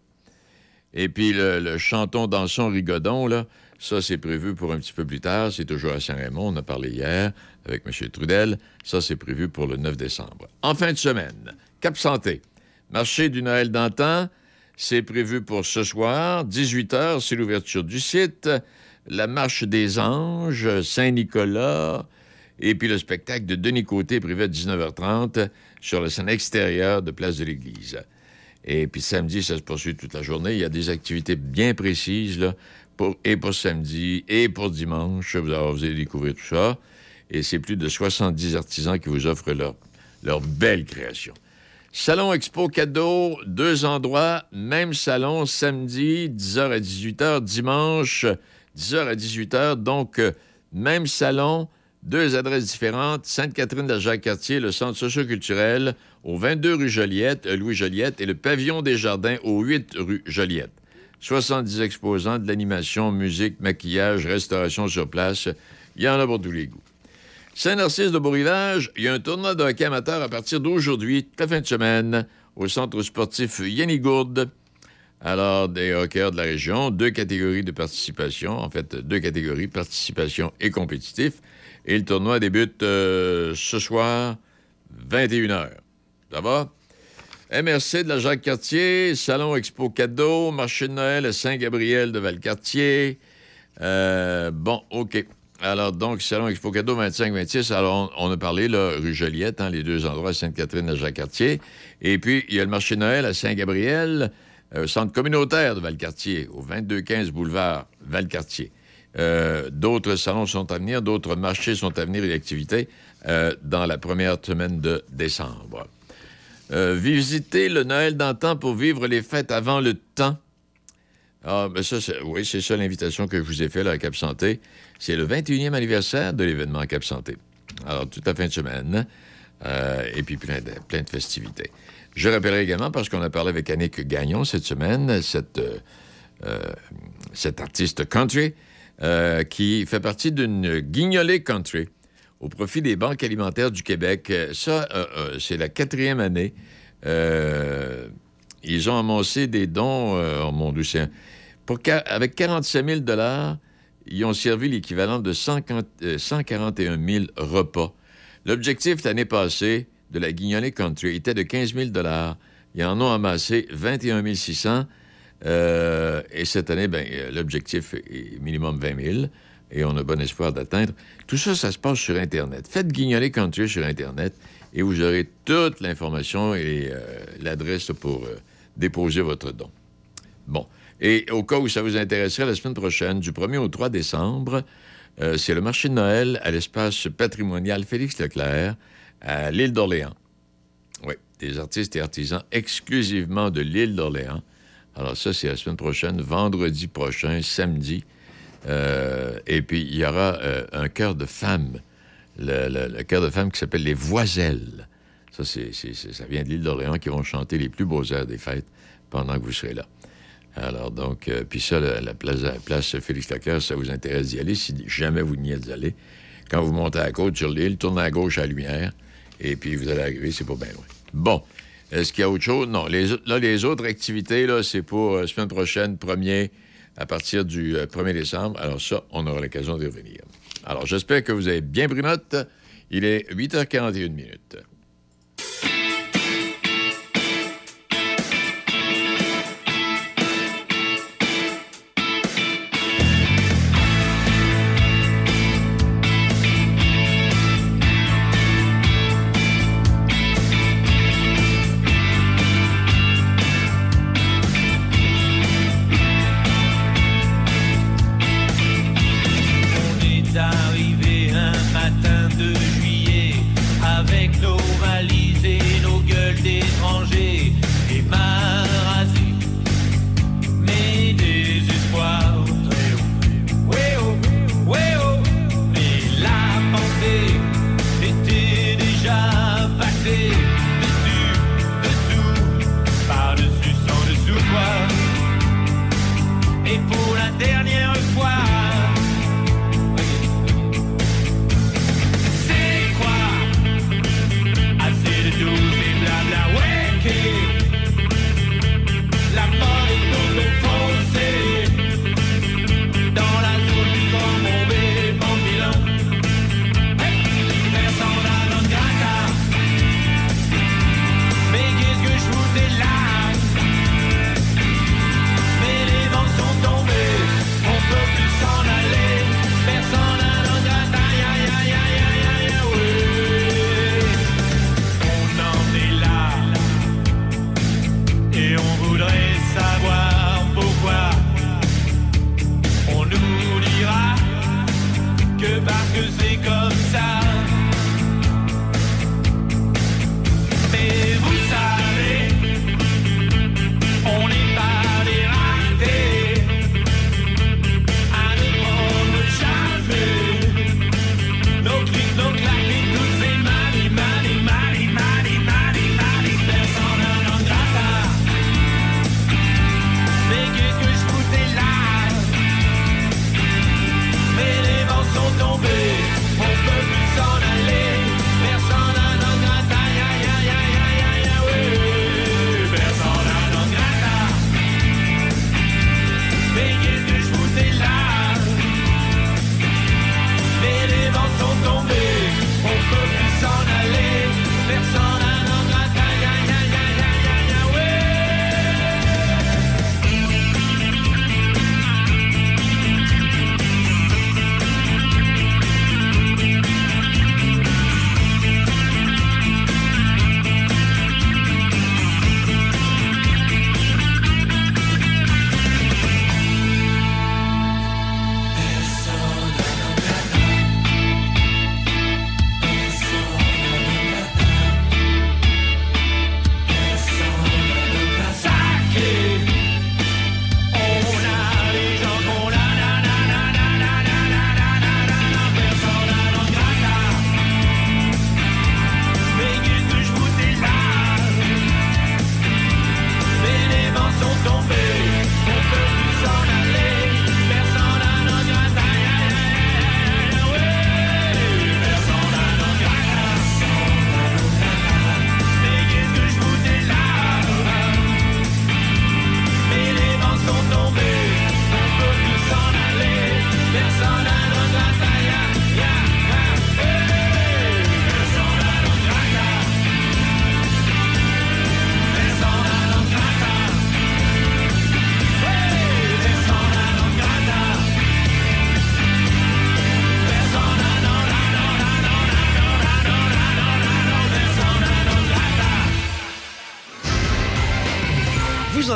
Et puis le, le chanton dansons rigodon, là, ça c'est prévu pour un petit peu plus tard. C'est toujours à Saint-Raymond. On a parlé hier avec M. Trudel. Ça c'est prévu pour le 9 décembre. En fin de semaine, Cap Santé. Marché du Noël d'antan. C'est prévu pour ce soir. 18 h, c'est l'ouverture du site. La marche des anges, Saint-Nicolas. Et puis le spectacle de Denis Côté prévu à 19h30 sur la scène extérieure de Place de l'Église. Et puis samedi, ça se poursuit toute la journée. Il y a des activités bien précises, là, pour, et pour samedi, et pour dimanche. Vous allez, découvrir tout ça. Et c'est plus de 70 artisans qui vous offrent leur, leur belle création. Salon Expo Cadeau, deux endroits, même salon, samedi, 10h à 18h, dimanche, 10h à 18h. Donc, euh, même salon, deux adresses différentes, Sainte-Catherine de Jacques-Cartier, le centre socioculturel, au 22 rue Joliette, euh, Louis Joliette, et le pavillon des Jardins, au 8 rue Joliette. 70 exposants de l'animation, musique, maquillage, restauration sur place. Il y en a pour tous les goûts. Saint-Narcisse de Beau-Rivage, il y a un tournoi de hockey amateur à partir d'aujourd'hui, toute la fin de semaine, au centre sportif Yanni Gourde. Alors, des hockeyeurs de la région, deux catégories de participation, en fait, deux catégories, participation et compétitif. Et le tournoi débute euh, ce soir, 21h. Ça va? MRC de la Jacques-Cartier, Salon Expo Cadeau, Marché de Noël à Saint-Gabriel de Valcartier. Euh, bon, OK. Alors, donc, Salon Expo Cadeau 25-26. Alors, on, a parlé, là, rue Joliette, hein, les deux endroits, Sainte-Catherine et Jacques-Cartier. Et puis, il y a le Marché de Noël à Saint-Gabriel, euh, centre communautaire de Valcartier, au 2215 boulevard Valcartier. Euh, d'autres salons sont à venir, d'autres marchés sont à venir et activités euh, dans la première semaine de décembre. Euh, visiter le Noël d'antan pour vivre les fêtes avant le temps. Ah, ben ça, oui, c'est ça l'invitation que je vous ai faite à Cap Santé. C'est le 21e anniversaire de l'événement Cap Santé. Alors, toute la fin de semaine, et puis plein de, festivités. Je rappellerai également, parce qu'on a parlé avec Annick Gagnon cette semaine, cette, euh, euh, cet artiste country euh, qui fait partie d'une guignolée country au profit des banques alimentaires du Québec. Ça, euh, euh, c'est la quatrième année. Ils ont amassé des dons, oh mon Dieu, pour avec 47 000 ils ont servi l'équivalent de 140 euh, 141 000 repas. L'objectif l'année passée de la Guignolée Country était de 15 000 Ils en ont amassé 21 600 euh, et cette année, ben, l'objectif est minimum 20 000 et on a bon espoir d'atteindre. Tout ça, ça se passe sur Internet. Faites Guignoler Country sur Internet et vous aurez toute l'information et euh, l'adresse pour euh, déposer votre don. Bon. Et au cas où ça vous intéresserait, la semaine prochaine, du 1er au 3 décembre, c'est le marché de Noël à l'espace patrimonial Félix Leclerc à l'île d'Orléans. Oui, des artistes et artisans exclusivement de l'île d'Orléans. Alors ça, c'est la semaine prochaine, vendredi prochain, samedi. Euh, et puis, il y aura euh, un chœur de femmes, le, chœur de femmes qui s'appelle les Voiselles. Ça, c'est, ça vient de l'île d'Orléans qui vont chanter les plus beaux airs des fêtes pendant que vous serez là. Alors, donc, euh, puis ça, la, la place, la place Félix Leclerc, ça vous intéresse d'y aller, si jamais vous n'y êtes allé. Quand vous montez à la côte sur l'île, tournez à gauche à la lumière, et puis vous allez arriver, c'est pas bien loin. Bon. Est-ce qu'il y a autre chose? Non. Les, là, les autres activités, là, c'est pour euh, semaine prochaine, premier, à partir du euh, 1er décembre. Alors ça, on aura l'occasion d'y revenir. Alors, j'espère que vous avez bien pris note. Il est 8h41 minutes.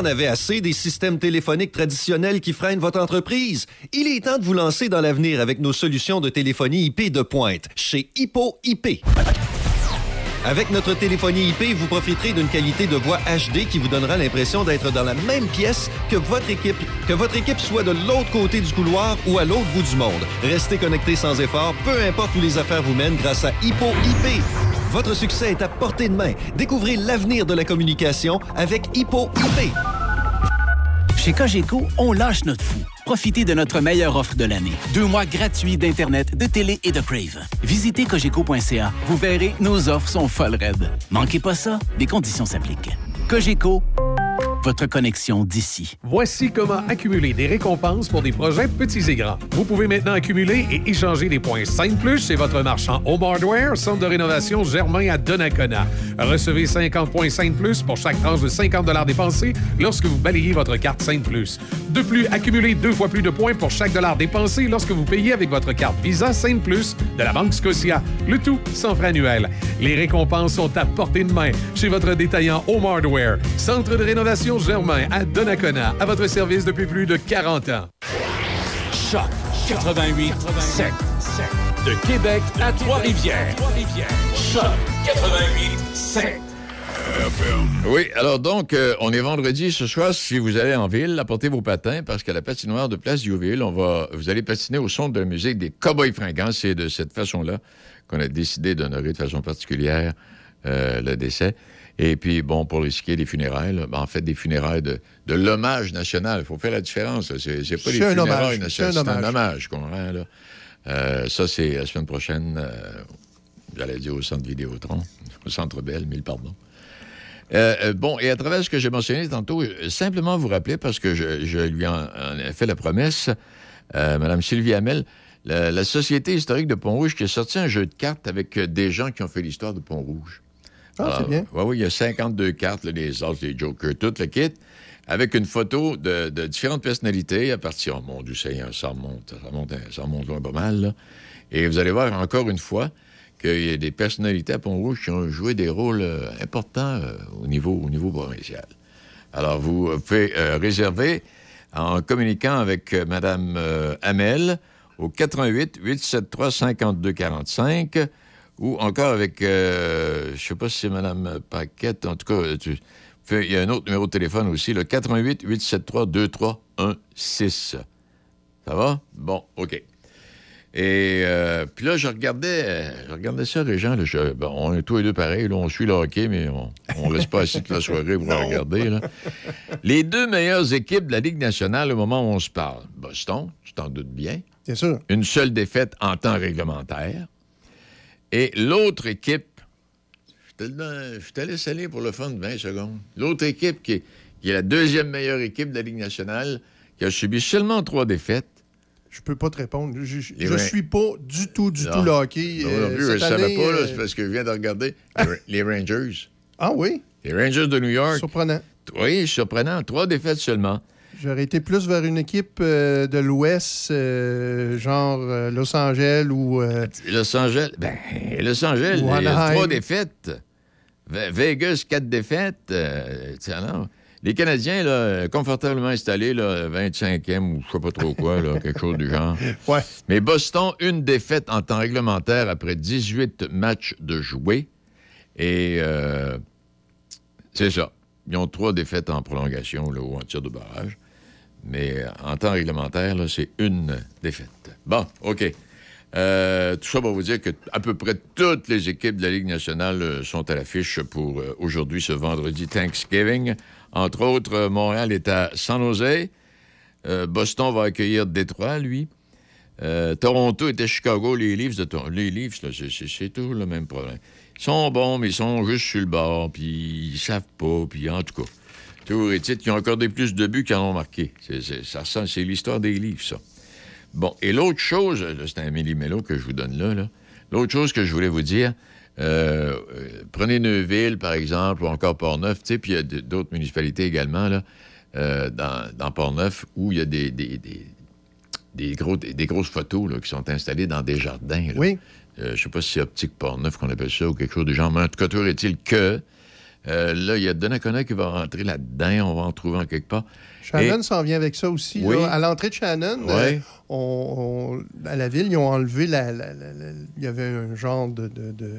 En avez assez des systèmes téléphoniques traditionnels qui freinent votre entreprise? Il est temps de vous lancer dans l'avenir avec nos solutions de téléphonie IP de pointe chez Hippo IP. Avec notre téléphonie IP, vous profiterez d'une qualité de voix HD qui vous donnera l'impression d'être dans la même pièce que votre équipe, que votre équipe soit de l'autre côté du couloir ou à l'autre bout du monde. Restez connecté sans effort, peu importe où les affaires vous mènent grâce à Hippo IP. Votre succès est à portée de main. Découvrez l'avenir de la communication avec Hippo IP. Chez Cogeco, on lâche notre fou. Profitez de notre meilleure offre de l'année. Deux mois gratuits d'Internet, de télé et de Crave. Visitez cogeco.ca. Vous verrez, nos offres sont folles raides. Manquez pas ça, des conditions s'appliquent. Cogeco, votre connexion d'ici. Voici comment accumuler des récompenses pour des projets petits et grands. Vous pouvez maintenant accumuler et échanger des points 5 plus chez votre marchand Home Hardware, centre de rénovation Germain à Donnacona. Recevez 50 points 5 plus pour chaque tranche de 50 dépensés lorsque vous balayez votre carte 5 plus. De plus, accumulez deux fois plus de points pour chaque dollar dépensé lorsque vous payez avec votre carte Visa 5 plus de la Banque Scotia. Le tout sans frais annuel. Les récompenses sont à portée de main chez votre détaillant Home Hardware, centre de rénovation Germain à Donnacona, à votre service depuis plus de 40 ans. Choc 88 7. De Québec à Trois-Rivières. Choc 88 7. Oui, alors donc, euh, on est vendredi ce soir. Si vous allez en ville, apportez vos patins parce qu'à la patinoire de Place Diouville, on va, vous allez patiner au son de la musique des Cowboys fringants. C'est de cette façon-là qu'on a décidé d'honorer de façon particulière euh, le décès. Et puis, bon, pour risquer des funérailles, là, ben, en fait, des funérailles de, de l'hommage national. Il faut faire la différence. C'est c'est pas un funérailles hommage. nationales, C'est un c'est un hommage. hommage qu'on rend, là. Euh, ça, c'est la semaine prochaine, euh, j'allais dire au centre Vidéotron, au centre Belle, mille pardons. Euh, bon, et à travers ce que j'ai mentionné tantôt, simplement vous rappeler, parce que je, je lui en, en ai fait la promesse, Mme Sylvie Hamel, la, la Société historique de Pont-Rouge qui a sorti un jeu de cartes avec des gens qui ont fait l'histoire de Pont-Rouge. Ah, c'est bien. Oui, oui, il y a 52 cartes, là, les os, les jokers, tout le kit, avec une photo de, de différentes personnalités à partir, oh mon Dieu, ça, ça remonte, ça remonte, ça remonte loin pas mal, là. Et vous allez voir encore une fois qu'il y a des personnalités à Pont-Rouge qui ont joué des rôles euh, importants euh, au, niveau, au niveau provincial. Alors, vous pouvez euh, réserver en communiquant avec Mme Hamel au 88 873 52 45 ou encore avec, euh, je sais pas si c'est Mme Paquette, en tout cas, tu- il y a un autre numéro de téléphone aussi, le 88 873 2316. Ça va? Bon, OK. Et euh, puis là, je regardais, je regardais ça, les gens. Là, je- bon, on est tous les deux pareils. Là, on suit le hockey, mais on ne reste pas assis toute la soirée pour regarder. là. Les deux meilleures équipes de la Ligue nationale au moment où on se parle. Boston, tu t'en doutes bien. C'est sûr. Une seule défaite en temps réglementaire. Et l'autre équipe, je te, donne- je te laisse aller pour le fun de 20 secondes. L'autre équipe qui est, qui est la deuxième meilleure équipe de la Ligue nationale, qui a subi seulement trois défaites. Je peux pas te répondre. Je, je, Les je Ra- suis pas du tout, du Non. tout le hockey. Non, Euh, non plus, je cette ne savais pas, là, euh, c'est parce que je viens de regarder les Rangers. Ah oui? Les Rangers de New York. Surprenant. Oui, surprenant. Trois défaites seulement. J'aurais été plus vers une équipe euh, de l'Ouest, euh, genre euh, Los Angeles ou. Los Angeles, ben, Los Angeles, trois défaites. Ve- Vegas, quatre défaites. Les Canadiens, là, confortablement installés, là, 25e ou je sais pas trop quoi, là, quelque chose du genre. Ouais. Mais Boston, une défaite en temps réglementaire après 18 matchs de jouer. Et c'est ça. Ils ont trois défaites en prolongation là, ou en tir de barrage. Mais en temps réglementaire, c'est une défaite. Bon, OK. Euh, tout ça pour vous dire que à peu près toutes les équipes de la Ligue nationale euh, sont à l'affiche pour euh, aujourd'hui, ce vendredi Thanksgiving. Entre autres, Montréal est à San Jose. Boston va accueillir Détroit, lui. Toronto est Chicago. Les Leafs, de les Leafs c'est- toujours le même problème. Ils sont bons, mais ils sont juste sur le bord, puis ils savent pas, puis en tout cas. Toujours est-il qu'ils ont accordé plus de buts qu'ils en ont marqué. C'est- l'histoire des livres, ça. Bon, et l'autre chose, là, c'est un millimélo que je vous donne là, là. L'autre chose que je voulais vous dire, euh, euh, prenez Neuville, par exemple, ou encore Port-Neuf, tu sais, puis il y a d'autres municipalités également, là, euh, dans, dans Port-Neuf, où il y a des, des, des- des gros, des, grosses photos là, qui sont installées dans des jardins. là. Oui. Euh, je sais pas si c'est Optique Port-Neuf qu'on appelle ça ou quelque chose du genre, mais en tout cas, toujours est-il que Euh, là, il y a Donnacona qui va rentrer là-dedans. On va en trouver en quelque part. Shannon s'en vient avec ça aussi. Oui. là. À l'entrée de Shannon, euh, on- on- à la ville, ils ont enlevé la. il y avait un genre de, de, de,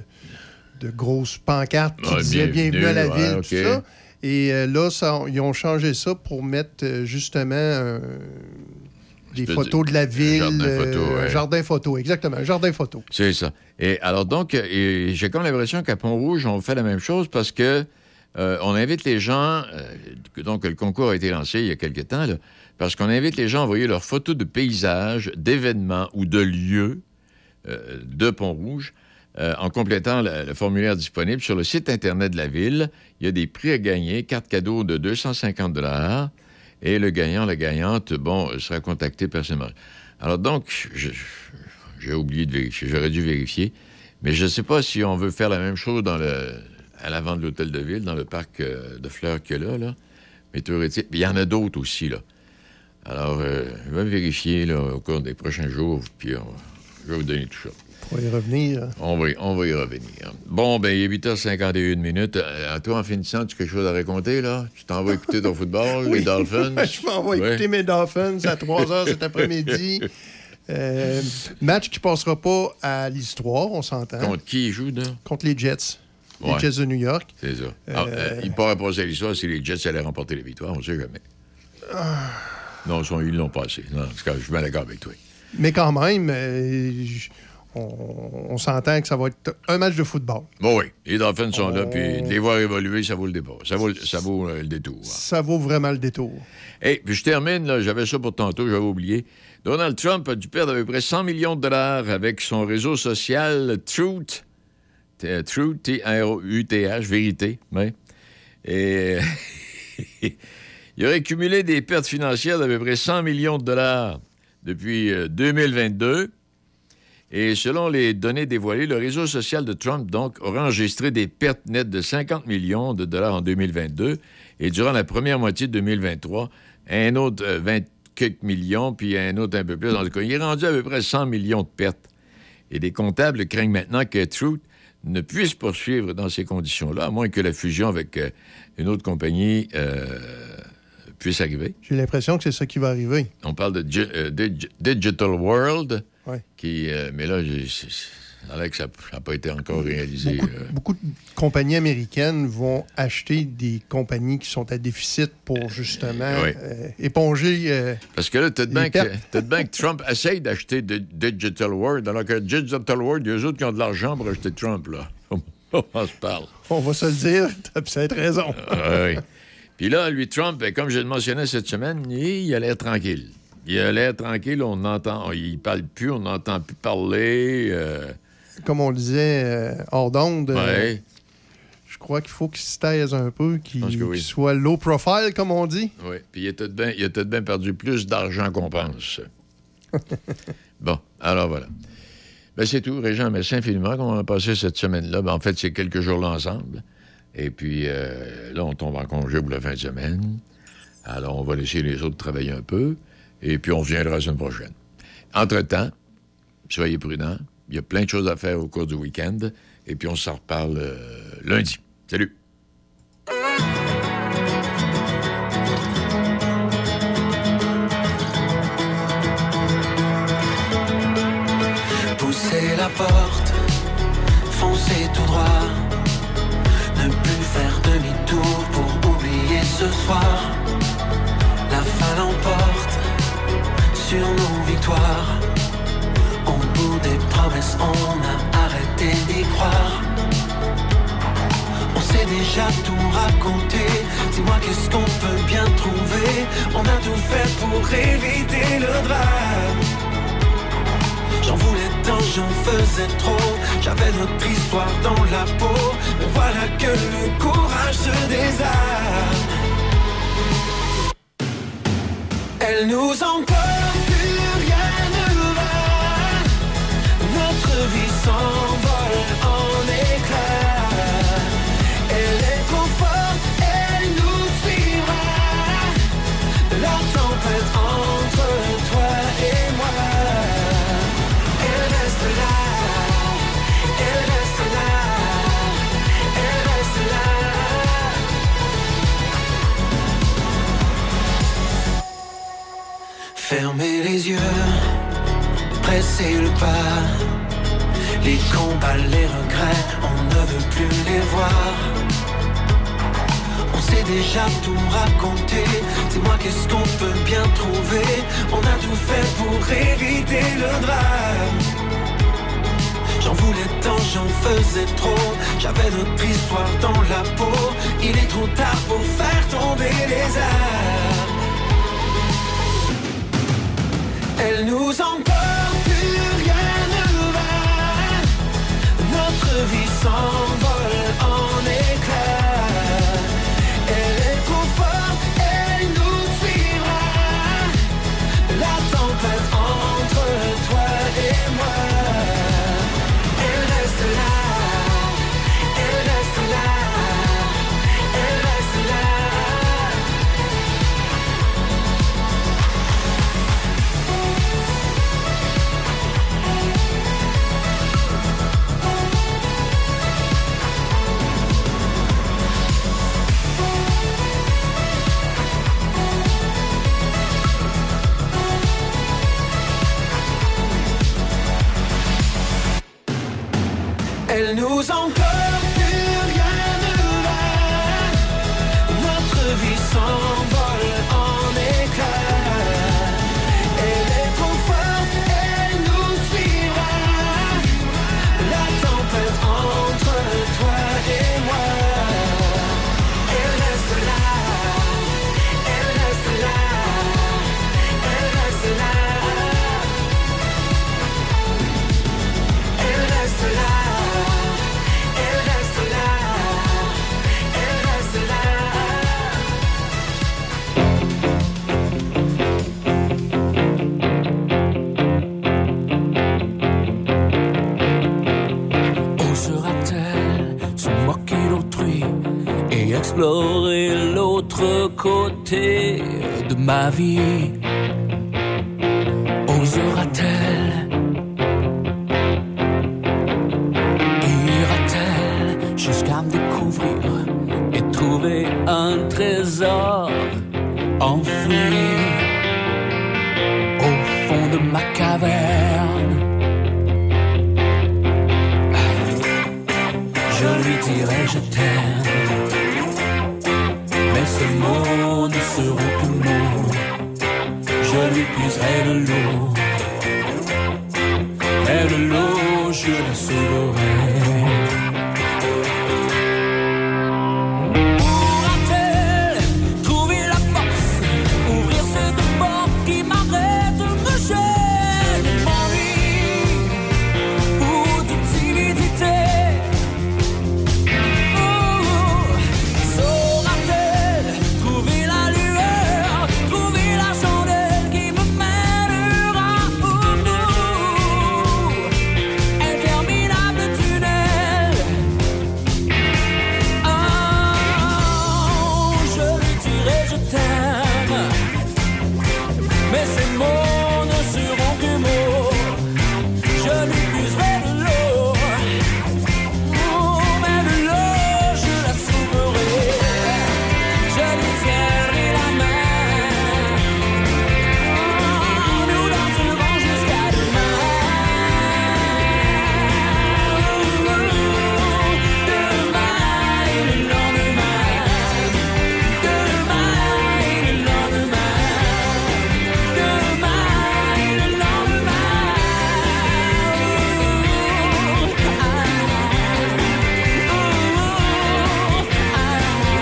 de grosse pancarte qui disait bienvenue, Bienvenue à la ouais, ville, tout ça. Et euh, là, ça- ils ont changé ça pour mettre justement des photos de- la ville. jardin photo, ouais. Jardin photo, exactement. un Jardin photo. C'est ça. Et alors donc, j'ai comme l'impression qu'à Pont-Rouge, on fait la même chose parce que euh, on invite les gens, euh, donc le concours a été lancé il y a quelque temps, là, parce qu'on invite les gens à envoyer leurs photos de paysages, d'événements ou de lieux euh, de Pont-Rouge euh, en complétant le, formulaire disponible sur le site Internet de la ville. Il y a des prix à gagner, carte cadeau de 250 et le gagnant, la gagnante, bon, sera contacté personnellement. Alors donc, je- j'ai oublié de vérifier, j'aurais dû vérifier, mais je ne sais pas si on veut faire la même chose dans le, à l'avant de l'hôtel de ville, dans le parc euh, de fleurs qu'il y a là, là. Mais il y en a d'autres aussi, là. Alors, euh, je vais vérifier là, au cours des prochains jours, puis on- je vais vous donner tout ça. Pour y revenir. On va, y- on va y revenir. Bon, ben, il est 8h51 minutes. Euh, À toi, en finissant, tu as quelque chose à raconter, là? Tu t'en vas écouter ton football, les Dolphins? Je m'en vais écouter mes Dolphins à 3 h cet après-midi. Euh, match qui passera pas à l'histoire, on s'entend. Contre qui ils jouent, là? Contre les Jets. Ouais. Les Jets de New York. C'est ça. Ah, euh, il pourrait passer à l'histoire si les Jets allaient remporter les victoires, on ne sait jamais. Ah. Non, ils sont- ils l'ont passé. Non, je suis bien d'accord avec toi. Mais quand même, euh, on, on s'entend que ça va être un match de football. Bon, oui, les Dolphins sont là, puis de les voir évoluer, ça vaut le départ. Ça vaut, ça vaut euh, le détour. Ça vaut vraiment le détour. Et puis je termine, là, j'avais ça pour tantôt, j'avais oublié. Donald Trump a dû perdre à peu près 100 millions de dollars avec son réseau social Truth. Truth, vérité. Et il aurait cumulé des pertes financières d'à peu près 100 millions de dollars depuis euh, 2022. Et selon les données dévoilées, le réseau social de Trump, donc, aura enregistré des pertes nettes de 50 millions de dollars en 2022. Et durant la première moitié de 2023, un autre euh, 20 quelques millions, puis un autre un peu plus. En tout cas, il est rendu à peu près 100 millions de pertes. Et les comptables craignent maintenant que Truth ne puisse poursuivre dans ces conditions-là, à moins que la fusion avec euh, une autre compagnie euh, puisse arriver. J'ai l'impression que c'est ça qui va arriver. On parle de euh, Dig- Digital World, Ouais. qui, euh, mais là, ça a que ça n'a pas été encore réalisé. Beaucoup, euh. beaucoup de compagnies américaines vont acheter des compagnies qui sont à déficit pour justement oui. euh, éponger. euh, Parce que là, les bien que, Trump essaye d'acheter Digital World, alors que Digital World, il y a eux autres qui ont de l'argent pour acheter Trump, là. On se parle. On va se le dire, t'as peut-être raison. Oui. Puis là, lui, Trump, ben, comme je le mentionnais cette semaine, il, il a l'air tranquille. Il a l'air tranquille, on entend, il parle plus, on n'entend plus parler. euh, Comme on le disait euh, hors d'onde, euh, ouais. je crois qu'il faut qu'il se taise un peu, qu'il oui. soit low profile, comme on dit. Oui, puis il a tout de bien- il a tout de bien perdu plus d'argent qu'on pense. bon, alors voilà. Ben, c'est tout. Régent, merci infiniment qu'on a passé cette semaine-là. Ben, en fait, c'est quelques jours-là ensemble. Et puis, euh, là, on tombe en congé pour la fin de semaine. Alors, on va laisser les autres travailler un peu. Et puis, on reviendra la semaine prochaine. Entre-temps, soyez prudents. Il y a plein de choses à faire au cours du week-end. Et puis, on s'en reparle euh, lundi. Salut. Pousser la porte, foncer tout droit, ne plus faire demi-tour pour oublier ce soir. La fin l'emporte sur nos victoires. On a arrêté d'y croire. On s'est déjà tout raconté. Dis-moi qu'est-ce qu'on peut bien trouver? On a tout fait pour éviter le drame. J'en voulais tant, j'en faisais trop. J'avais notre histoire dans la peau. Mais voilà que le courage se désarme. Elle nous emporte, s'envole en éclats. Elle est trop forte, elle nous suivra. La tempête entre toi et moi. Elle reste là, elle reste là, elle reste là. Fermez les yeux, pressez le pas les combats, les regrets, on ne veut plus les voir. On sait déjà tout raconté. Dis-moi qu'est-ce qu'on peut bien trouver? On a tout fait pour éviter le drame. J'en voulais tant, j'en faisais trop. J'avais notre histoire dans la peau. Il est trop tard pour faire tomber les armes. Elle nous emporte, vie Elle nous encore explorer l'autre côté de ma vie